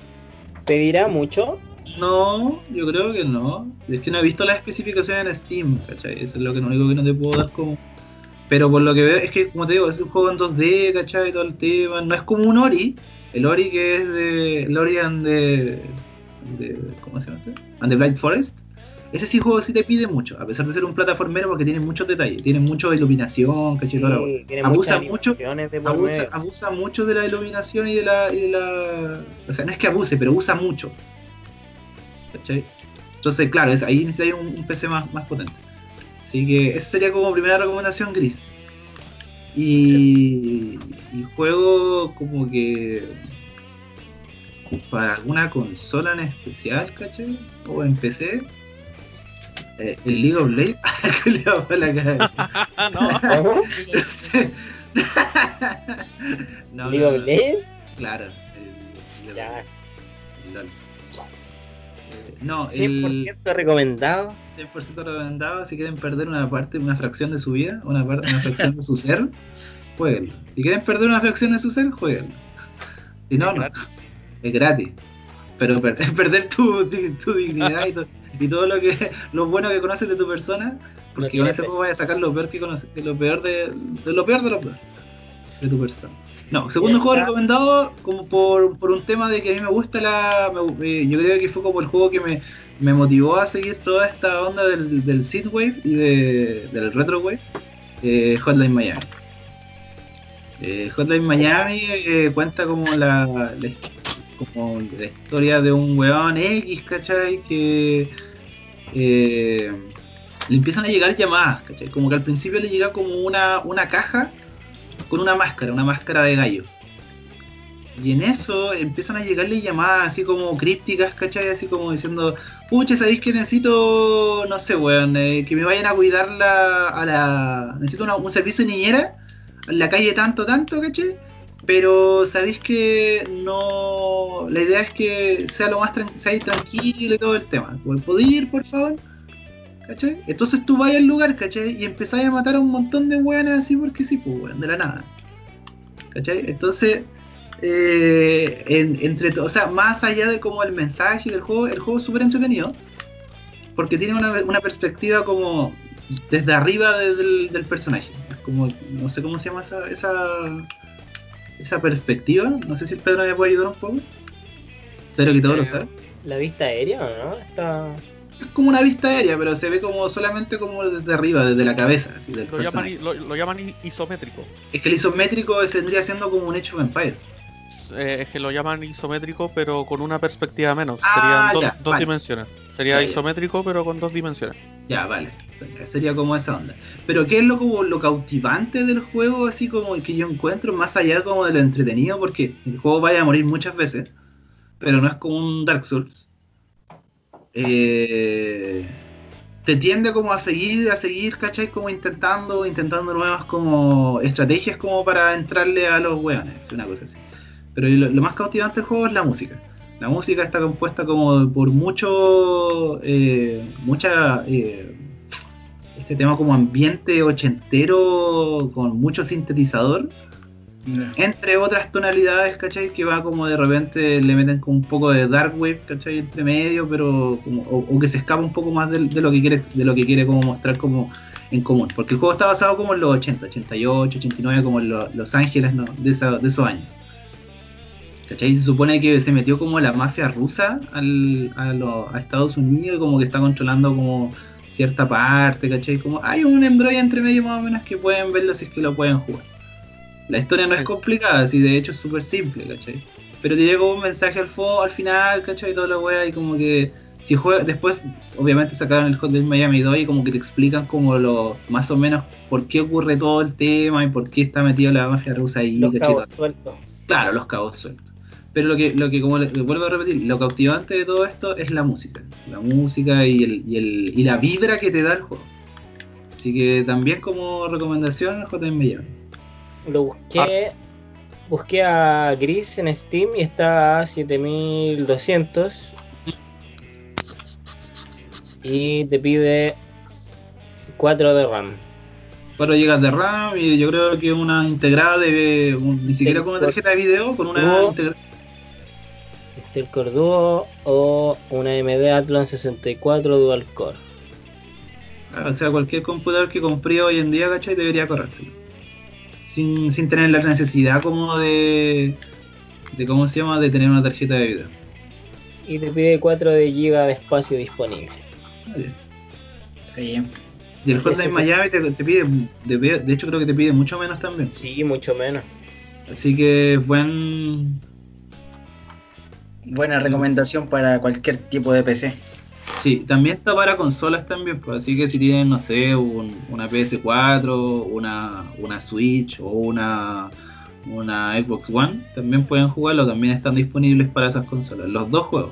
¿Pedirá mucho? No, yo creo que no. Es que no he visto las especificaciones en Steam, ¿cachai? Eso es lo, que, lo único que no te puedo dar como. Pero por lo que veo, es que, como te digo, es un juego en 2D, ¿cachai? Todo el tema. No es como un Ori. El Ori que es de. El Ori and the. de- ¿Cómo se llama este? And the Blind Forest. Ese sí juego sí te pide mucho, a pesar de ser un plataformero porque tiene muchos detalles, tiene mucha iluminación. Sí, tiene Abusa mucho- abusa, abusa mucho de la iluminación y de la, y de la. O sea, no es que abuse, pero usa mucho. ¿Cachai? Entonces, claro, es, ahí necesitáis un, un PC más, más potente. Así que esa sería como primera recomendación gris. Y, y juego como que para alguna consola en especial, ¿cachai? O en PC. eh, el League of Legends. Culeado pa' la cara. no. No League no, of no. Legends. Claro. el- el- Ya. el LOL. Eh, No, el 100% recomendado. 100% recomendado. Si quieren perder una parte, una fracción de su vida, una, parte, una fracción de su ser, jueguenlo. Si quieren perder una fracción de su ser, jueguenlo. Si no, Es no. gratis. Es gratis. Pero per- perder tu, tu dignidad y, to- y todo lo que lo bueno que conoces de tu persona, porque tiene con ese juego vas a sacar lo peor que conoces, lo peor de, de lo peor de lo peor de tu persona. No, segundo juego está. recomendado como por, por un tema de que a mí me gusta la me- eh, yo creo que fue como el juego que me, me motivó a seguir toda esta onda del, del Synthwave y de, del Retrowave, eh, Hotline Miami. Eh, Hotline Miami eh, cuenta como la, la como la historia de un weón X, ¿cachai? Que eh, le empiezan a llegar llamadas, ¿cachai? Como que al principio le llega como una, una caja con una máscara, una máscara de gallo. Y en eso empiezan a llegarle llamadas así como crípticas, ¿cachai? Así como diciendo, pucha, ¿sabéis que necesito, no sé, weón, eh, que me vayan a cuidar la, a la... Necesito una- un servicio de niñera en la calle tanto, tanto, ¿cachai? Pero sabéis que no... La idea es que sea lo más tran- sea tranquilo y todo el tema. ¿Podéis ir, por favor? ¿Cachai? Entonces tú vas al lugar, ¿cachai? Y empezás a matar a un montón de weones así porque sí, pues, weón, de la nada. ¿Cachai? Entonces, eh, en- entre o sea, más allá de como el mensaje del juego, el juego es súper entretenido. Porque tiene una, una perspectiva como desde arriba de- del, del personaje. Es como, no sé cómo se llama esa, esa, esa perspectiva. No sé si Pedro me puede ayudar un poco. Espero que todos lo Eh, saben. ¿La vista aérea o no? Está. Es como una vista aérea, pero se ve como solamente como desde arriba, desde la cabeza, así del Lo llaman, lo, lo llaman isométrico. Es que el isométrico vendría siendo como un hecho of Empire. Eh, es que lo llaman isométrico, pero con una perspectiva menos. Ah, Serían dos, ya, dos vale. dimensiones. Sería Ya, isométrico, pero con dos dimensiones. Ya, vale. Sería como esa onda. Pero ¿qué es lo, como, lo cautivante del juego? Así como que yo encuentro, más allá como de lo entretenido, porque el juego vaya a morir muchas veces, pero no es como un Dark Souls. Eh, te tiende como a seguir, a seguir, ¿cachai? Como intentando, intentando nuevas como estrategias como para entrarle a los weones, una cosa así. Pero lo, más cautivante del juego es la música. La música está compuesta como por mucho, eh, mucha, eh, este tema como ambiente ochentero con mucho sintetizador, entre otras tonalidades, ¿cachai? Que va como de repente le meten como un poco de dark wave, ¿cachai? Entre medio, pero como, o, que se escapa un poco más de, lo que quiere, de lo que quiere como mostrar como en común, porque el juego está basado como en los 80, 88, 89, como en lo- Los Ángeles. De, esa- de esos años. ¿Cachai? Se supone que se metió como la mafia rusa al- a, lo- a Estados Unidos y como que está controlando como cierta parte, ¿cachai? Como hay un embrollo entre medio más o menos que pueden verlo si es que lo pueden jugar. La historia no es complicada, sí, de hecho es súper simple, ¿cachai? Pero te llega un mensaje al, fo- al final, ¿cachai? Y toda la wea y como que si juegas, después obviamente sacaron el Hotline Miami 2 y como que te explican como lo, más o menos por qué ocurre todo el tema y por qué está metida la mafia rusa ahí, Los cabos sueltos. Claro, los cabos sueltos. Pero lo que, lo que como le, vuelvo a repetir, lo cautivante de todo esto es la música. La música y, el, y, el, y la vibra que te da el juego. Así que también como recomendación, JM Miami. Lo busqué. Busqué a Gris en Steam y está a 7200. Y te pide 4 de RAM. 4 GB de RAM y yo creo que una integrada de. un- ni siquiera con una tarjeta de video, con una integrada. Intel Core Duo o una AMD Athlon 64 Dual Core. Ah, O sea, cualquier computador que compré hoy en día, ¿cachai? Debería correrte. Sin, sin tener la necesidad como de. de ¿Cómo se llama? De tener una tarjeta de video. Y te pide 4 de GB de espacio disponible. Está bien. Y el Hotline Miami te, te pide, de, de hecho creo que te pide mucho menos también. Sí, mucho menos. Así que buen... Buena recomendación para cualquier tipo de PC. Sí, también está para consolas también, pues, así que si tienen, no sé, un- una PS4, una, una Switch o una, una Xbox One, también pueden jugarlo, también están disponibles para esas consolas, los dos juegos.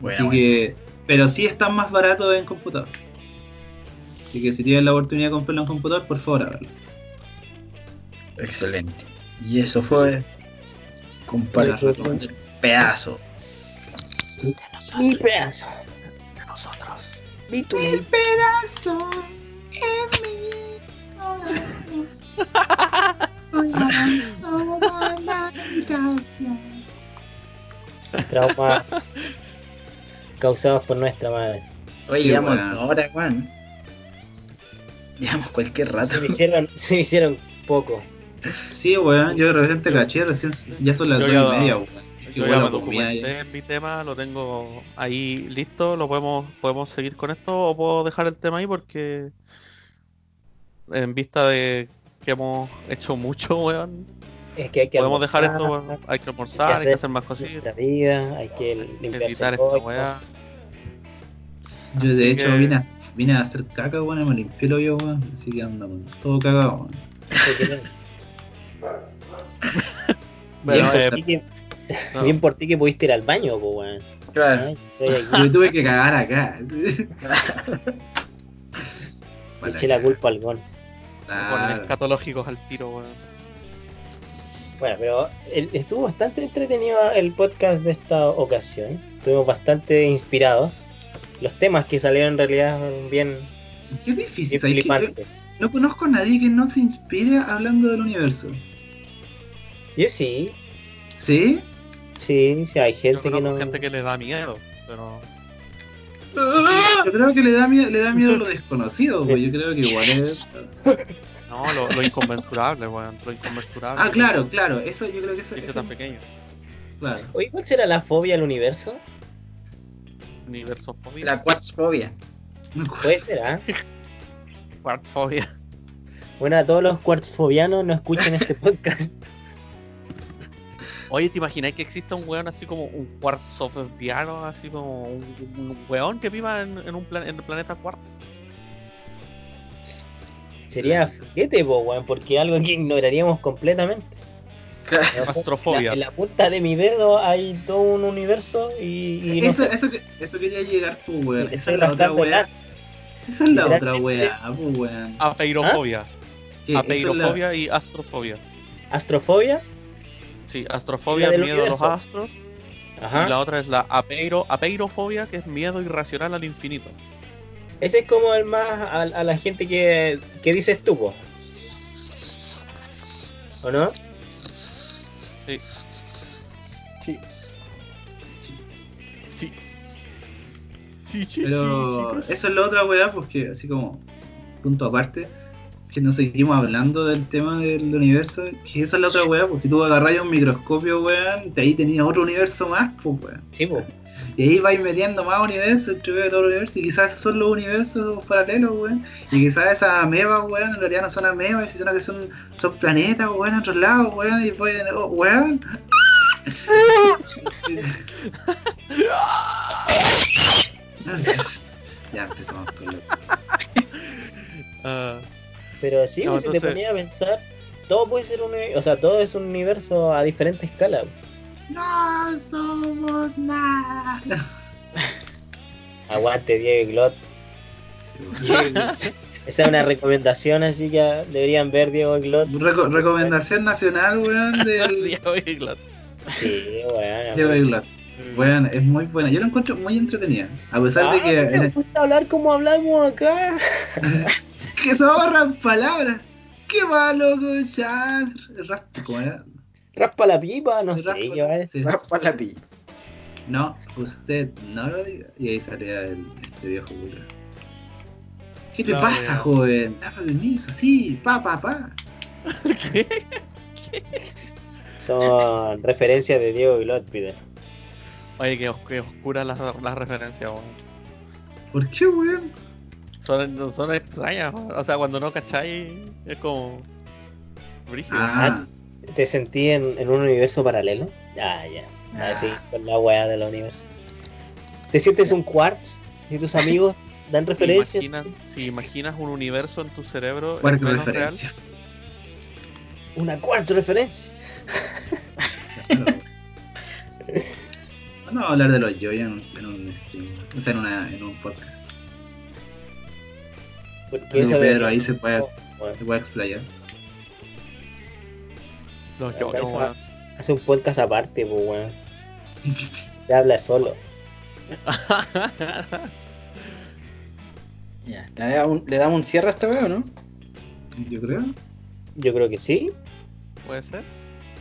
Bueno, así bueno. que, pero sí están más baratos en computador. Así que si tienen la oportunidad de comprarlo en computador, por favor háganlo. Excelente. Y eso fue comparación del pedazo. Mi pedazo. Nosotros. Tu ley. Traumas causados por nuestra madre. Oye, llevamos horas, Juan. Llevamos cualquier rato. Se me hicieron, se me hicieron poco. Sí, weón, yo de repente caché, recién ya son las dos y media, weón. Que Yo weón, ya la me documenté en mi tema, lo tengo ahí listo, lo podemos, podemos seguir con esto o puedo dejar el tema ahí porque en vista de que hemos hecho mucho, weón, Es que hay que podemos dejar esto, weón, hay que almorzar, hay que hacer más cositas, vida, hay que hay el esta weá. Yo de hecho que- vine, a, vine a hacer caca, weón, y me limpié el hoyo, weón. Así que andamos todo cagado, weón. Bueno, eh, no. bien por ti que pudiste ir al baño, pues, weón. Claro. Aquí. Yo tuve que cagar acá. Le eché la culpa al gol. Claro. escatológicos al tiro, weón. Bueno, pero el- estuvo bastante entretenido el podcast de esta ocasión. Estuvimos bastante inspirados. Los temas que salieron en realidad fueron bien, Qué difícil, bien flipantes. no conozco a nadie que no se inspire hablando del universo. Yo sí, ¿Sí? Sí, sí, hay gente que no. gente que le da miedo, pero Yo creo que le da miedo, le da miedo lo desconocido, pues yo creo que igual es. no, lo, lo inconmensurable, weón, lo inconmensurable. Ah, claro, claro, eso yo creo que eso, eso tan pequeño. claro. Oye, ¿cuál será la fobia al universo? Universo fobia. La quartzfobia. Puede ser, ¿ah? Quartz fobia. Bueno, a todos los quartzfobianos no escuchen este podcast. Oye, ¿te imaginas que exista un weón así como un quartz sofiano, así como un, un weón que viva en, en un plan- en el planeta quartz? Sería fíjate, po, weón, porque algo que ignoraríamos completamente. Astrofobia. En la, en la punta de mi dedo hay todo un universo y, y no eso, sé. eso, eso quería llegar tú, weón. Esa es la otra weá. ano. Esa es la otra weá, pues weón. Apeirofobia. Es la- Apeirofobia y astrofobia. Astrofobia, Sí, astrofobia es miedo a los astros. Y la ajá. otra es la apeiro, apeirofobia, que es miedo irracional al infinito. Ese es como el más a, a la gente que, que dices tú, po. ¿O no? Sí. Sí. Sí. Sí, sí, Pero sí, sí, eso es la otra weá, porque así como punto aparte, que no seguimos hablando del tema del universo, que eso es la otra weá, pues si tú agarras un microscopio, weón, de ahí tenías otro universo más, pues weón. Sí. Y ahí vais metiendo más universos, entre todo el universo, y quizás esos son los universos paralelos, weón. Y quizás esas amebas, weón, en realidad no son amebas, sino que son, son planetas, weón, en otros lados, weón, y pueden, oh, weón. ya empezamos con lo Ah, Pero sí, No, pues, si te ponía a pensar, todo puede ser un o sea, todo es un universo a diferente escala. No somos nada. Aguante Diego y Glot. Esa es una recomendación, así que deberían ver Diego y Glot. Reco- recomendación nacional, weón, del Diego Iglot. Sí, weón. Diego Iglot. Weón, es muy buena. Yo la encuentro muy entretenida. A pesar de que, Ah, me gusta hablar como hablamos acá. Que sobran palabras. Qué malo escuchar. Rap- ¿Cómo era? Raspa la pipa, no sé Raspa- decir. sí. Raspa la pi. No, usted no lo diga. Y ahí salía el, este viejo culo. ¿Qué te La pasa, wea. joven? Da permiso, sí, pa, pa, pa. ¿Qué? Son referencias de Diego y Glot, pide. Oye, qué, os- qué oscura las las referencias, weón. ¿Por qué, weón? Son, son extrañas, o sea, cuando no cacháis, es como. Brígido. Ah, ¿Te sentí en, en un universo paralelo? Ah, ya. Ah. Así, con la weá del universo. ¿Te sientes un quartz? Si tus amigos dan Si referencias. imaginas, si imaginas un universo en tu cerebro menos referencia. Una cuarta referencia. Vamos a hablar de los Joy en un, en un stream, o sea, en, una, en un podcast. Creo que eso Pedro ahí se puede, Bueno, se puede explayar. esa- weón. hace un podcast aparte, pues weón. Te habla solo. Ya, ¿le, da un- le damos un cierre a esta wea o no? Yo creo. Yo creo que sí. ¿Puede ser?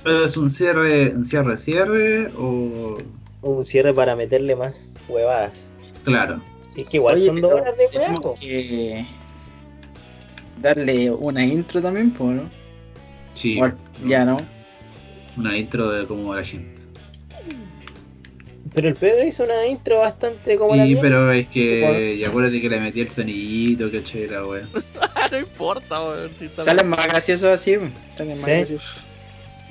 Pero es un cierre, un cierre, cierre o. Un cierre para meterle más huevadas. Claro. Es que igual Oye, son dos horas de que darle una intro también, pues, ¿no? Sí. O- Ya, ¿no? Una intro de cómo la gente. Pero el Pedro hizo una intro bastante como la Sí, mía. pero es que. Y acuérdate que le metí el sonidito, caché, la wea. no importa, weón. Si Salen más graciosos así, más Sí. graciosos.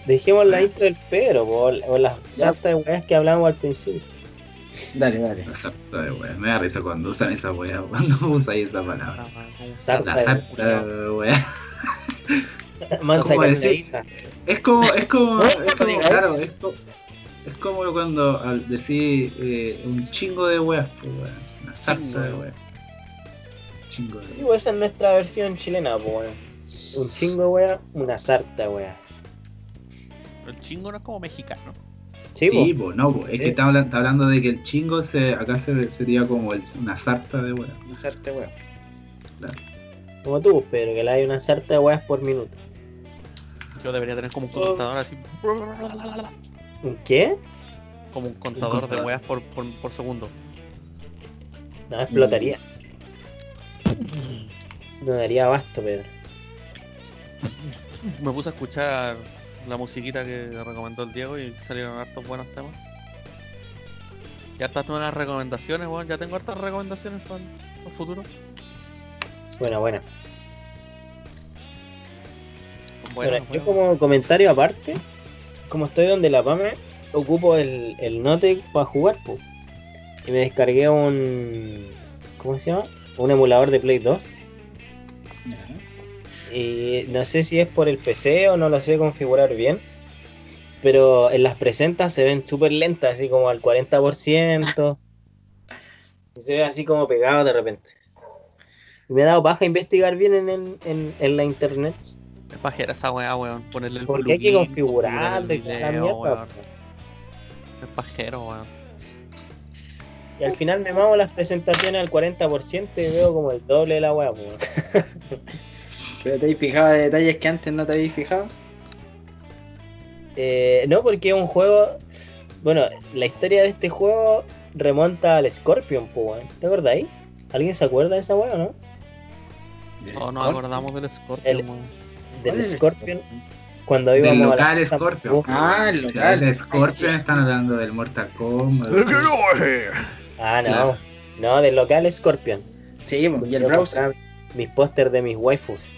Dejemos la intro del Pedro, po, o las de weas que hablábamos al principio. Dale, dale. La sarta de wea. Me da risa cuando usan esa wea, cuando usáis esa palabra. Sarta La sarta de wea. Mansa. Es como, es como, No, es como, claro, es como, es como cuando al decir eh, un chingo de weas, pues weón. Una sarta de weas. Chingo de weas. esa es nuestra versión chilena, pues weón. Un chingo de wea, una sarta de wea. El chingo no es como mexicano. Sí, Sí, pues no, po. es que Sí. está, está hablando de que el chingo se, acá se, sería como el- una sarta de weas. Una sarta, weón. Claro. como tú, Pedro, que le hay una sarta de weas por minuto. Yo debería tener como un Oh. contador así. ¿Un qué? Como un contador de contador. weas por, por, por segundo. No, explotaría. No daría abasto, Pedro. Me puse a escuchar la musiquita que recomendó el Diego y salieron hartos buenos temas. Y hartas nuevas recomendaciones, weón. Ya tengo hartas recomendaciones para el, para el futuro. Bueno, bueno. Bueno, Bueno, yo bueno. como comentario aparte, como estoy donde la PAME, ocupo el, el Notec para jugar, pues. Y me descargué un... ¿Cómo se llama? Un emulador de Play 2. Y no sé si es por el PC o no lo sé configurar bien. Pero en las presentas se ven súper lentas, así como al 40%. Y se ve así como pegado de repente. Y me ha dado paja investigar bien en, el- en, en la internet. Es pajera esa weá, weón. Ponerle el Porque hay que plugin, configurarlo y configurar toda el la video, mierda. weón. Es pajero, weón. Y al final me mamo las presentaciones al 40% y veo como el doble de la weá, pues. Pero te habéis fijado de detalles que antes no te habéis fijado. Eh, no, porque es un juego. Bueno, la historia de este juego remonta al Scorpion, pues. ¿Te acordáis? ¿Alguien se acuerda de esa weá o no? No nos acordamos del Scorpion, El-. Del ¿Cuál es el Scorpion, cuando Del íbamos a la local casa Scorpion. Ah, el local. el Scorpion están hablando del Mortal Kombat. Ah, no. Claro. No, del local Scorpion. Sí, y el browser. Mis pósters de mis waifus.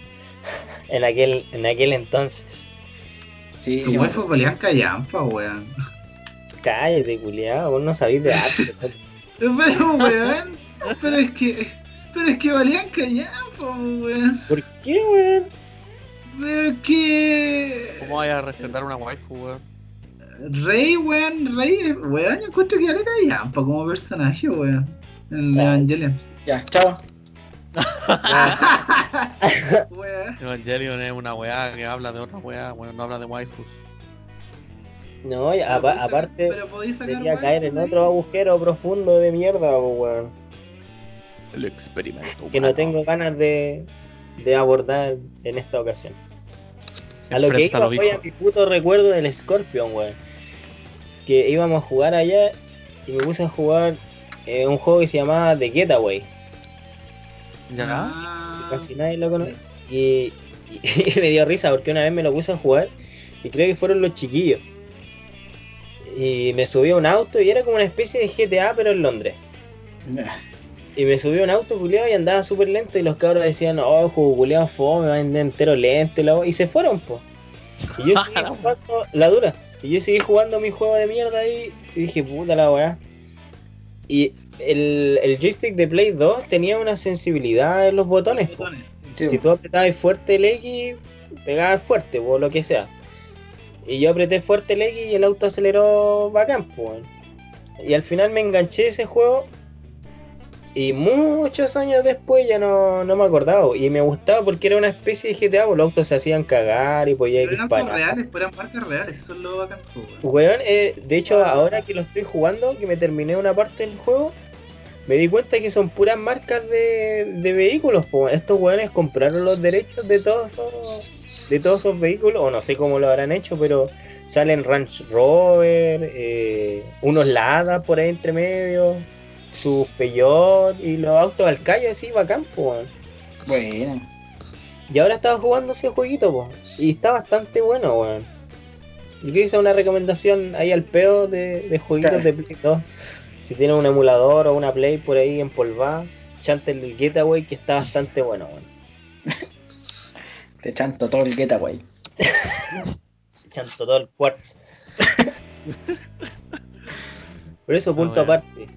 En aquel, en aquel entonces. Sí, Tu sí, waifu pelean callampa, weón. Cállate, culiado, vos no sabéis de arte. Pero, weón. Pero es que. Pero es que valían callampa, weón. ¿Por qué, weón? Pero es que. ¿Cómo vaya a respetar una waifu, weón? Rey, weón, Rey, weón, yo encuentro que vale callampa como personaje, weón. En Ah. Evangelion. Ya, chao. Evangelion es una weá que habla de otra weá, weón, no habla de waifus. No, y Pero apa- podéis sacar- aparte, sacar debería waifu caer en otro agujero profundo de mierda, weón. El experimento Que no tengo ganas de, de abordar en esta ocasión. A lo que iba fue a mi puto recuerdo del Scorpion, weón. Que íbamos a jugar allá y me puse a jugar eh, un juego que se llamaba The Getaway. ¿Ya? Ah, Casi nadie lo conoce. Y, y me dio risa porque una vez me lo puse a jugar y creo que fueron los chiquillos. Y me subí a un auto y era como una especie de GTA pero en Londres. Y me subí a un auto culiado y andaba súper lento y los cabros decían, oh, juego culiado fome, va entero lento y, la wea", y se fueron, po. Y yo seguí jugando, la dura, y yo seguí jugando mi juego de mierda ahí y dije, puta la weá. Y el, el joystick de Play 2 tenía una sensibilidad en los botones. Sí, Si tú apretabas fuerte el X, pegabas fuerte, o lo que sea. Y yo apreté fuerte el X y el auto aceleró bacán, weón. Y al final me enganché ese juego. Y muchos años después ya no, no me acordaba. Y me gustaba porque era una especie de GTA, po, los autos se hacían cagar y podía Pero eran disparar. reales, pues eran marcas reales, eso es lo bacán, pues, weón. Eh, de hecho, ahora que lo estoy jugando, que me terminé una parte del juego, me di cuenta que son puras marcas de, de vehículos. po. Estos weones compraron los derechos de todos esos, de todos esos vehículos, o no sé cómo lo habrán hecho, pero salen Ranch Rover, eh, unos Lada por ahí entre medio, sus Peugeot y los autos al callo así bacán, po, weón. Bueno. Y ahora estaba jugando ese jueguito, po, y está bastante bueno, weón. Yo creo que esa es una recomendación ahí al peo de, de jueguitos Claro. de Play 2. Si tienen un emulador o una Play por ahí empolvada, chante el Getaway que está bastante bueno, weón. Te chanto todo el getaway. Chanto todo el quartz. por eso, punto Ah, bueno. aparte.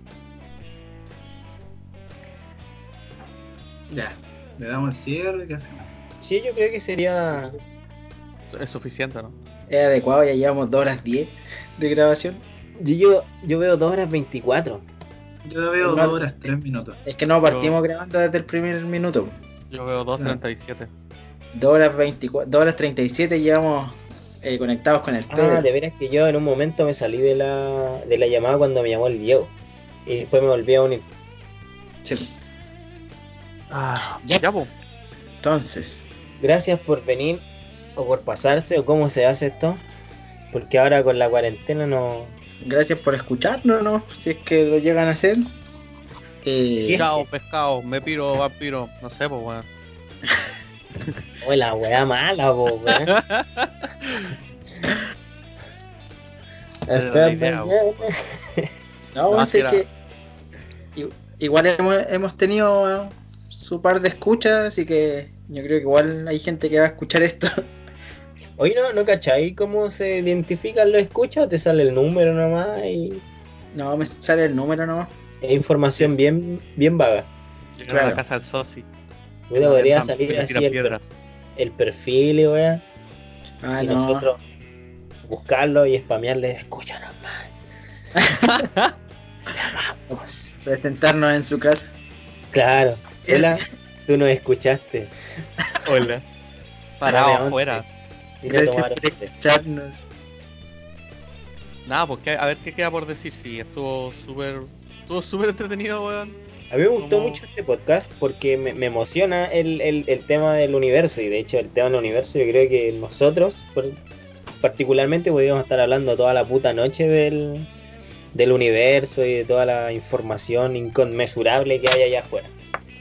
Ya, le damos el cierre, ¿qué hacemos? Sí, yo creo que sería. Es suficiente, ¿no? Es adecuado, ya llevamos 2 horas 10 de grabación. Yo, yo, yo veo 2 horas 24. Yo veo Igual. 2 horas 3 minutos. Es que no partimos Yo- grabando desde el primer minuto. Yo veo 2.37. 2 horas 24, 2 horas 37 llevamos eh, conectados con el Ah, Pedro. de veras que yo en un momento me salí de la, de la llamada cuando me llamó el Diego. Y después me volví a unir. Sí. Ah, Ya. ya, pues. Entonces, Gracias por venir o por pasarse o cómo se hace esto. Porque ahora con la cuarentena no... gracias por escucharnos, ¿no? Si es que lo llegan a hacer. Eh, Sí. Chao, pescado, me piro, vampiro. No sé, pues, weón. Oh, la weá mala, po, weón. Hasta mañana. No, No, bueno, era- que igual hemos, hemos tenido su par de escuchas, así que yo creo que igual hay gente que va a escuchar esto. Oye, ¿no, ¿no cachai cómo se identifican los escuchas? Te sale el número nomás y No, me sale el número nomás. es información bien, bien vaga. A Claro. la casa del Sosi. Puta, podría Tiran- salir así el, el perfil y weá. Ah, y no. nosotros buscarlo y spamearle, escúchanos más. Te amamos. Presentarnos en su casa. Claro. Hola, tú nos escuchaste. Hola. Parado afuera. Y no Gracias tomaron por once. escucharnos. Nada, pues ¿qué- a ver qué queda por decir. Sí, estuvo súper. Estuvo súper entretenido, weón. A mí me gustó Como- mucho este podcast porque me, me emociona el, el, el tema del universo y de hecho el tema del universo yo creo que nosotros por- particularmente podríamos estar hablando toda la puta noche del, del universo y de toda la información inconmensurable que hay allá afuera.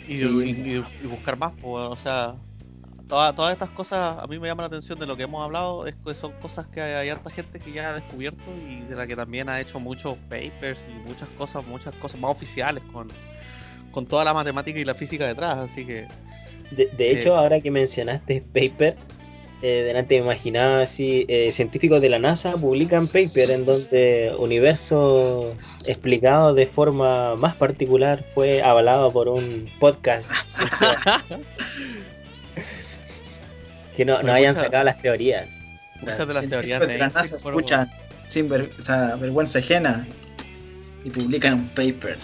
Y, Sí. y- y- y buscar más, pues, o sea. toda- todas estas cosas a mí me llama la atención de lo que hemos hablado, es que son cosas que hay, hay harta gente que ya ha descubierto y de la que también ha hecho muchos papers y muchas cosas, muchas cosas más oficiales con, con toda la matemática y la física detrás, así que De, de Eh. hecho, ahora que mencionaste paper, eh, delante me imaginaba así, eh, científicos de la NASA publican paper en donde universos explicados de forma más particular fue avalado por un podcast que no, no Pues hayan sacado las teorías. muchas de las Científicos teorías de de la NASA escuchan sin ver- o sea, vergüenza ajena y publican un paper.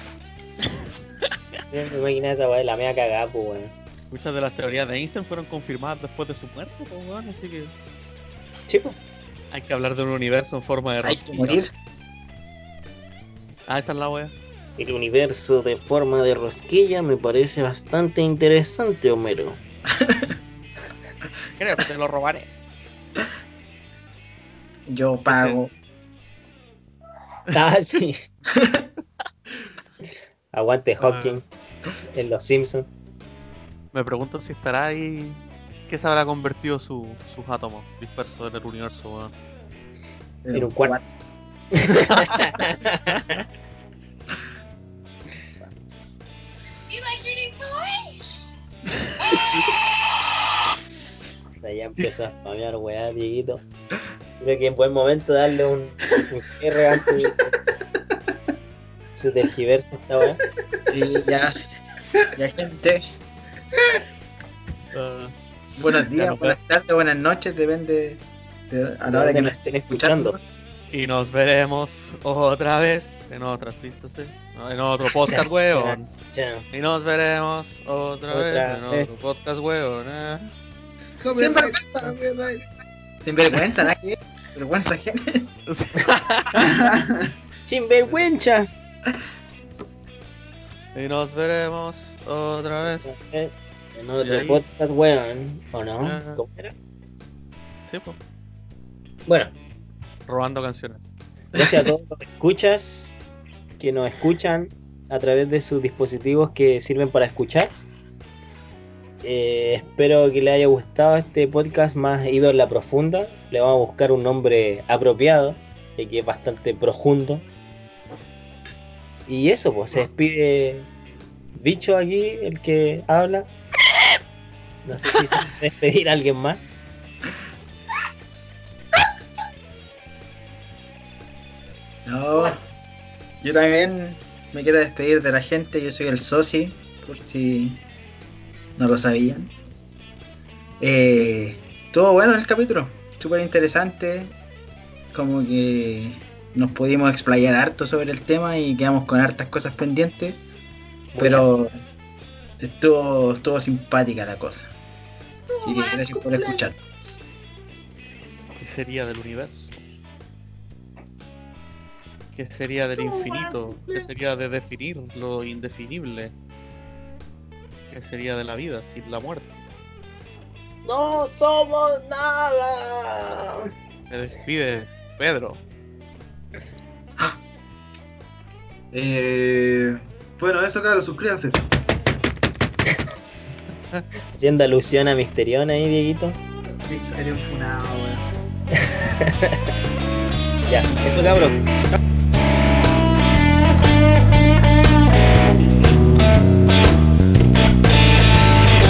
Me imaginaba esa weá de la mea cagada, pues weón. Muchas de las teorías de Einstein fueron confirmadas después de su muerte, pues, así que Sí, pues. hay que hablar de un universo en forma de Hay que rosquilla. morir. Ah, esa es la wea. El universo de forma de rosquilla me parece bastante interesante, Homero. Creo que te lo robaré. Yo pago. Ah, sí. Aguante Hawking en Los Simpsons. Me pregunto si estará ahí. ¿Qué se habrá convertido su- sus átomos dispersos en el universo, weón? En un cuarto. Ya empieza a spamear weá, Dieguito. Creo que es buen momento darle un, un cierre antes de- Se tergiversa esta weá. Sí, ya. Ya, gente. Buenos días, buenas tardes, buenas noches, depende de, a la hora que nos estén escuchando. y nos veremos otra vez en otras pistas, ¿eh? No, en otro podcast, weón. Y nos veremos otra, Otra vez en otro podcast, weón. ¿eh? Sin vergüenza, Sin vergüenza, ver. Vergüenza gente. ¡Chimvergüencha! Y nos veremos otra vez. En otro ahí- podcast, weón. ¿O no? ¿Cómo era? Sí, pues. Bueno, Robando canciones. gracias a todos los escuchas que nos escuchan a través de sus dispositivos que sirven para escuchar. Eh, espero que les haya gustado este podcast más ido en la profunda. Le vamos a buscar un nombre apropiado, y que es bastante profundo. Y eso, pues se despide Bicho aquí, el que habla. No sé si se puede despedir a alguien más. No, yo también me quiero despedir de la gente. Yo soy el Soci, por si no lo sabían. Eh, estuvo bueno el capítulo, súper interesante. Como que nos pudimos explayar harto sobre el tema y quedamos con hartas cosas pendientes. Pero estuvo, estuvo simpática la cosa. Así que gracias por escuchar. ¿Qué sería del universo? ¿Qué sería del infinito? ¿Qué sería de definir lo indefinible? ¿Qué sería de la vida sin la muerte? No somos nada. Se despide Pedro. Eh, bueno, eso, claro, suscríbanse. Haciendo alusión a Misterión ahí, Dieguito. Un funado, weón. Ya, eso cabrón.